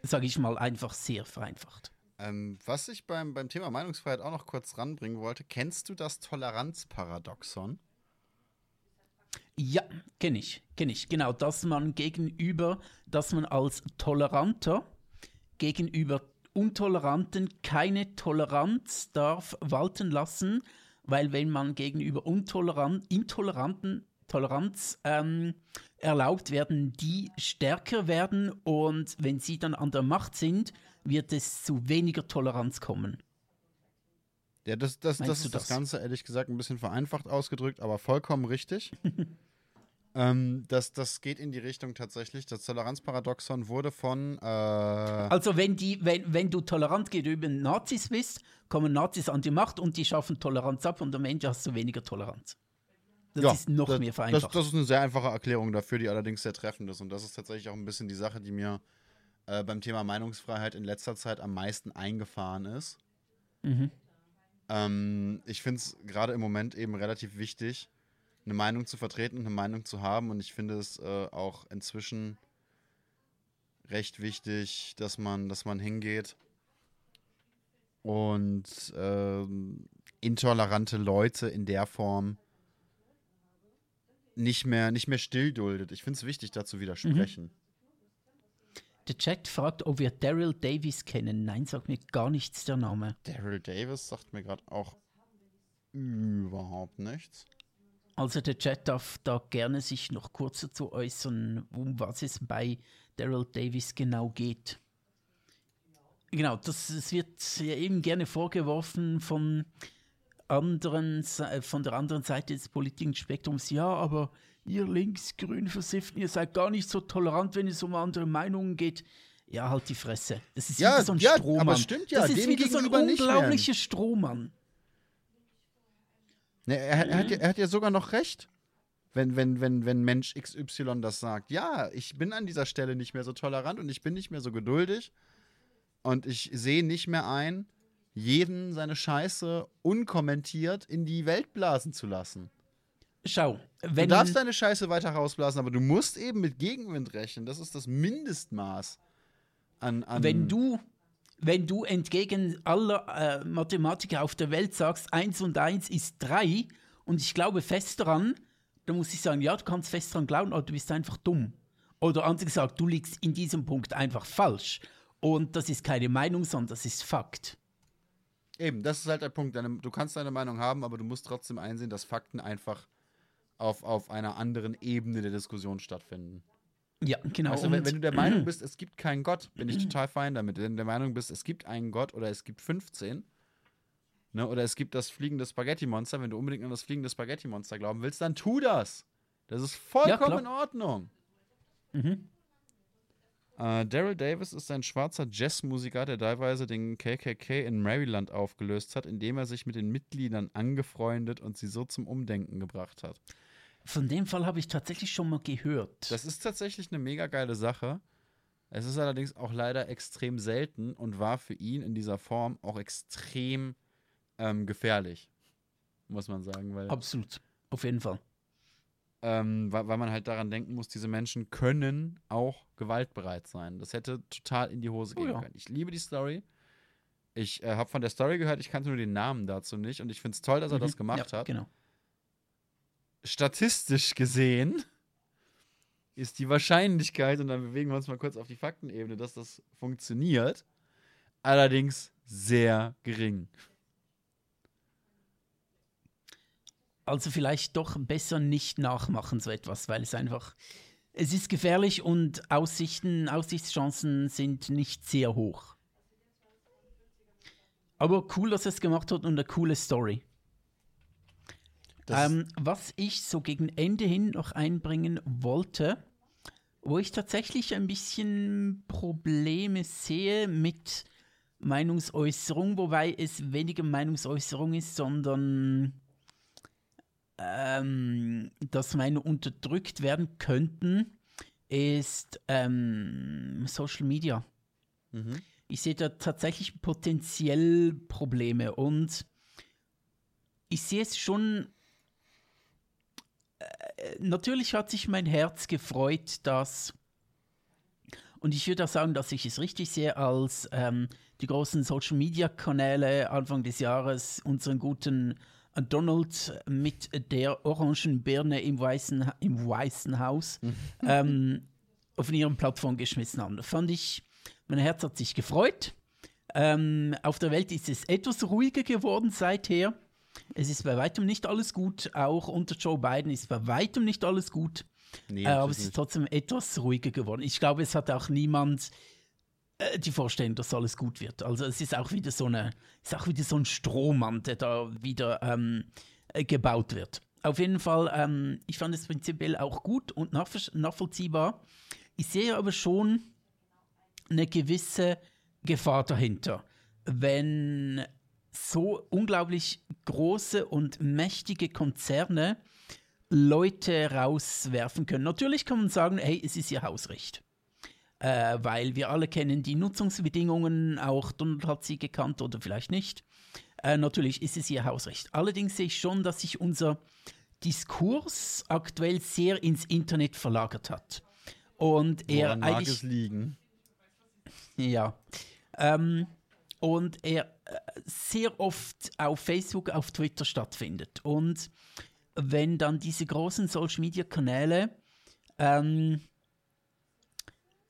Sage ich mal einfach sehr vereinfacht. Ähm, was ich beim, beim Thema Meinungsfreiheit auch noch kurz ranbringen wollte, kennst du das Toleranzparadoxon? Ja, kenne ich, kenne ich. Genau, dass man gegenüber, dass man als Toleranter gegenüber Untoleranten keine Toleranz darf walten lassen, weil wenn man gegenüber Untoleran Intoleranten Toleranz ähm, erlaubt, werden die stärker werden und wenn sie dann an der Macht sind, wird es zu weniger Toleranz kommen. Ja, das, das, das ist das? das Ganze ehrlich gesagt ein bisschen vereinfacht ausgedrückt, aber vollkommen richtig. ähm, das, das geht in die Richtung tatsächlich. Das Toleranzparadoxon wurde von. Äh also, wenn, die, wenn, wenn du tolerant gegenüber Nazis bist, kommen Nazis an die Macht und die schaffen Toleranz ab und am Ende hast du weniger Toleranz. Das ja, ist noch das, mehr vereinfacht. Das, das, ist eine sehr einfache Erklärung dafür, die allerdings sehr treffend ist. Und das ist tatsächlich auch ein bisschen die Sache, die mir äh, beim Thema Meinungsfreiheit in letzter Zeit am meisten eingefahren ist. Mhm. Ähm, ich finde es gerade im Moment eben relativ wichtig, eine Meinung zu vertreten, eine Meinung zu haben. Und ich finde es äh, auch inzwischen recht wichtig, dass man, dass man hingeht und ähm, intolerante Leute in der Form nicht mehr, nicht mehr still duldet. Ich finde es wichtig, dazu widersprechen. Mhm. Der Chat fragt, ob wir Daryl Davis kennen. Nein, sagt mir gar nichts der Name. Daryl Davis sagt mir gerade auch überhaupt nichts. Also der Chat darf da gerne sich noch kurz dazu äußern, um was es bei Daryl Davis genau geht. Genau, das, das wird ja eben gerne vorgeworfen von anderen, von der anderen Seite des politischen Spektrums. Ja, aber ihr linksgrün versifften, ihr seid gar nicht so tolerant, wenn es um andere Meinungen geht. Ja, halt die Fresse. Das ist ja, wieder so ein ja, Strohmann. Aber stimmt ja, das ist wieder so ein unglaublicher Strohmann. Ne, er, er, hat ja, er hat ja sogar noch recht, wenn, wenn, wenn, wenn Mensch XY das sagt. Ja, ich bin an dieser Stelle nicht mehr so tolerant und ich bin nicht mehr so geduldig und ich sehe nicht mehr ein, jeden seine Scheiße unkommentiert in die Welt blasen zu lassen. Schau, wenn. Du darfst deine Scheiße weiter rausblasen, aber du musst eben mit Gegenwind rechnen. Das ist das Mindestmaß an. an wenn du. Wenn du entgegen aller äh, Mathematiker auf der Welt sagst, 1 und 1 ist 3 und ich glaube fest daran, dann muss ich sagen, ja, du kannst fest daran glauben, aber du bist einfach dumm. Oder anders gesagt, du liegst in diesem Punkt einfach falsch. Und das ist keine Meinung, sondern das ist Fakt. Eben, das ist halt der Punkt. du kannst deine Meinung haben, aber du musst trotzdem einsehen, dass Fakten einfach auf, auf einer anderen Ebene der Diskussion stattfinden. Ja, genau. Also, wenn, wenn, du der Meinung bist, es gibt keinen Gott, bin ich total fein damit. Wenn du der Meinung bist, es gibt einen Gott oder es gibt 15, ne, oder es gibt das fliegende Spaghetti-Monster, wenn du unbedingt an das fliegende Spaghetti-Monster glauben willst, dann tu das. Das ist vollkommen ja, in Ordnung. Mhm. Uh, Daryl Davis ist ein schwarzer Jazzmusiker, der teilweise den KKK in Maryland aufgelöst hat, indem er sich mit den Mitgliedern angefreundet und sie so zum Umdenken gebracht hat. Von dem Fall habe ich tatsächlich schon mal gehört. Das ist tatsächlich eine mega geile Sache. Es ist allerdings auch leider extrem selten und war für ihn in dieser Form auch extrem ähm, gefährlich, muss man sagen. Weil, Absolut, auf jeden Fall. Ähm, weil, weil, man halt daran denken muss, diese Menschen können auch gewaltbereit sein. Das hätte total in die Hose oh gehen oh, ja. können. Ich liebe die Story. Ich äh, habe von der Story gehört, ich kannte nur den Namen dazu nicht und ich finde es toll, dass er mhm. das gemacht ja, hat. Genau statistisch gesehen ist die Wahrscheinlichkeit, und dann bewegen wir uns mal kurz auf die Faktenebene, dass das funktioniert, allerdings sehr gering. Also vielleicht doch besser nicht nachmachen so etwas, weil es einfach, es ist gefährlich und Aussichten, Aussichtschancen sind nicht sehr hoch. Aber cool, dass er es gemacht hat und eine coole Story. Ähm, was ich so gegen Ende hin noch einbringen wollte, wo ich tatsächlich ein bisschen Probleme sehe mit Meinungsäußerung, wobei es weniger Meinungsäußerung ist, sondern ähm, dass Meinungen unterdrückt werden könnten, ist ähm, Social Media. Mhm. Ich sehe da tatsächlich potenziell Probleme und ich sehe es schon natürlich hat sich mein Herz gefreut, dass, und ich würde auch sagen, dass ich es richtig sehe, als ähm, die großen Social-Media-Kanäle Anfang des Jahres unseren guten Donald mit der orangen Birne im Weißen, im Weißen Haus mhm. ähm, auf ihren Plattform geschmissen haben. Fand ich, mein Herz hat sich gefreut. Ähm, auf der Welt ist es etwas ruhiger geworden seither. Es ist bei weitem nicht alles gut. Auch unter Joe Biden ist bei weitem nicht alles gut. Nee, äh, aber es ist nicht. trotzdem etwas ruhiger geworden. Ich glaube, es hat auch niemand äh, die Vorstellung, dass alles gut wird. Also es ist auch wieder so eine, ist auch wieder so ein Strohmann, der da wieder ähm, äh, gebaut wird. Auf jeden Fall, ähm, ich fand es prinzipiell auch gut und nachvollziehbar. Ich sehe aber schon eine gewisse Gefahr dahinter, wenn so unglaublich große und mächtige Konzerne Leute rauswerfen können. Natürlich kann man sagen, hey, es ist ihr Hausrecht. Äh, weil wir alle kennen die Nutzungsbedingungen, auch Donald hat sie gekannt oder vielleicht nicht. Äh, natürlich ist es ihr Hausrecht. Allerdings sehe ich schon, dass sich unser Diskurs aktuell sehr ins Internet verlagert hat. Und er Woran mag es liegen? Ja. Ähm, und er äh, sehr oft auf Facebook, auf Twitter stattfindet. Und wenn dann diese großen Social Media Kanäle ähm,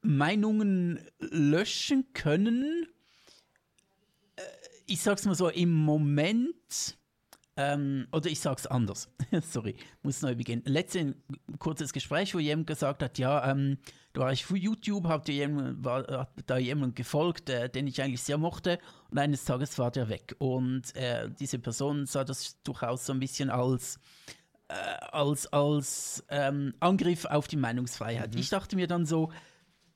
Meinungen löschen können, äh, ich sag's mal so, im Moment ähm, oder ich sage es anders. Sorry, muss neu beginnen. Letztes kurzes Gespräch, wo jemand gesagt hat, ja, ähm, da war ich für YouTube, hat, jemand, war, hat da jemand gefolgt, äh, den ich eigentlich sehr mochte und eines Tages war der weg. Und äh, diese Person sah das durchaus so ein bisschen als äh, als, als ähm, Angriff auf die Meinungsfreiheit. Mhm. Ich dachte mir dann so,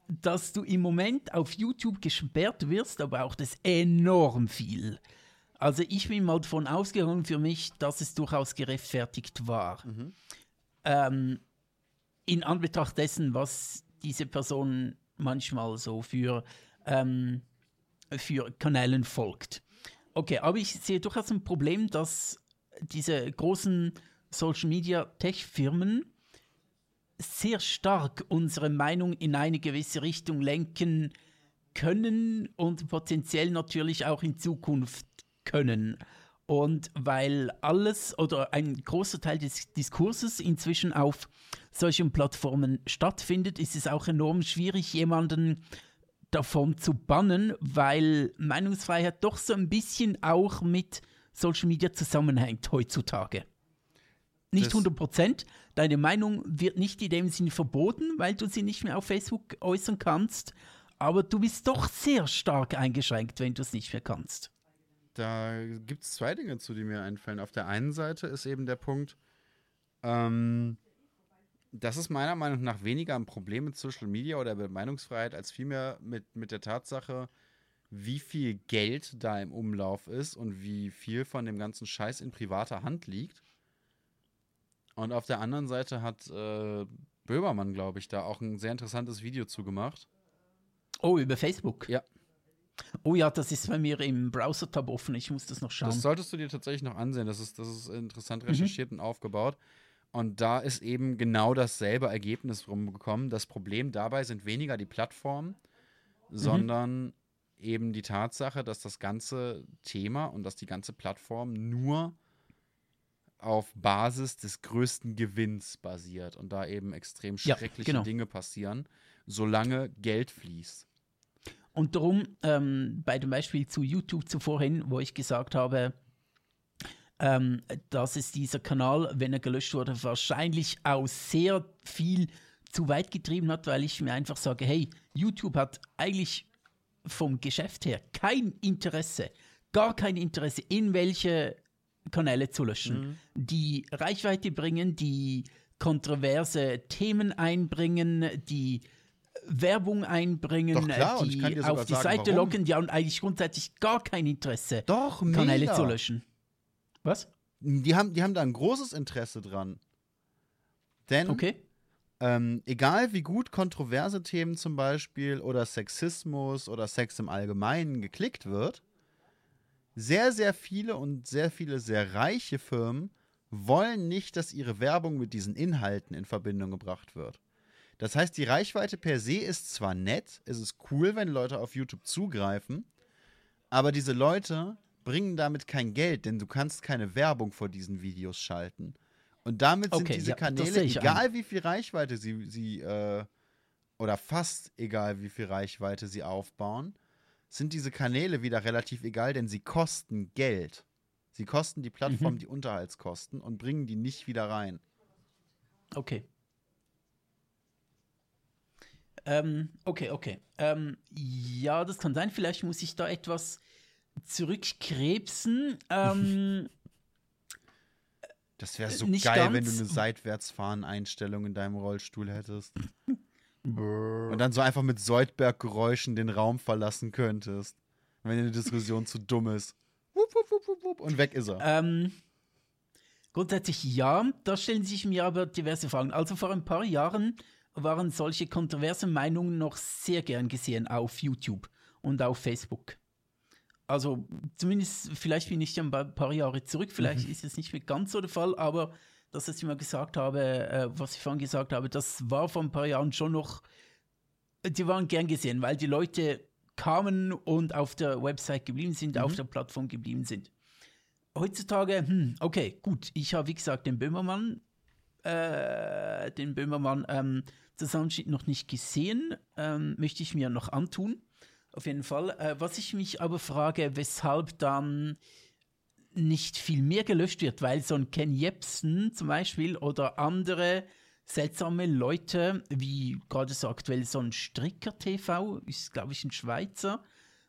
dass du im Moment auf YouTube gesperrt wirst, aber auch das enorm viel. Also ich bin mal davon ausgegangen für mich, dass es durchaus gerechtfertigt war. Mhm. Ähm, in Anbetracht dessen, was diese Person manchmal so für, ähm, für Kanälen folgt. Okay, aber ich sehe durchaus ein Problem, dass diese großen Social Media Tech-Firmen sehr stark unsere Meinung in eine gewisse Richtung lenken können und potenziell natürlich auch in Zukunft können. Und weil alles oder ein großer Teil des Diskurses inzwischen auf solchen Plattformen stattfindet, ist es auch enorm schwierig, jemanden davon zu bannen, weil Meinungsfreiheit doch so ein bisschen auch mit Social Media zusammenhängt heutzutage. Nicht 100 Prozent. Deine Meinung wird nicht in dem Sinne verboten, weil du sie nicht mehr auf Facebook äußern kannst. Aber du bist doch sehr stark eingeschränkt, wenn du es nicht mehr kannst. Da gibt es zwei Dinge zu, die mir einfallen. Auf der einen Seite ist eben der Punkt, ähm, das ist meiner Meinung nach weniger ein Problem mit Social Media oder mit Meinungsfreiheit, als vielmehr mit, mit der Tatsache, wie viel Geld da im Umlauf ist und wie viel von dem ganzen Scheiß in privater Hand liegt. Und auf der anderen Seite hat äh, Böhmermann, glaube ich, da auch ein sehr interessantes Video zugemacht. Oh, über Facebook? Ja. Oh ja, das ist bei mir im Browser-Tab offen. Ich muss das noch schauen. Das solltest du dir tatsächlich noch ansehen. Das ist, das ist interessant mhm. recherchiert mhm. und aufgebaut. Und da ist eben genau dasselbe Ergebnis rumgekommen. Das Problem dabei sind weniger die Plattformen, mhm. sondern eben die Tatsache, dass das ganze Thema und dass die ganze Plattform nur auf Basis des größten Gewinns basiert und da eben extrem schreckliche ja, genau. Dinge passieren, solange Geld fließt. Und darum, ähm, bei dem Beispiel zu YouTube zuvorhin, wo ich gesagt habe, ähm, dass es dieser Kanal, wenn er gelöscht wurde, wahrscheinlich auch sehr viel zu weit getrieben hat, weil ich mir einfach sage, hey, YouTube hat eigentlich vom Geschäft her kein Interesse, gar kein Interesse, in welche Kanäle zu löschen, mhm. die Reichweite bringen, die kontroverse Themen einbringen, die Werbung einbringen, klar, die auf die sagen, Seite warum. locken, die haben eigentlich grundsätzlich gar kein Interesse, Doch, Kanäle zu löschen. Was? Die haben, die haben da ein großes Interesse dran. Denn, okay. ähm, egal wie gut kontroverse Themen zum Beispiel oder Sexismus oder Sex im Allgemeinen geklickt wird, sehr, sehr viele und sehr viele sehr reiche Firmen wollen nicht, dass ihre Werbung mit diesen Inhalten in Verbindung gebracht wird. Das heißt, die Reichweite per se ist zwar nett, es ist cool, wenn Leute auf YouTube zugreifen, aber diese Leute bringen damit kein Geld, denn du kannst keine Werbung vor diesen Videos schalten. Und damit sind okay, diese ja, Kanäle, egal an. wie viel Reichweite sie, sie äh, oder fast egal wie viel Reichweite sie aufbauen, sind diese Kanäle wieder relativ egal, denn sie kosten Geld. Sie kosten die Plattform mhm. die Unterhaltskosten und bringen die nicht wieder rein. Okay. Ähm, okay, okay. Ähm, ja, das kann sein. Vielleicht muss ich da etwas zurückkrebsen. Ähm, das wäre so geil, ganz. wenn du eine Seitwärtsfahren-Einstellung in deinem Rollstuhl hättest. Und dann so einfach mit Soldberg-Geräuschen den Raum verlassen könntest. Wenn eine Diskussion zu dumm ist. Und weg ist er. Ähm, grundsätzlich ja, da stellen sich mir aber diverse Fragen. Also vor ein paar Jahren waren solche kontroversen Meinungen noch sehr gern gesehen auf YouTube und auf Facebook. Also zumindest, vielleicht bin ich ja ein paar Jahre zurück, vielleicht mhm. ist es nicht mehr ganz so der Fall, aber das, was ich mal gesagt habe, äh, was ich vorhin gesagt habe, das war vor ein paar Jahren schon noch, die waren gern gesehen, weil die Leute kamen und auf der Website geblieben sind, auf Mhm. der Plattform geblieben sind. Heutzutage, hm, okay, gut, ich habe wie gesagt den Böhmermann, äh, den Böhmermann ähm, Zusammenschnitt noch nicht gesehen, ähm, möchte ich mir noch antun, auf jeden Fall. Äh, was ich mich aber frage, weshalb dann nicht viel mehr gelöscht wird, weil so ein Ken Jebsen zum Beispiel oder andere seltsame Leute, wie gerade so aktuell so ein Stricker TV, ist glaube ich ein Schweizer,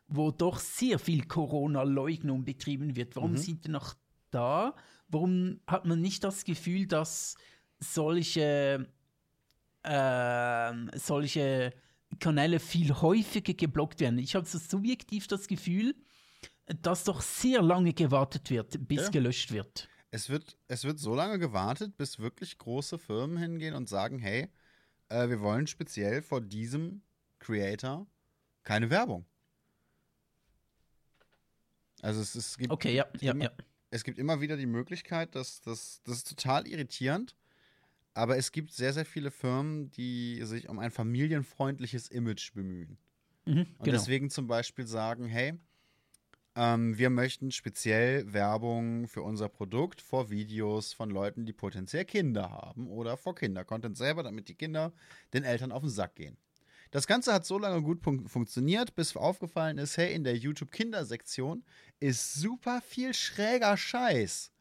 wo doch sehr viel Corona-Leugnung betrieben wird. Warum sind die noch da? Warum hat man nicht das Gefühl, dass solche, ähm, solche Kanäle viel häufiger geblockt werden? Ich habe so subjektiv das Gefühl, dass doch sehr lange gewartet wird, bis Ja. gelöscht wird. Es wird, es wird so lange gewartet, bis wirklich große Firmen hingehen und sagen, hey, äh, wir wollen speziell vor diesem Creator keine Werbung. Also es, es gibt Okay, ja, ja, immer, ja. es gibt immer wieder die Möglichkeit, dass das, das ist total irritierend, aber es gibt sehr, sehr viele Firmen, die sich um ein familienfreundliches Image bemühen. Mhm, Und genau. deswegen zum Beispiel sagen, hey, ähm, wir möchten speziell Werbung für unser Produkt vor Videos von Leuten, die potenziell Kinder haben oder vor Kinder-Content selber, damit die Kinder den Eltern auf den Sack gehen. Das Ganze hat so lange gut fun funktioniert, bis aufgefallen ist, hey, in der YouTube-Kindersektion ist super viel schräger Scheiß.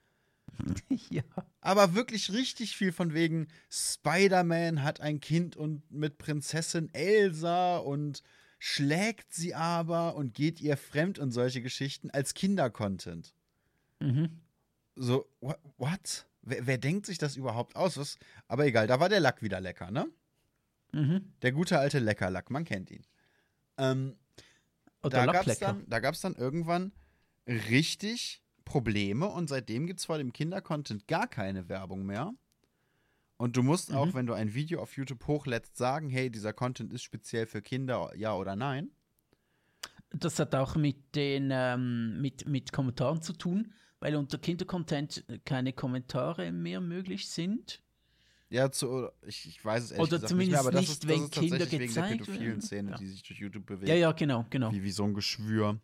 ja. Aber wirklich richtig viel von wegen Spider-Man hat ein Kind und mit Prinzessin Elsa und schlägt sie aber und geht ihr fremd und solche Geschichten als Kinder-Content. Mhm. So, wha- what? Wer, wer denkt sich das überhaupt aus? Was? Aber egal, da war der Lack wieder lecker, ne? Mhm. Der gute alte Leckerlack, man kennt ihn. Ähm, da gab es dann, da gab's dann irgendwann richtig Probleme und seitdem gibt es vor dem Kindercontent gar keine Werbung mehr. Und du musst auch, Mhm. wenn du ein Video auf YouTube hochlädst, sagen, hey, dieser Content ist speziell für Kinder, ja oder nein. Das hat auch mit den ähm, mit, mit Kommentaren zu tun, weil unter Kindercontent keine Kommentare mehr möglich sind. Ja, zu, ich, ich weiß es ehrlich Oder gesagt zumindest nicht mehr, aber das nicht, ist, das wenn ist Kinder tatsächlich wegen der gezeigt pädophilen werden. Szene, Ja. die sich durch YouTube bewegt. Ja, ja, genau, genau. Wie, wie so ein Geschwür.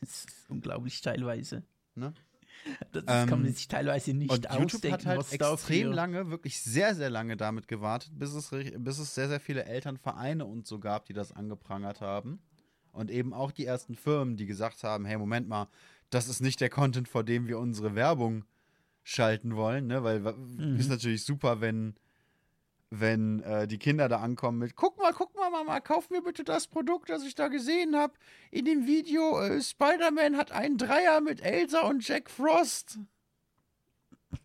Das ist unglaublich teilweise. Ne? Das kann man Ähm, sich teilweise nicht Und YouTube ausdenken, hat halt extrem lange, wirklich sehr, sehr lange damit gewartet, bis es, bis es sehr, sehr viele Elternvereine und so gab, die das angeprangert haben. Und eben auch die ersten Firmen, die gesagt haben, hey, Moment mal, das ist nicht der Content, vor dem wir unsere Werbung schalten wollen, ne? Weil Mhm. ist natürlich super, wenn, wenn äh, die Kinder da ankommen mit, guck mal, guck mal, Mama, kauf mir bitte das Produkt, das ich da gesehen habe. In dem Video, äh, Spider-Man hat einen Dreier mit Elsa und Jack Frost.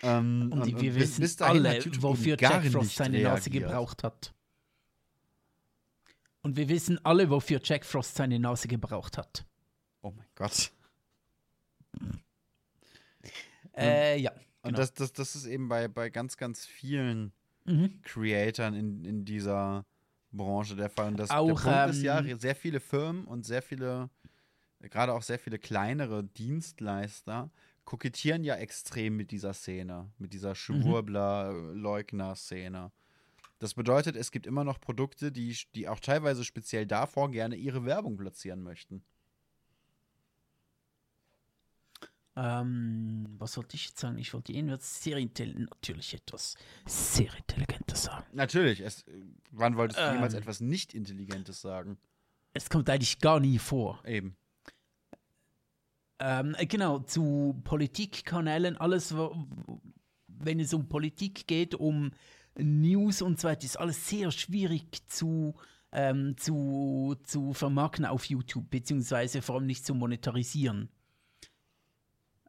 Ähm, Und, wir bis- wissen bis alle, wofür Jack Frost seine Nase reagiert. gebraucht hat. Und wir wissen alle, wofür Jack Frost seine Nase gebraucht hat. Oh mein Gott. Äh, ja. Und Genau. das, das, das ist eben bei, bei ganz, ganz vielen Mhm. Creatoren in, in dieser Branche der Fall. Und das, Auch, der Punkt ist ja, ähm, sehr viele Firmen und sehr viele, gerade auch sehr viele kleinere Dienstleister, kokettieren ja extrem mit dieser Szene, mit dieser Schwurbler-Leugner-Szene. Das bedeutet, es gibt immer noch Produkte, die, die auch teilweise speziell davor gerne ihre Werbung platzieren möchten. Ähm, was wollte ich jetzt sagen? Ich wollte irgendwas sehr intelligent, natürlich etwas sehr Intelligentes sagen. Natürlich, es, wann wolltest du jemals Ähm. etwas nicht Intelligentes sagen? Es kommt eigentlich gar nie vor. Eben. Ähm, äh, genau, zu Politikkanälen, alles, wenn es um Politik geht, um News und so weiter, ist alles sehr schwierig zu, ähm, zu, zu vermarkten auf YouTube, beziehungsweise vor allem nicht zu monetarisieren.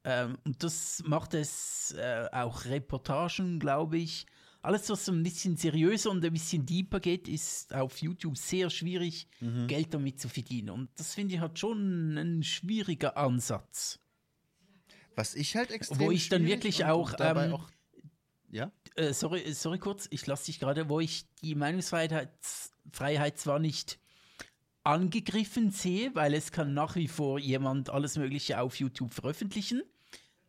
Ähm, und das macht es äh, auch Reportagen, glaube ich. Alles, was so ein bisschen seriöser und ein bisschen deeper geht, ist auf YouTube sehr schwierig, Geld damit zu verdienen. Und das finde ich halt schon ein schwieriger Ansatz. Was ich halt extrem Wo ich dann wirklich auch, ähm, auch ja Äh, sorry, sorry kurz, ich lasse dich gerade, wo ich die Meinungsfreiheit Freiheit zwar nicht angegriffen sehe, weil es kann nach wie vor jemand alles Mögliche auf YouTube veröffentlichen.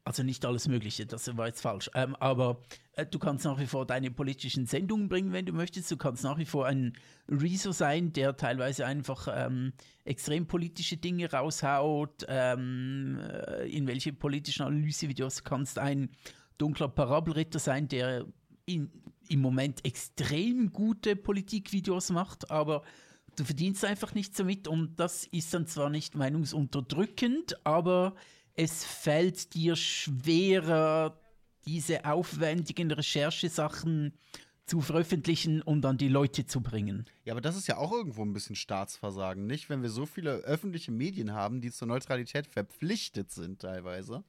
also nicht alles Mögliche, das war jetzt falsch. Ähm, aber äh, du kannst nach wie vor deine politischen Sendungen bringen, wenn du möchtest. Du kannst nach wie vor ein Rezo sein, der teilweise einfach ähm, extrem politische Dinge raushaut. Ähm, äh, in welche politischen Analysevideos kannst ein dunkler Parabelritter sein, der in, im Moment extrem gute Politikvideos macht, aber du verdienst einfach nicht so mit und das ist dann zwar nicht meinungsunterdrückend, aber es fällt dir schwerer, diese aufwendigen Recherchesachen zu veröffentlichen und an die Leute zu bringen. Ja, aber das ist ja auch irgendwo ein bisschen Staatsversagen, nicht? Wenn wir so viele öffentliche Medien haben, die zur Neutralität verpflichtet sind teilweise.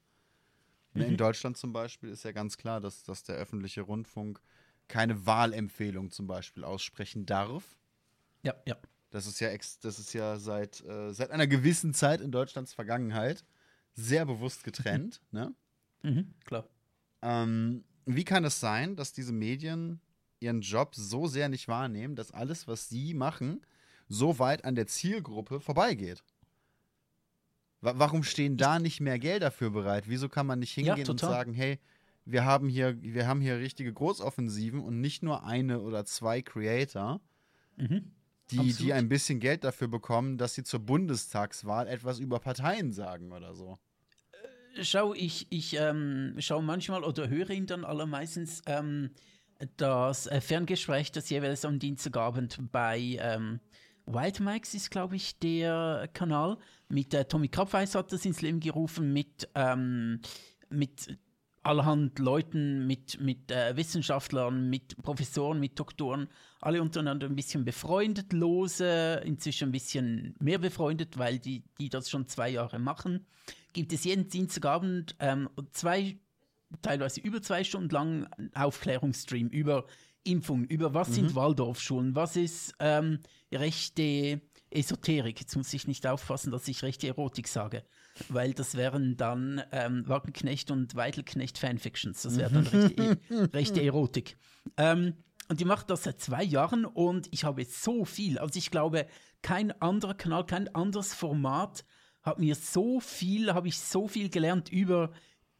Ne, mhm. In Deutschland zum Beispiel ist ja ganz klar, dass, dass der öffentliche Rundfunk keine Wahlempfehlung zum Beispiel aussprechen darf. Ja, ja. Das ist ja, ex das ist ja seit, äh, seit einer gewissen Zeit in Deutschlands Vergangenheit sehr bewusst getrennt. ne? Mhm, klar. Ähm, wie kann es sein, dass diese Medien ihren Job so sehr nicht wahrnehmen, dass alles, was sie machen, so weit an der Zielgruppe vorbeigeht? Warum stehen da nicht mehr Geld dafür bereit? Wieso kann man nicht hingehen ja, und sagen, hey, wir haben hier, wir haben hier richtige Großoffensiven und nicht nur eine oder zwei Creator, mhm. Die, die ein bisschen Geld dafür bekommen, dass sie zur Bundestagswahl etwas über Parteien sagen oder so. Äh, schau, ich, ich ähm, schaue manchmal oder höre ihn dann allermeistens ähm, das äh, Ferngespräch, das jeweils am Dienstagabend bei ähm, Wild Mikes ist, glaube ich, der Kanal. Mit äh, Tommy Krabweis hat das ins Leben gerufen, mit, ähm, mit allerhand Leuten, mit, mit äh, Wissenschaftlern, mit Professoren, mit Doktoren, alle untereinander ein bisschen befreundet, lose, inzwischen ein bisschen mehr befreundet, weil die, die das schon zwei Jahre machen. Gibt es jeden Dienstagabend ähm, zwei, teilweise über zwei Stunden lang Aufklärungsstream über Impfungen, über was mhm. sind Waldorfschulen, was ist ähm, rechte Esoterik. Jetzt muss ich nicht aufpassen, dass ich rechte Erotik sage, weil das wären dann ähm, Wagenknecht und Weidelknecht Fanfictions. Das wäre dann rechte, rechte Erotik. Ähm, und die macht das seit zwei Jahren und ich habe so viel. Also ich glaube, kein anderer Kanal, kein anderes Format hat mir so viel, habe ich so viel gelernt über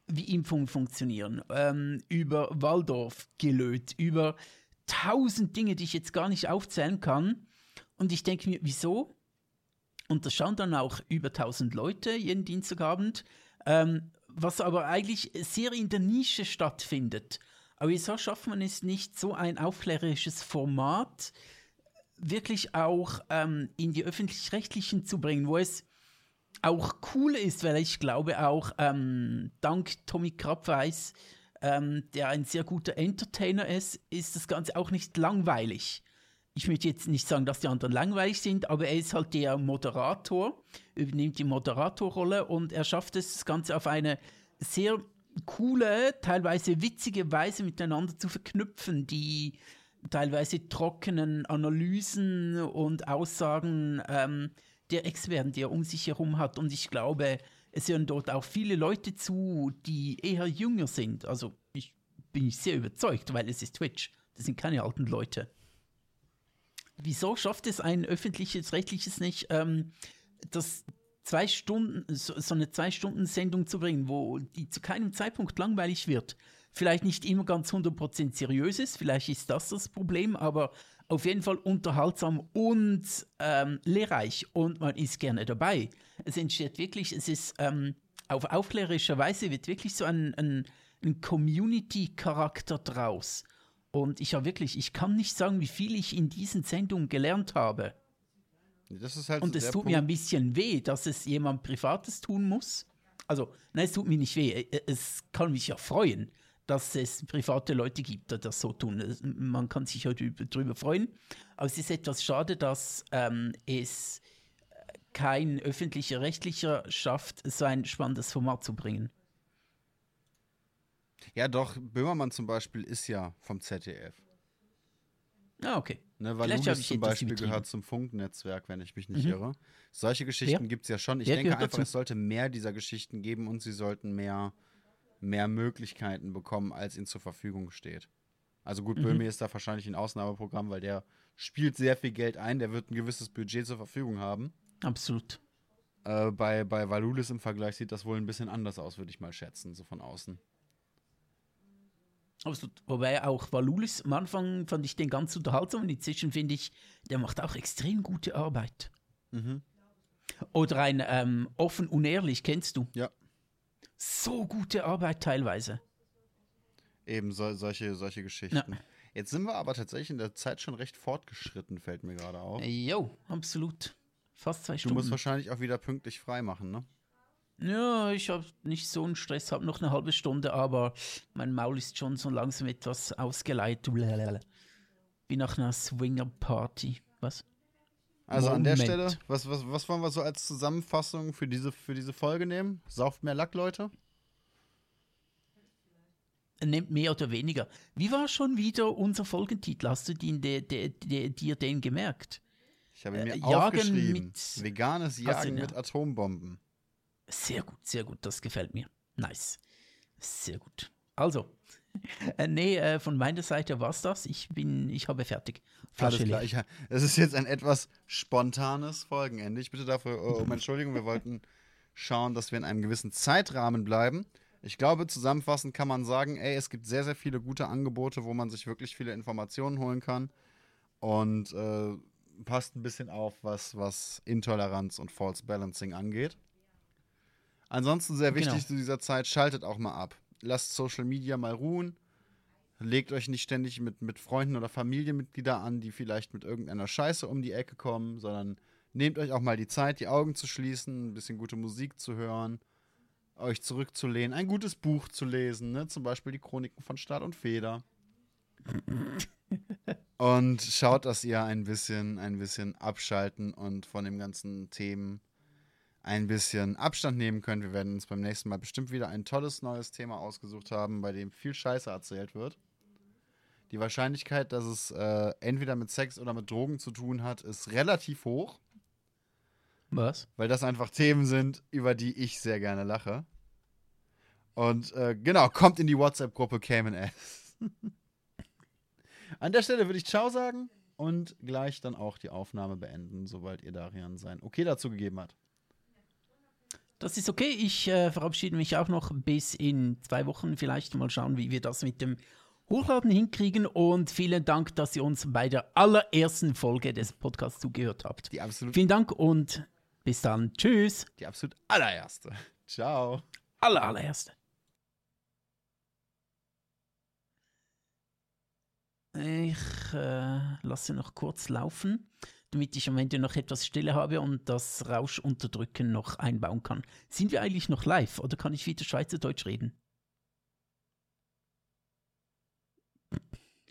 wie Impfungen funktionieren, ähm, über Waldorf gelöt, über tausend Dinge, die ich jetzt gar nicht aufzählen kann. Und ich denke mir, wieso? Und das schauen dann auch über tausend Leute jeden Dienstagabend, ähm, was aber eigentlich sehr in der Nische stattfindet. Aber wieso schafft man es nicht, so ein aufklärerisches Format wirklich auch ähm, in die öffentlich-rechtlichen zu bringen, wo es auch cool ist, weil ich glaube auch ähm, dank Tommy Krabweis, ähm, der ein sehr guter Entertainer ist, ist das Ganze auch nicht langweilig. Ich möchte jetzt nicht sagen, dass die anderen langweilig sind, aber er ist halt der Moderator, übernimmt die Moderatorrolle und er schafft es, das Ganze auf eine sehr coole, teilweise witzige Weise miteinander zu verknüpfen, die teilweise trockenen Analysen und Aussagen ähm, der Experten, die er um sich herum hat. Und ich glaube, es hören dort auch viele Leute zu, die eher jünger sind. Also ich bin ich sehr überzeugt, weil es ist Twitch. Das sind keine alten Leute. Wieso schafft es ein öffentliches, rechtliches nicht, ähm, das zwei Stunden, so, so eine Zwei-Stunden-Sendung zu bringen, wo die zu keinem Zeitpunkt langweilig wird? Vielleicht nicht immer ganz 100% seriös ist, vielleicht ist das das Problem, aber auf jeden Fall unterhaltsam und ähm, lehrreich und man ist gerne dabei. Es entsteht wirklich, es ist ähm, auf aufklärerische Weise wird wirklich so ein, ein, ein Community-Charakter draus. Und ich habe wirklich, ich kann nicht sagen, wie viel ich in diesen Sendungen gelernt habe. Halt und es tut Punkt. mir ein bisschen weh, dass es jemand Privates tun muss. Also, nein, es tut mir nicht weh. Es kann mich ja freuen dass es private Leute gibt, die das so tun. Man kann sich ja darüber freuen. Aber es ist etwas schade, dass ähm, es kein öffentlicher Rechtlicher schafft, so ein spannendes Format zu bringen. Ja, doch, Böhmermann zum Beispiel ist ja vom ZDF. Ah, okay. Ne, weil Lulis zum Beispiel gehört zum Funknetzwerk, wenn ich mich nicht mhm. irre. Solche Geschichten ja. gibt es ja schon. Ich Der denke einfach, es sollte mehr dieser Geschichten geben und sie sollten mehr mehr Möglichkeiten bekommen, als ihnen zur Verfügung steht. Also gut, mhm. Böhmi ist da wahrscheinlich ein Ausnahmeprogramm, weil der spielt sehr viel Geld ein, der wird ein gewisses Budget zur Verfügung haben. Absolut. Äh, bei, bei Valulis im Vergleich sieht das wohl ein bisschen anders aus, würde ich mal schätzen, so von außen. Absolut. Wobei auch Valulis, am Anfang fand ich den ganz unterhaltsam und inzwischen finde ich, der macht auch extrem gute Arbeit. Mhm. Oder ein ähm, Offen unehrlich, kennst du? Ja. So gute Arbeit teilweise. Eben so, solche, solche Geschichten. Jetzt sind wir aber tatsächlich in der Zeit schon recht fortgeschritten, fällt mir gerade auf. Jo, absolut. Fast zwei Du Stunden. musst wahrscheinlich auch wieder pünktlich frei machen, ne? Ja, ich habe nicht so einen Stress, habe noch eine halbe Stunde, aber mein Maul ist schon so langsam etwas ausgeleitet. Wie nach einer Swinger-Party. Was? Also an der Moment. Stelle, was, was, was wollen wir so als Zusammenfassung für diese, für diese Folge nehmen? Sauft mehr Lack, Leute? Nehmt mehr oder weniger. Wie war schon wieder unser Folgentitel? Hast du den, de, de, de, dir den gemerkt? Ich habe Äh, mir Jagen aufgeschrieben. mit- Veganes Jagen ja. mit Atombomben. Sehr gut, sehr gut, das gefällt mir. Nice. Sehr gut. Also, äh, nee, äh, von meiner Seite war's das. Ich bin, ich habe fertig. Alles Flasche klar. leer. Ich, es ist jetzt ein etwas spontanes Folgenende. Ich bitte dafür äh, um Entschuldigung. Wir wollten schauen, dass wir in einem gewissen Zeitrahmen bleiben. Ich glaube, zusammenfassend kann man sagen, ey, es gibt sehr, sehr viele gute Angebote, wo man sich wirklich viele Informationen holen kann. Und äh, passt ein bisschen auf, was, was Intoleranz und False Balancing angeht. Ansonsten sehr Genau. wichtig zu dieser Zeit, schaltet auch mal ab. Lasst Social Media mal ruhen. Legt euch nicht ständig mit, mit Freunden oder Familienmitgliedern an, die vielleicht mit irgendeiner Scheiße um die Ecke kommen, sondern nehmt euch auch mal die Zeit, die Augen zu schließen, ein bisschen gute Musik zu hören, euch zurückzulehnen, ein gutes Buch zu lesen, ne? zum Beispiel die Chroniken von Stahl und Feder. und schaut, dass ihr ein bisschen, ein bisschen abschalten und von den ganzen Themen ein bisschen Abstand nehmen könnt. Wir werden uns beim nächsten Mal bestimmt wieder ein tolles neues Thema ausgesucht haben, bei dem viel Scheiße erzählt wird. Die Wahrscheinlichkeit, dass es äh, entweder mit Sex oder mit Drogen zu tun hat, ist relativ hoch, Was? weil das einfach Themen sind, über die ich sehr gerne lache. Und äh, genau, kommt in die WhatsApp-Gruppe Cayman S. An der Stelle würde ich Ciao sagen und gleich dann auch die Aufnahme beenden, sobald ihr Darian sein Okay dazu gegeben hat. Das ist okay. Ich äh, verabschiede mich auch noch bis in zwei Wochen. Vielleicht mal schauen, wie wir das mit dem Hochladen hinkriegen. Und vielen Dank, dass ihr uns bei der allerersten Folge des Podcasts zugehört habt. Die absolut, Vielen Dank und bis dann. Tschüss. die absolut allererste. Ciao. Aller, allererste. Ich äh, lasse noch kurz laufen, damit ich am Ende noch etwas Stille habe und das Rauschunterdrücken noch einbauen kann. Sind wir eigentlich noch live oder kann ich wieder Schweizerdeutsch reden?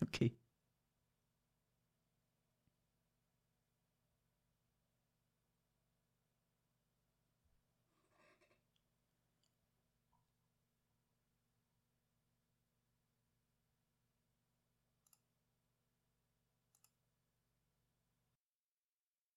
Okay.